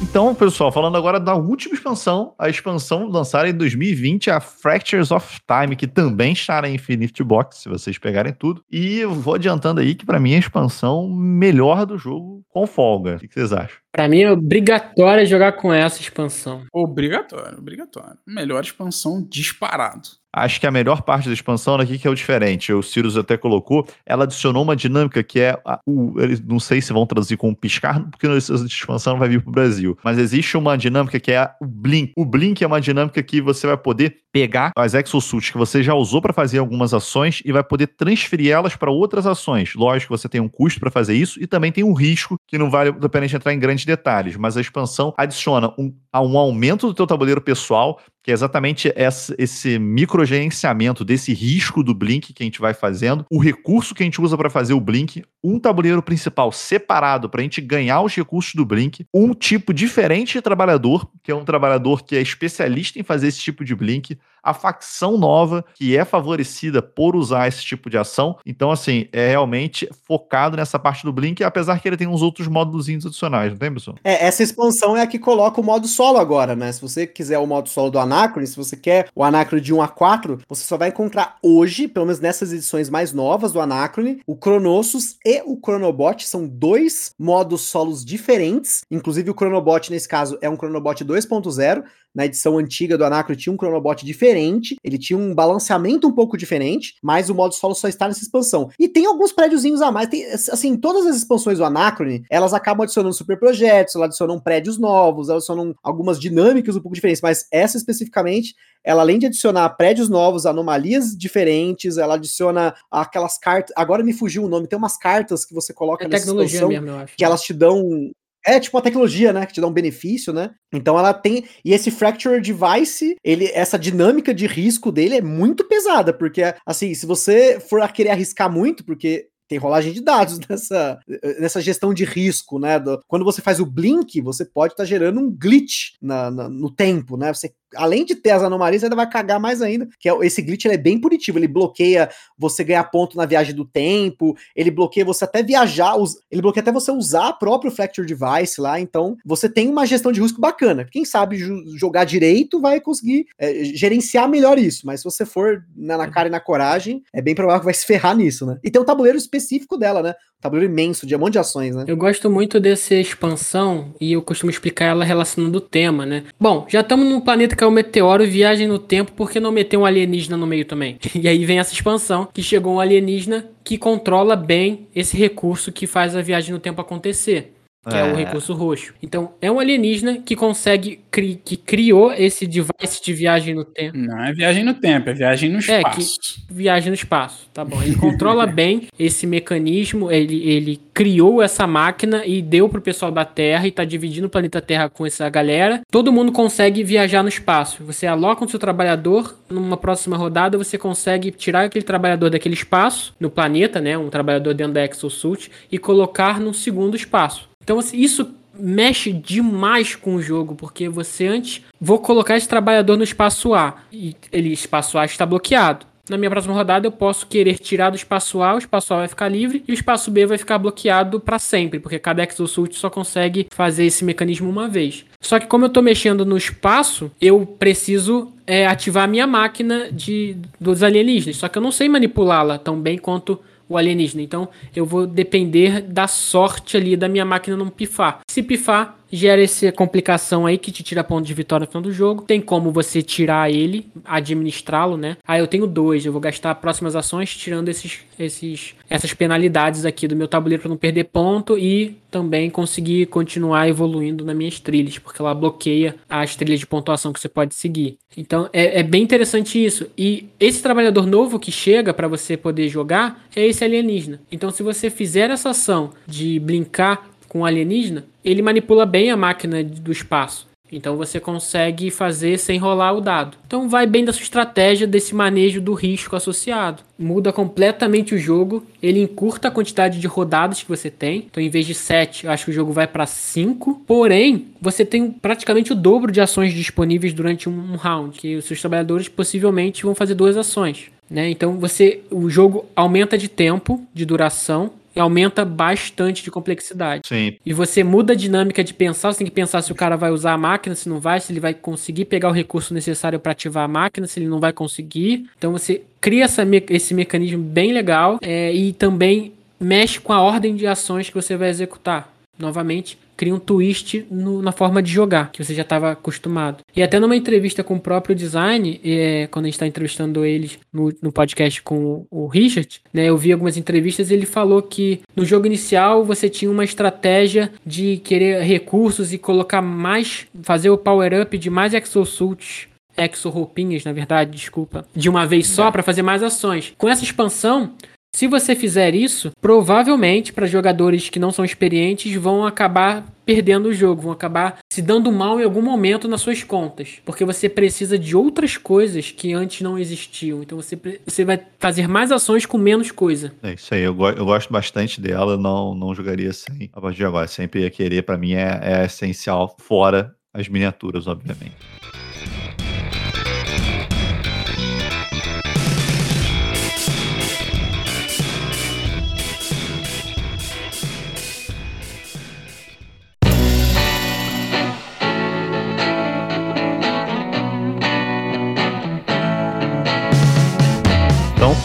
Então, pessoal, falando agora da última expansão, a expansão lançada em 2020, a Fractures of Time, que também estará em Infinity Box, se vocês pegarem tudo. E eu vou adiantando aí que para mim é a expansão melhor do jogo com folga. O que vocês acham? Pra mim é obrigatório jogar com essa expansão. Obrigatório, obrigatório. Melhor expansão disparado. Acho que a melhor parte da expansão aqui que é o diferente. O Sirius até colocou, ela adicionou uma dinâmica que é a, o, não sei se vão traduzir com piscar, porque essa expansão não vai vir para o Brasil. Mas existe uma dinâmica que é o Blink. O Blink é uma dinâmica que você vai poder pegar as exosuits que você já usou para fazer algumas ações e vai poder transferir elas para outras ações. Lógico que você tem um custo para fazer isso e também tem um risco que não vale a pena entrar em grandes detalhes, mas a expansão adiciona um, um aumento do teu tabuleiro pessoal que é exatamente esse microgerenciamento desse risco do Blink que a gente vai fazendo, o recurso que a gente usa para fazer o Blink, um tabuleiro principal separado para a gente ganhar os recursos do Blink, um tipo diferente de trabalhador, que é um trabalhador que é especialista em fazer esse tipo de Blink, a facção nova que é favorecida por usar esse tipo de ação. Então, assim, é realmente focado nessa parte do Blink, apesar que ele tem uns outros módulos adicionais, não tem, pessoal? É, essa expansão é a que coloca o modo solo agora, né? Se você quiser o modo solo do Anacron, se você quer o Anacron de 1 a 4, você só vai encontrar hoje, pelo menos nessas edições mais novas do Anacron, o Cronossus e o Chronobot são dois modos solos diferentes. Inclusive, o Chronobot, nesse caso, é um Chronobot 2.0 na edição antiga do Anacro tinha um Chronobot diferente, ele tinha um balanceamento um pouco diferente, mas o modo solo só está nessa expansão. E tem alguns prédiozinhos a mais, tem, assim, todas as expansões do Anacrone, elas acabam adicionando super projetos, elas adicionam prédios novos, elas adicionam algumas dinâmicas um pouco diferentes, mas essa especificamente, ela além de adicionar prédios novos, anomalias diferentes, ela adiciona aquelas cartas, agora me fugiu o nome, tem umas cartas que você coloca É nessa tecnologia expansão, mesmo, eu acho. que elas te dão é tipo uma tecnologia, né, que te dá um benefício, né? Então ela tem e esse fracture device, ele essa dinâmica de risco dele é muito pesada, porque assim, se você for querer arriscar muito, porque tem rolagem de dados nessa, nessa gestão de risco, né? Do- quando você faz o blink, você pode estar gerando um glitch na- na- no tempo, né? Você, além de ter as anomalias, ainda vai cagar mais ainda. Que é, esse glitch é bem punitivo, ele bloqueia você ganhar ponto na viagem do tempo, ele bloqueia você até viajar, ele bloqueia até você usar o próprio Fracture Device lá. Então, você tem uma gestão de risco bacana. Quem sabe jogar direito vai conseguir é, gerenciar melhor isso. Mas se você for na, na cara e na coragem, é bem provável que vai se ferrar nisso, né? E tem um tabuleiro específico dela, né? Um tabuleiro imenso, de um monte de ações, né? Eu gosto muito dessa expansão e eu costumo explicar ela relacionando o tema, né? Bom, já estamos num planeta que é o meteoro, viagem no tempo, por que não meter um alienígena no meio também? E aí vem essa expansão que chegou um alienígena que controla bem esse recurso que faz a viagem no tempo acontecer. Que é. o É. recurso roxo. Então, é um alienígena que consegue, cri- que criou esse device de viagem no tempo. Não é viagem no tempo, é viagem no É, espaço. Viagem no espaço, tá bom. Ele controla bem esse mecanismo, ele, ele criou essa máquina e deu pro pessoal da Terra e tá dividindo o planeta Terra com essa galera. Todo mundo consegue viajar no espaço. Você aloca o seu trabalhador, numa próxima rodada você consegue tirar aquele trabalhador daquele espaço, no planeta, né, um trabalhador dentro da Exosuit, e colocar num segundo espaço. Então, assim, isso mexe demais com o jogo, porque você antes vou colocar esse trabalhador no espaço A e ele espaço A está bloqueado. Na minha próxima rodada eu posso querer tirar do espaço A, o espaço A vai ficar livre e o espaço B vai ficar bloqueado para sempre, porque cada Exosuit só consegue fazer esse mecanismo uma vez. Só que como eu estou mexendo no espaço, eu preciso é, ativar a minha máquina de, dos alienígenas. Só que eu não sei manipulá-la tão bem quanto o alienígena. Então eu vou depender da sorte ali da minha máquina não pifar. Se pifar, gera essa complicação aí que te tira ponto de vitória no final do jogo. Tem como você tirar ele, administrá-lo, né? Aí eu tenho dois, eu vou gastar próximas ações tirando esses, esses, essas penalidades aqui do meu tabuleiro para não perder ponto e também conseguir continuar evoluindo nas minhas trilhas, porque ela bloqueia as trilhas de pontuação que você pode seguir. Então é, é bem interessante isso. E esse trabalhador novo que chega para você poder jogar é esse alienígena. Então se você fizer essa ação de brincar com o alienígena, ele manipula bem a máquina do espaço. Então você consegue fazer sem rolar o dado. Então vai bem da sua estratégia desse manejo do risco associado. Muda completamente o jogo, ele encurta a quantidade de rodadas que você tem. Então em vez de 7, eu acho que o jogo vai para 5. Porém, você tem praticamente o dobro de ações disponíveis durante um round, que os seus trabalhadores possivelmente vão fazer duas ações. Né? Então você, o jogo aumenta de tempo, de duração, aumenta bastante de complexidade. Sim. E você muda a dinâmica de pensar, você tem que pensar se o cara vai usar a máquina, se não vai, se ele vai conseguir pegar o recurso necessário para ativar a máquina, se ele não vai conseguir. Então você cria essa esse mecanismo bem legal é, e também mexe com a ordem de ações que você vai executar. Novamente, cria um twist no, na forma de jogar, que você já estava acostumado. E até numa entrevista com o próprio design, é, quando a gente está entrevistando eles no, no podcast com o, o Richard, né, eu vi algumas entrevistas e ele falou que no jogo inicial você tinha uma estratégia de querer recursos e colocar mais, fazer o power-up de mais exosuits exo roupinhas, na verdade, desculpa, de uma vez só para fazer mais ações. Com essa expansão, se você fizer isso, provavelmente para jogadores que não são experientes vão acabar perdendo o jogo, vão acabar se dando mal em algum momento nas suas contas, porque você precisa de outras coisas que antes não existiam. Então você, você vai fazer mais ações com menos coisa. É isso aí, eu, go eu gosto bastante dela, não, não jogaria sem a partir de agora. Sempre ia querer, para mim é, é essencial, fora as miniaturas, obviamente.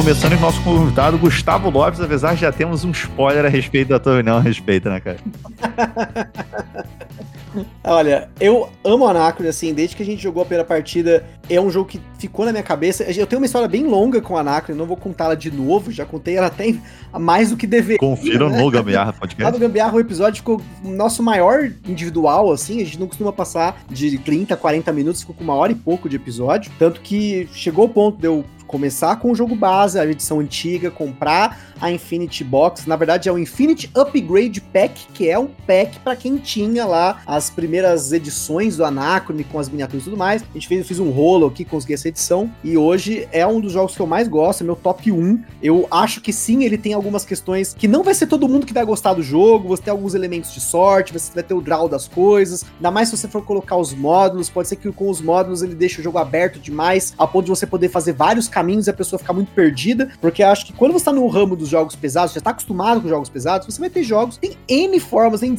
Começando com o nosso convidado, Gustavo Lopes, apesar de já temos um spoiler a respeito da tua opinião a respeito, né, cara? Olha, eu amo Anacron, assim, desde que a gente jogou a primeira partida, é um jogo que ficou na minha cabeça. Eu tenho uma história bem longa com Anacron, não vou contá-la de novo, já contei ela até mais do que deveria. Confiram né? no Gambiarra Podcast. Lá no Gambiarra o episódio ficou nosso maior individual, assim, a gente não costuma passar de 30, 40 minutos, ficou com uma hora e pouco de episódio, tanto que chegou o ponto de eu começar com o jogo base, a edição antiga, comprar a Infinity Box. Na verdade, é o Infinity Upgrade Pack, que é um pack para quem tinha lá as primeiras edições do Anacrone com as miniaturas e tudo mais. A gente fez, fiz um rolo aqui, consegui essa edição. E hoje é um dos jogos que eu mais gosto, é meu top 1. Eu acho que sim, ele tem algumas questões que não vai ser todo mundo que vai gostar do jogo. Você tem alguns elementos de sorte, você vai ter o draw das coisas. Ainda mais se você for colocar os módulos. Pode ser que com os módulos ele deixe o jogo aberto demais, a ponto de você poder fazer vários caminhos e a pessoa ficar muito perdida. Porque acho que quando você tá no ramo dos jogos pesados, já tá acostumado com jogos pesados, você vai ter jogos, tem N formas, tem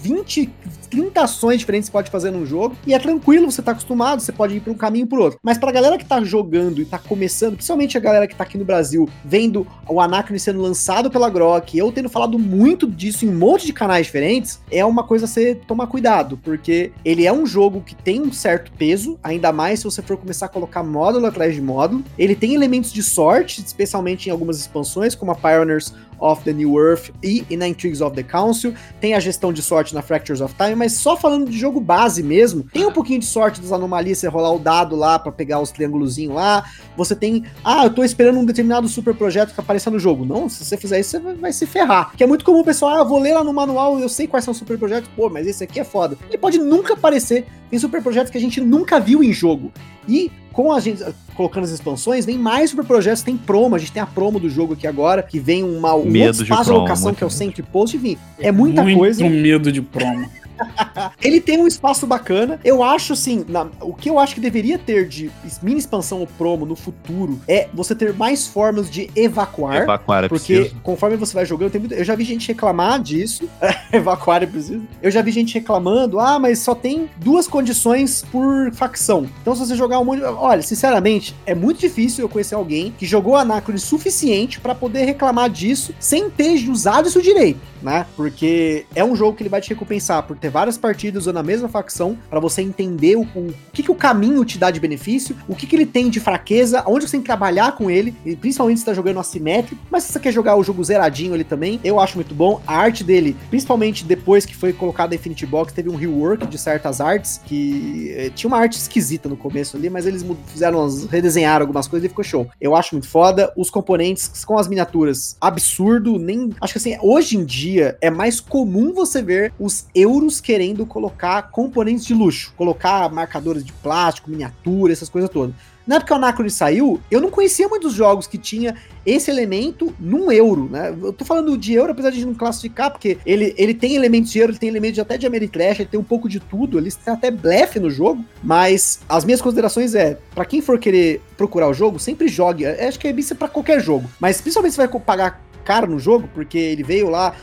20, 30 ações diferentes que você pode fazer num jogo, e é tranquilo, você tá acostumado, você pode ir para um caminho por outro. Mas pra galera que tá jogando e tá começando, principalmente a galera que tá aqui no Brasil, vendo o Anacron sendo lançado pela Grok, eu tendo falado muito disso em um monte de canais diferentes, é uma coisa a você tomar cuidado, porque ele é um jogo que tem um certo peso, ainda mais se você for começar a colocar módulo atrás de módulo. Ele tem elementos de sorte, especialmente em algumas expansões, como a Pioneers of the New Earth e, na Intrigues of the Council. Tem a gestão de sorte na Fractures of Time, mas só falando de jogo base mesmo, tem um pouquinho de sorte das anomalias, você rolar o dado lá para pegar os triângulozinhos lá. Você tem, ah, eu tô esperando um determinado super projeto que apareça no jogo. Não, se você fizer isso, você vai, se ferrar. Que é muito comum o pessoal, ah, vou ler lá no manual, eu sei quais são os super projetos, pô, mas esse aqui é foda. Ele pode nunca aparecer. Tem super projetos que a gente nunca viu em jogo. E com a gente colocando as expansões, vem mais super projetos, tem promo, a gente tem a promo do jogo aqui agora, que vem uma, um Medo outro espaço de, promo, alocação que é o muito Century Post, enfim, é muita Muito coisa. medo de promo. Ele tem um espaço bacana. Eu acho assim, na- o que eu acho que deveria ter de mini expansão ou promo no futuro é você ter mais formas de evacuar. Evacuar é Porque preciso. conforme você vai jogando, muito- eu já vi gente reclamar disso. Evacuar é preciso. Eu já vi gente reclamando, ah, mas só tem duas condições por facção. Então, se você jogar um monte. Olha, sinceramente, é muito difícil eu conhecer alguém que jogou Anacron suficiente pra poder reclamar disso sem ter usado isso direito, né? Porque é um jogo que ele vai te recompensar por ter várias partidas ou na mesma facção pra você entender o, o que, que o caminho te dá de benefício, o que, que ele tem de fraqueza, onde você tem que trabalhar com ele, e principalmente se tá jogando assimétrico. Mas se você quer jogar o jogo zeradinho ali também, eu acho muito bom. A arte dele, principalmente depois que foi colocada a Infinity Box, teve um rework de certas artes que eh, tinha uma arte esquisita no começo ali, mas eles fizeram, redesenharam algumas coisas e ficou show. Eu acho muito foda. Os componentes com as miniaturas, absurdo. Nem. Acho que assim, hoje em dia é mais comum você ver os euros querendo colocar componentes de luxo, colocar marcadores de plástico, miniatura, essas coisas todas. Na época que o Anacron saiu, eu não conhecia muitos jogos que tinha esse elemento num euro, né? Eu tô falando de euro, apesar de não classificar, porque ele, ele tem elementos de euro, ele tem elementos até de Ameritrash, ele tem um pouco de tudo, ele tem até blefe no jogo, mas as minhas considerações é, pra quem for querer procurar o jogo, sempre jogue, Eu acho que é isso pra qualquer jogo, mas principalmente se vai pagar caro no jogo, porque ele veio lá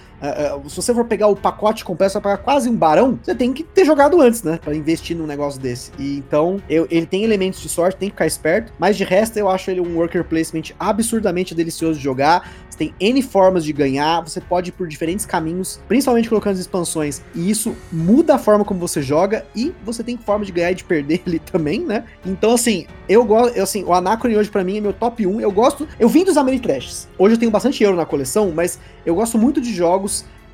se você for pegar o pacote completo, você vai pagar quase um barão, você tem que ter jogado antes, né? Pra investir num negócio desse. E então, eu, ele tem elementos de sorte, tem que ficar esperto, mas de resto eu acho ele um worker placement absurdamente delicioso de jogar. Você tem N formas de ganhar, você pode ir por diferentes caminhos, principalmente colocando as expansões, e isso muda a forma como você joga, e você tem forma de ganhar e de perder ele também, né? Então, assim, eu gosto, assim, o Anacron hoje para mim é meu top 1. Eu gosto, eu vim dos Ameritrashes. Hoje eu tenho bastante euro na coleção, mas eu gosto muito de jogos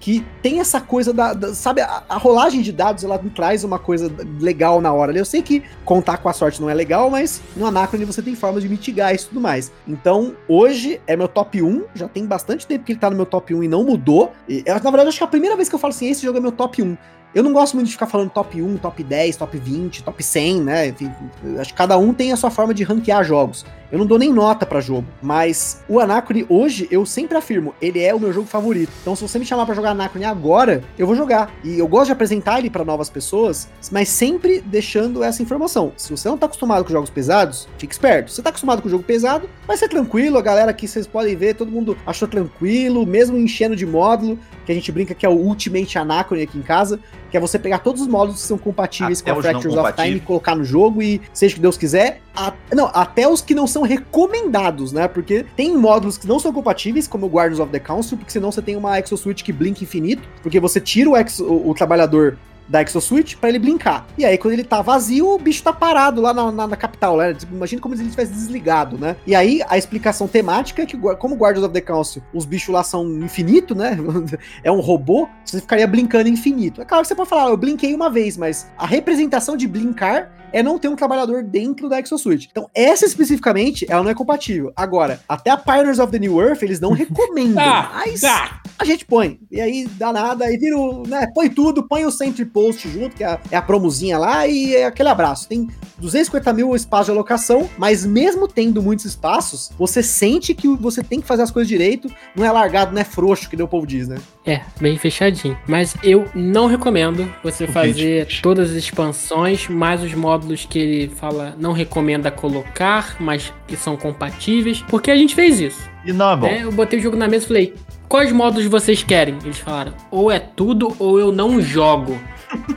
que tem essa coisa da, da sabe, a, a, rolagem de dados, ela traz uma coisa legal na hora. Eu sei que contar com a sorte não é legal, mas no Anacrone você tem formas de mitigar isso e tudo mais. Então, hoje é meu top 1, já tem bastante tempo que ele tá no meu top 1 e não mudou. E, na verdade, acho que é a primeira vez que eu falo assim, esse jogo é meu top 1. Eu não gosto muito de ficar falando top 1, top 10, top 20, top 100, né? Enfim, acho que cada um tem a sua forma de ranquear jogos. Eu não dou nem nota para jogo, mas o Anacrone hoje, eu sempre afirmo, ele é o meu jogo favorito. Então, se você me chamar para jogar Anacrone agora, eu vou jogar. E eu gosto de apresentar ele para novas pessoas, mas sempre deixando essa informação. Se você não tá acostumado com jogos pesados, fique esperto. Se você tá acostumado com jogo pesado, vai ser tranquilo. A galera aqui, vocês podem ver, todo mundo achou tranquilo, mesmo enchendo de módulo, que a gente brinca que é o Ultimate Anacrone aqui em casa, que é você pegar todos os módulos que são compatíveis até com a Fractures of Time e colocar no jogo e seja o que Deus quiser. A, não, até os que não são recomendados, né? Porque tem módulos que não são compatíveis, como o Guardians of the Council, porque senão você tem uma Exoswitch que blinka infinito, porque você tira o, ex, o, o trabalhador da Exoswitch para ele brincar. E aí, quando ele tá vazio, o bicho tá parado lá na, na, na capital, né? Imagina como se ele tivesse desligado, né? E aí, a explicação temática é que, como Guardians of the Council, os bichos lá são infinito, né? é um robô, você ficaria brincando infinito. É claro que você pode falar, ah, eu brinquei uma vez, mas a representação de brincar é não ter um trabalhador dentro da ExoSuite. Então, essa especificamente, ela não é compatível. Agora, até a Pioneers of the New Earth, eles não recomendam. Tá, mas tá. a gente põe. E aí, dá nada, aí vira o, né, põe tudo, põe o Sentry Post junto, que é a, é a promozinha lá, e é aquele abraço. Tem 250 mil espaços de alocação, mas mesmo tendo muitos espaços, você sente que você tem que fazer as coisas direito, não é largado, não é frouxo, que o povo diz, né? É, bem fechadinho. Mas eu não recomendo você fazer todas as expansões, mais os módulos que ele fala não recomenda colocar, mas que são compatíveis, porque a gente fez isso. E não é bom. É, eu botei o jogo na mesa e falei: quais módulos vocês querem? Eles falaram: ou é tudo ou eu não jogo.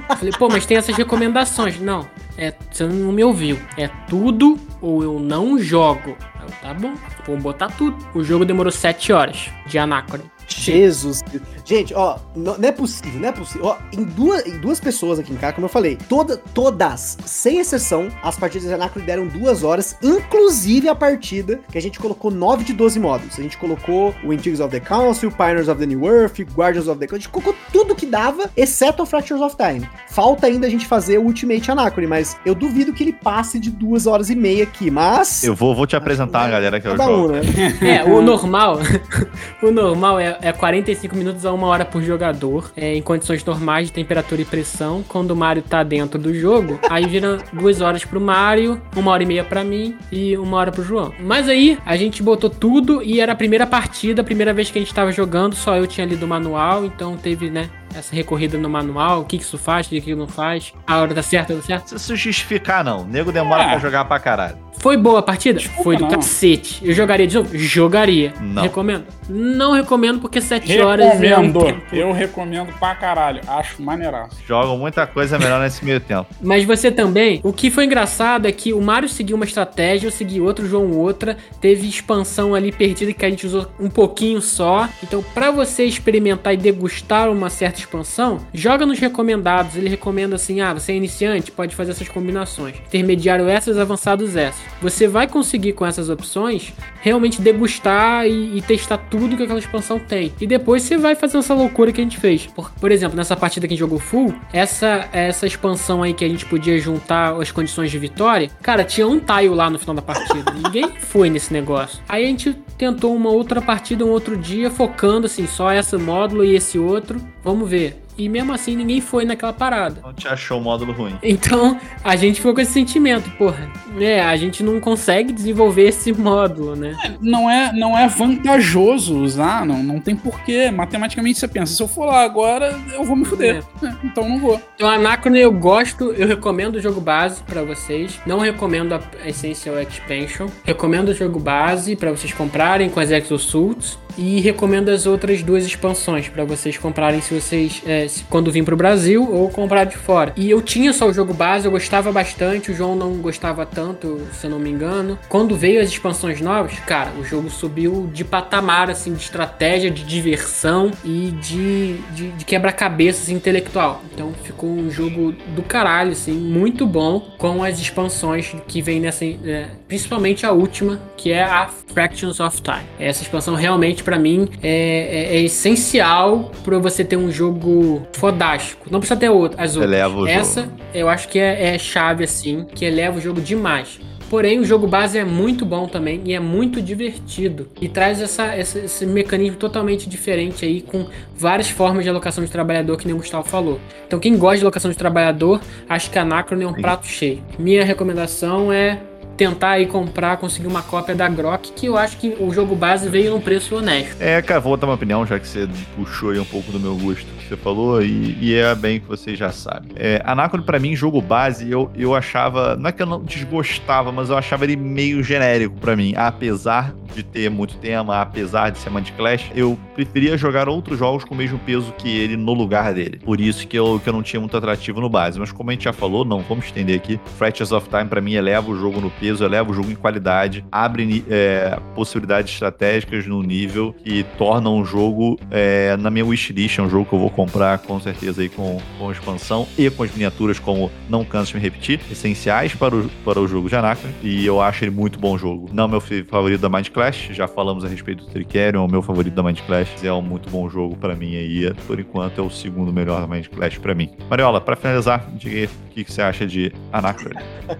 Eu falei, pô, mas tem essas recomendações. Não, é, você não me ouviu. É tudo ou eu não jogo. Eu, tá bom, vou botar tudo. O jogo demorou 7 horas de Anacron. Jesus. Gente, ó, não, não é possível, não é possível. Ó, em duas, em duas pessoas aqui em casa, como eu falei, toda, todas, sem exceção, as partidas de Anacron deram duas horas, inclusive a partida que a gente colocou 9 de 12 modos. A gente colocou o Intrigues of the Council, Pioneers of the New Earth, Guardians of the... A gente colocou tudo que dava, exceto o Fractures of Time. Falta ainda a gente fazer o Ultimate Anacron, mas eu duvido que ele passe de duas horas e meia aqui, mas... Eu vou, vou te apresentar a galera que eu jogo. um, né? É, o normal, o normal é, é 45 minutos a uma hora por jogador, é, em condições normais de temperatura e pressão. Quando o Mario tá dentro do jogo, aí vira duas horas pro Mario, uma hora e meia pra mim e uma hora pro João. Mas aí a gente botou tudo e era a primeira partida, a primeira vez que a gente tava jogando, só eu tinha lido o manual, então teve, né, essa recorrida no manual, o que que isso faz, o que que não faz, a hora tá certa, tá certo. Não precisa se justificar, não. O nego demora É. pra jogar pra caralho. Foi boa a partida? Desculpa, Foi do não. cacete. Eu jogaria de novo? Jogaria. Não. Recomendo? Não recomendo porque 7 horas é um tempo. Eu recomendo pra caralho. Acho maneiraço. Jogam muita coisa melhor nesse meio tempo. Mas você também, o que foi engraçado é que o Mario seguiu uma estratégia, eu segui outra, o João outra, teve expansão ali perdida que a gente usou um pouquinho só. Então, pra você experimentar e degustar uma certa expansão, joga nos recomendados. Ele recomenda assim: ah, você é iniciante, pode fazer essas combinações. Intermediário essas, avançados essas. Você vai conseguir com essas opções realmente degustar e, e testar tudo que aquela expansão tem. E depois você vai fazendo essa loucura que a gente fez. Por, por exemplo, nessa partida que a gente jogou full, essa, essa expansão aí que a gente podia juntar as condições de vitória, cara, tinha um tile lá no final da partida. Ninguém foi nesse negócio. Aí a gente tentou uma outra partida um outro dia, focando assim, só esse módulo e esse outro. Vamos ver. E mesmo assim ninguém foi naquela parada. Não te achou o módulo ruim. Então, a gente ficou com esse sentimento, porra. É, a gente não consegue desenvolver esse módulo, né? Não é, não é vantajoso usar, não, não tem porquê. Matematicamente você pensa, se eu for lá agora, eu vou me fuder. É, então não vou. Então, Anacrone eu gosto, eu recomendo o jogo base pra vocês. Não recomendo a Essential Expansion. Recomendo o jogo base pra vocês comprarem com as Exosuits. E recomendo as outras duas expansões pra vocês comprarem se vocês é, quando vir pro Brasil ou comprar de fora. E eu tinha só o jogo base, eu gostava bastante, o João não gostava tanto, se eu não me engano. Quando veio as expansões novas, cara, o jogo subiu de patamar assim de estratégia, de diversão e de, de, de quebra-cabeça assim, intelectual. Então ficou um jogo do caralho, assim, muito bom com as expansões que vem nessa, é, principalmente a última, que é a Fractions of Time. Essa expansão realmente pra mim é, é- é essencial para você ter um jogo fodástico. Não precisa ter outra, as outras. Eleva o Essa jogo. eu acho que é, é chave assim, que eleva o jogo demais. Porém, o jogo base é muito bom também e é muito divertido. E traz essa, essa- esse mecanismo totalmente diferente aí, com várias formas de alocação de trabalhador, que nem o Gustavo falou. Então, quem gosta de alocação de trabalhador, acho que a Anacron é um prato cheio. Minha recomendação é tentar aí comprar, conseguir uma cópia da Grok, que eu acho que o jogo base veio num preço honesto. É, cara, vou dar uma opinião, já que você puxou aí um pouco do meu gosto que você falou, e, e é bem que você já sabe. É, Anacron, pra mim, jogo base, eu, eu achava. Não é que eu não desgostava, mas eu achava ele meio genérico pra mim. Apesar de ter muito tema, apesar de ser Mind Clash, eu preferia jogar outros jogos com o mesmo peso que ele no lugar dele. Por isso que eu, que eu não tinha muito atrativo no base. Mas como a gente já falou, não vamos estender aqui. Fractures of Time, pra mim, eleva o jogo no peso, eleva o jogo em qualidade, abre é, possibilidades estratégicas no nível que tornam o jogo, é, na minha wishlist, é um jogo que eu vou comprar com certeza aí com, com expansão e com as miniaturas, como não canso de me repetir, essenciais para o, para o jogo de Anacron. E eu acho ele muito bom jogo. Não meu fi- favorito da Mind Clash, já falamos a respeito do Tricerion, é o meu favorito da Mind Clash. É um muito bom jogo pra mim aí. Por enquanto é o segundo melhor da Mind Clash pra mim. Mariola, pra finalizar, diga aí que, que você acha de Anacron.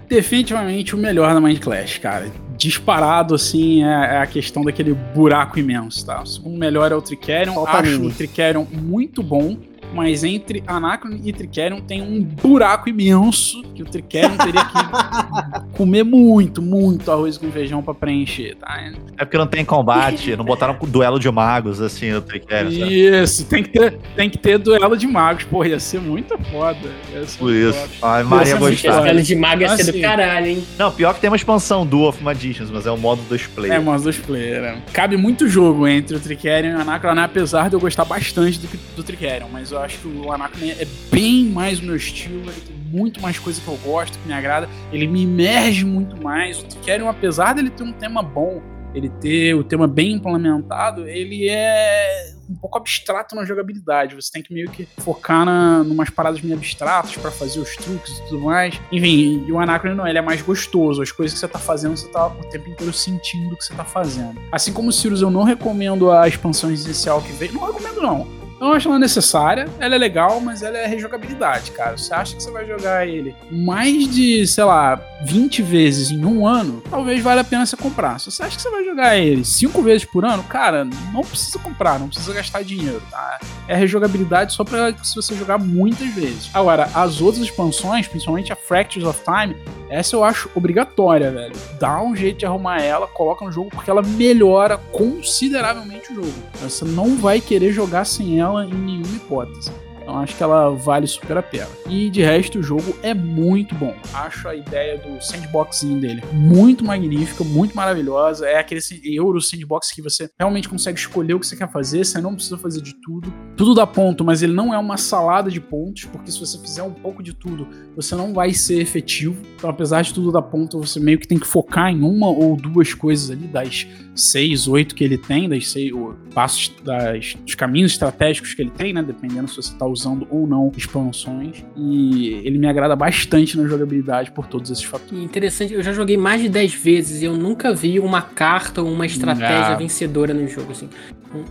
Definitivamente o melhor da Mind Clash, cara. Disparado, assim, é, é a questão daquele buraco imenso, tá? O melhor é o Tricerion. Falta Acho o Tricerion muito bom, mas entre Anacron e Tricerion tem um buraco imenso que o Tricerion teria que comer muito, muito arroz com feijão pra preencher, tá? É porque não tem combate, não botaram com duelo de magos assim no Tricerion, sabe? Isso, tem que, ter, tem que ter duelo de magos. Pô, ia ser muito foda. Ser Por isso. foda. Ai, Maria gostar. duelo de mago ia ser Assim. do caralho, hein? Não, pior que tem uma expansão do of Magicians, mas é o modo dois player. É, mas dos player. né? Cabe muito jogo entre o Tricerion e o Anacron, apesar de eu gostar bastante do, do Tricerion, mas eu acho que o Anacron é bem mais o meu estilo, ele tem muito mais coisa que eu gosto, que me agrada, ele me imerge muito mais. O Tricerion, apesar dele ter um tema bom, ele ter o tema bem implementado, ele é um pouco abstrato na jogabilidade. Você tem que meio que focar na, numas paradas meio abstratas pra fazer os truques e tudo mais. Enfim, e o Anacron não, ele é mais gostoso. As coisas que você tá fazendo, você tá o tempo inteiro sentindo o que você tá fazendo. Assim como o Sirius, eu não recomendo a expansão inicial que veio. Não recomendo, não. Eu acho ela necessária, ela é legal, mas ela é rejogabilidade, cara. Você acha que você vai jogar ele mais de, sei lá, 20 vezes em um ano, talvez valha a pena você comprar. Se você acha que você vai jogar ele 5 vezes por ano, cara, não precisa comprar, não precisa gastar dinheiro, tá? É rejogabilidade só pra se você jogar muitas vezes. Agora, as outras expansões, principalmente a Fractures of Time, essa eu acho obrigatória, velho. Dá um jeito de arrumar ela, coloca no jogo, porque ela melhora consideravelmente o jogo. Você não vai querer jogar sem ela em nenhuma hipótese. Então acho que ela vale super a pena. E de resto, o jogo é muito bom. Acho a ideia do sandboxinho dele muito magnífica, muito maravilhosa. É aquele Euro sandbox que você realmente consegue escolher o que você quer fazer, você não precisa fazer de tudo. Tudo dá ponto, mas ele não é uma salada de pontos, porque se você fizer um pouco de tudo, você não vai ser efetivo. Então, apesar de tudo dar ponto, você meio que tem que focar em uma ou duas coisas ali, das seis, oito que ele tem, das seis passos, das, dos caminhos estratégicos que ele tem, né? Dependendo se você tá usando ou não expansões. E ele me agrada bastante na jogabilidade por todos esses fatores. Interessante, eu já joguei mais de 10 vezes e eu nunca vi uma carta ou uma estratégia Ah. vencedora no jogo, assim.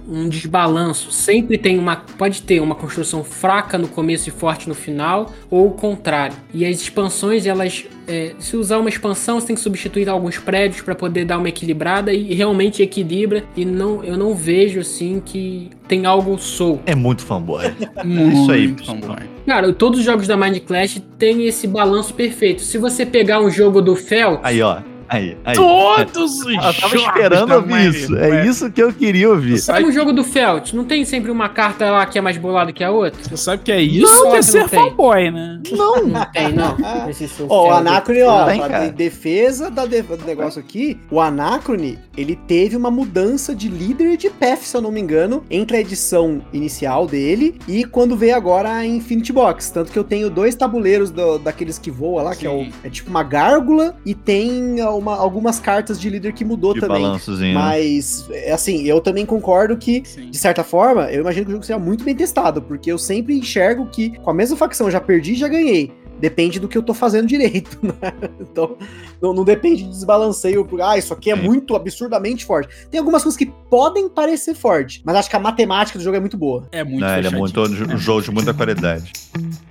Um, um desbalanço. Sempre tem uma. Pode ter uma construção fraca no começo e forte no final, ou o contrário. E as expansões, elas é, se usar uma expansão, você tem que substituir alguns prédios para poder dar uma equilibrada e realmente equilibra. E não, eu não vejo assim que tem algo solto. É muito fanboy. Isso aí, Cara, todos os jogos da Mind Clash têm esse balanço perfeito. Se você pegar um jogo do Fel, Aí, ó. Aí, aí. Todos os Eu tava esperando ouvir isso. É isso que eu queria ouvir. Sabe o jogo do Felt? Não tem sempre uma carta lá que é mais bolada que a outra? Você sabe que é isso Não, que é não ser tem. fanboy, né? Não. Não tem, não. Ó, o. Anacrone, ó, Tem, de- defesa da de- do negócio aqui, o Anacrone, ele teve uma mudança de líder de path, se eu não me engano, entre a edição inicial dele e quando veio agora a Infinity Box. Tanto que eu tenho dois tabuleiros do- daqueles que voa lá, que é, o- Sim. é tipo uma gárgula, e tem uma- algumas cartas de líder que mudou De também. balançozinho. né? Mas, é assim, eu também concordo que Sim. de certa forma, eu imagino que o jogo seja muito bem testado, porque eu sempre enxergo que com a mesma facção eu já perdi e já ganhei. Depende do que eu tô fazendo direito, né? Então, não, não depende de desbalanceio, porque, ah, isso aqui é muito absurdamente forte. Tem algumas coisas que podem parecer forte, mas acho que a matemática do jogo é muito boa. É muito Não, ele é muito um jogo de muita qualidade.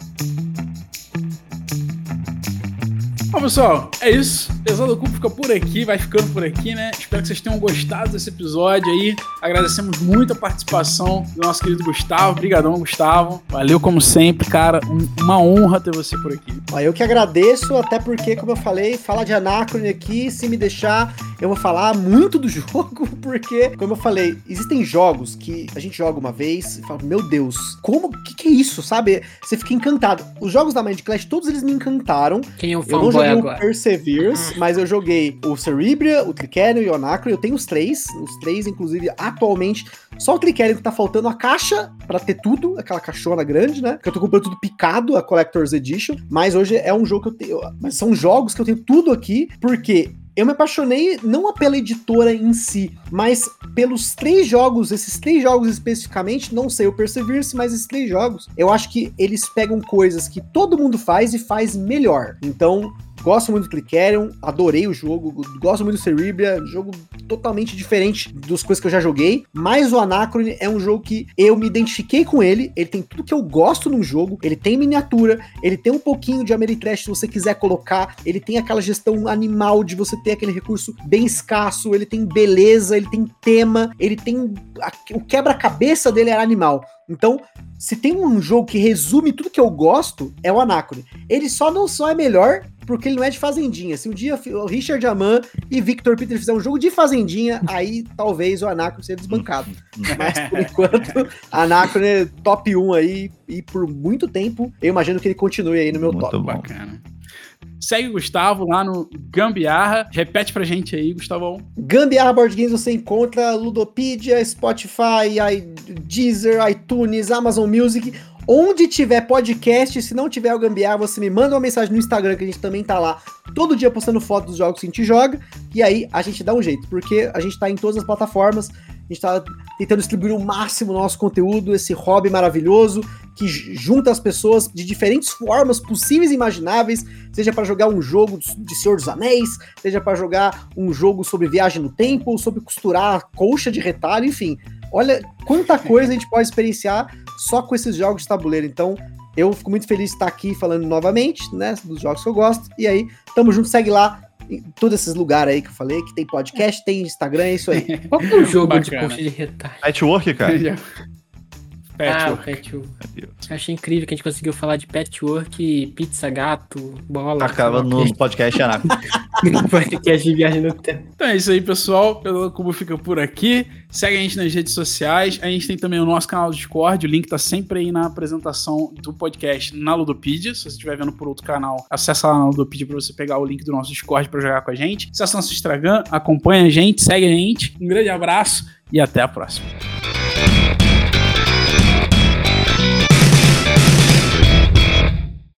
Bom, pessoal, é isso. Pesado do Cubo fica por aqui, vai ficando por aqui, né? Espero que vocês tenham gostado desse episódio aí. Agradecemos muito a participação do nosso querido Gustavo. Obrigadão, Gustavo. Valeu como sempre, cara. Um- uma honra ter você por aqui. Eu que agradeço, até porque, como eu falei, falar de Anacrone aqui, se me deixar, eu vou falar muito do jogo, porque, como eu falei, existem jogos que a gente joga uma vez e fala, meu Deus, como, que que é isso, sabe? Você fica encantado. Os jogos da Mind Clash, todos eles me encantaram. Quem é o joguei o agora? Perseverance, mas eu joguei o Cerebria, o Tricerion e o Anacron. Eu tenho os três, os três, inclusive, atualmente. Só o Tricerion que tá faltando a caixa pra ter tudo, aquela caixona grande, né? Que eu tô comprando tudo picado, a Collector's Edition. Mas hoje é um jogo que eu tenho. Mas são jogos que eu tenho tudo aqui, porque. Eu me apaixonei não pela editora em si, mas pelos três jogos, esses três jogos especificamente, não sei o Perseverance, mas esses três jogos, eu acho que eles pegam coisas que todo mundo faz e faz melhor. Então, Gosto muito do Clickerion, adorei o jogo, gosto muito do Cerebria, jogo totalmente diferente das coisas que eu já joguei, mas o Anacrone é um jogo que eu me identifiquei com ele, ele tem tudo que eu gosto num jogo, ele tem miniatura, ele tem um pouquinho de Ameritrash se você quiser colocar, ele tem aquela gestão animal de você ter aquele recurso bem escasso, ele tem beleza, ele tem tema, ele tem... o quebra-cabeça dele é animal. Então, se tem um jogo que resume tudo que eu gosto, é o Anacrone. Ele só não só é melhor porque ele não é de fazendinha. Se um dia o Richard Aman e Victor Peter fizer um jogo de fazendinha, aí talvez o Anacrone seja desbancado. Mas por enquanto, Anacrone é top 1 aí e por muito tempo eu imagino que ele continue aí no meu Muito top. bom. Bacana. Segue o Gustavo lá no Gambiarra. Repete pra gente aí, Gustavão. Gambiarra Board Games você encontra Ludopedia, Spotify, Deezer, iTunes, Amazon Music. Onde tiver podcast, se não tiver o Gambiarra, você me manda uma mensagem no Instagram, que a gente também tá lá todo dia postando fotos dos jogos que a gente joga. E aí a gente dá um jeito, porque a gente tá em todas as plataformas. A gente tá tentando distribuir o máximo nosso conteúdo, esse hobby maravilhoso que junta as pessoas de diferentes formas possíveis e imagináveis, seja para jogar um jogo de Senhor dos Anéis, seja para jogar um jogo sobre viagem no tempo, ou sobre costurar colcha de retalho, enfim. Olha quanta coisa a gente pode experienciar só com esses jogos de tabuleiro. Então, eu fico muito feliz de estar aqui falando novamente, né, dos jogos que eu gosto. E aí, tamo junto, segue lá todos esses lugares aí que eu falei, que tem podcast, tem Instagram, é isso aí. Qual que é o jogo de Bacana. coxa de retalho? Patchwork, cara. Já. Ah, Patchwork. Patchwork. Achei incrível que a gente conseguiu falar de Patchwork, pizza, gato, bola. Acaba sei lá, no no podcast Anaco. no podcast de viagem no tempo. Então é isso aí, pessoal. Pelo Cubo fica por aqui. Segue a gente nas redes sociais. A gente tem também o nosso canal do Discord. O link tá sempre aí na apresentação do podcast na Ludopedia. Se você estiver vendo por outro canal, acessa lá na Ludopedia pra você pegar o link do nosso Discord pra jogar com a gente. Acessa nosso Instagram, acompanha a gente, segue a gente. Um grande abraço e até a próxima.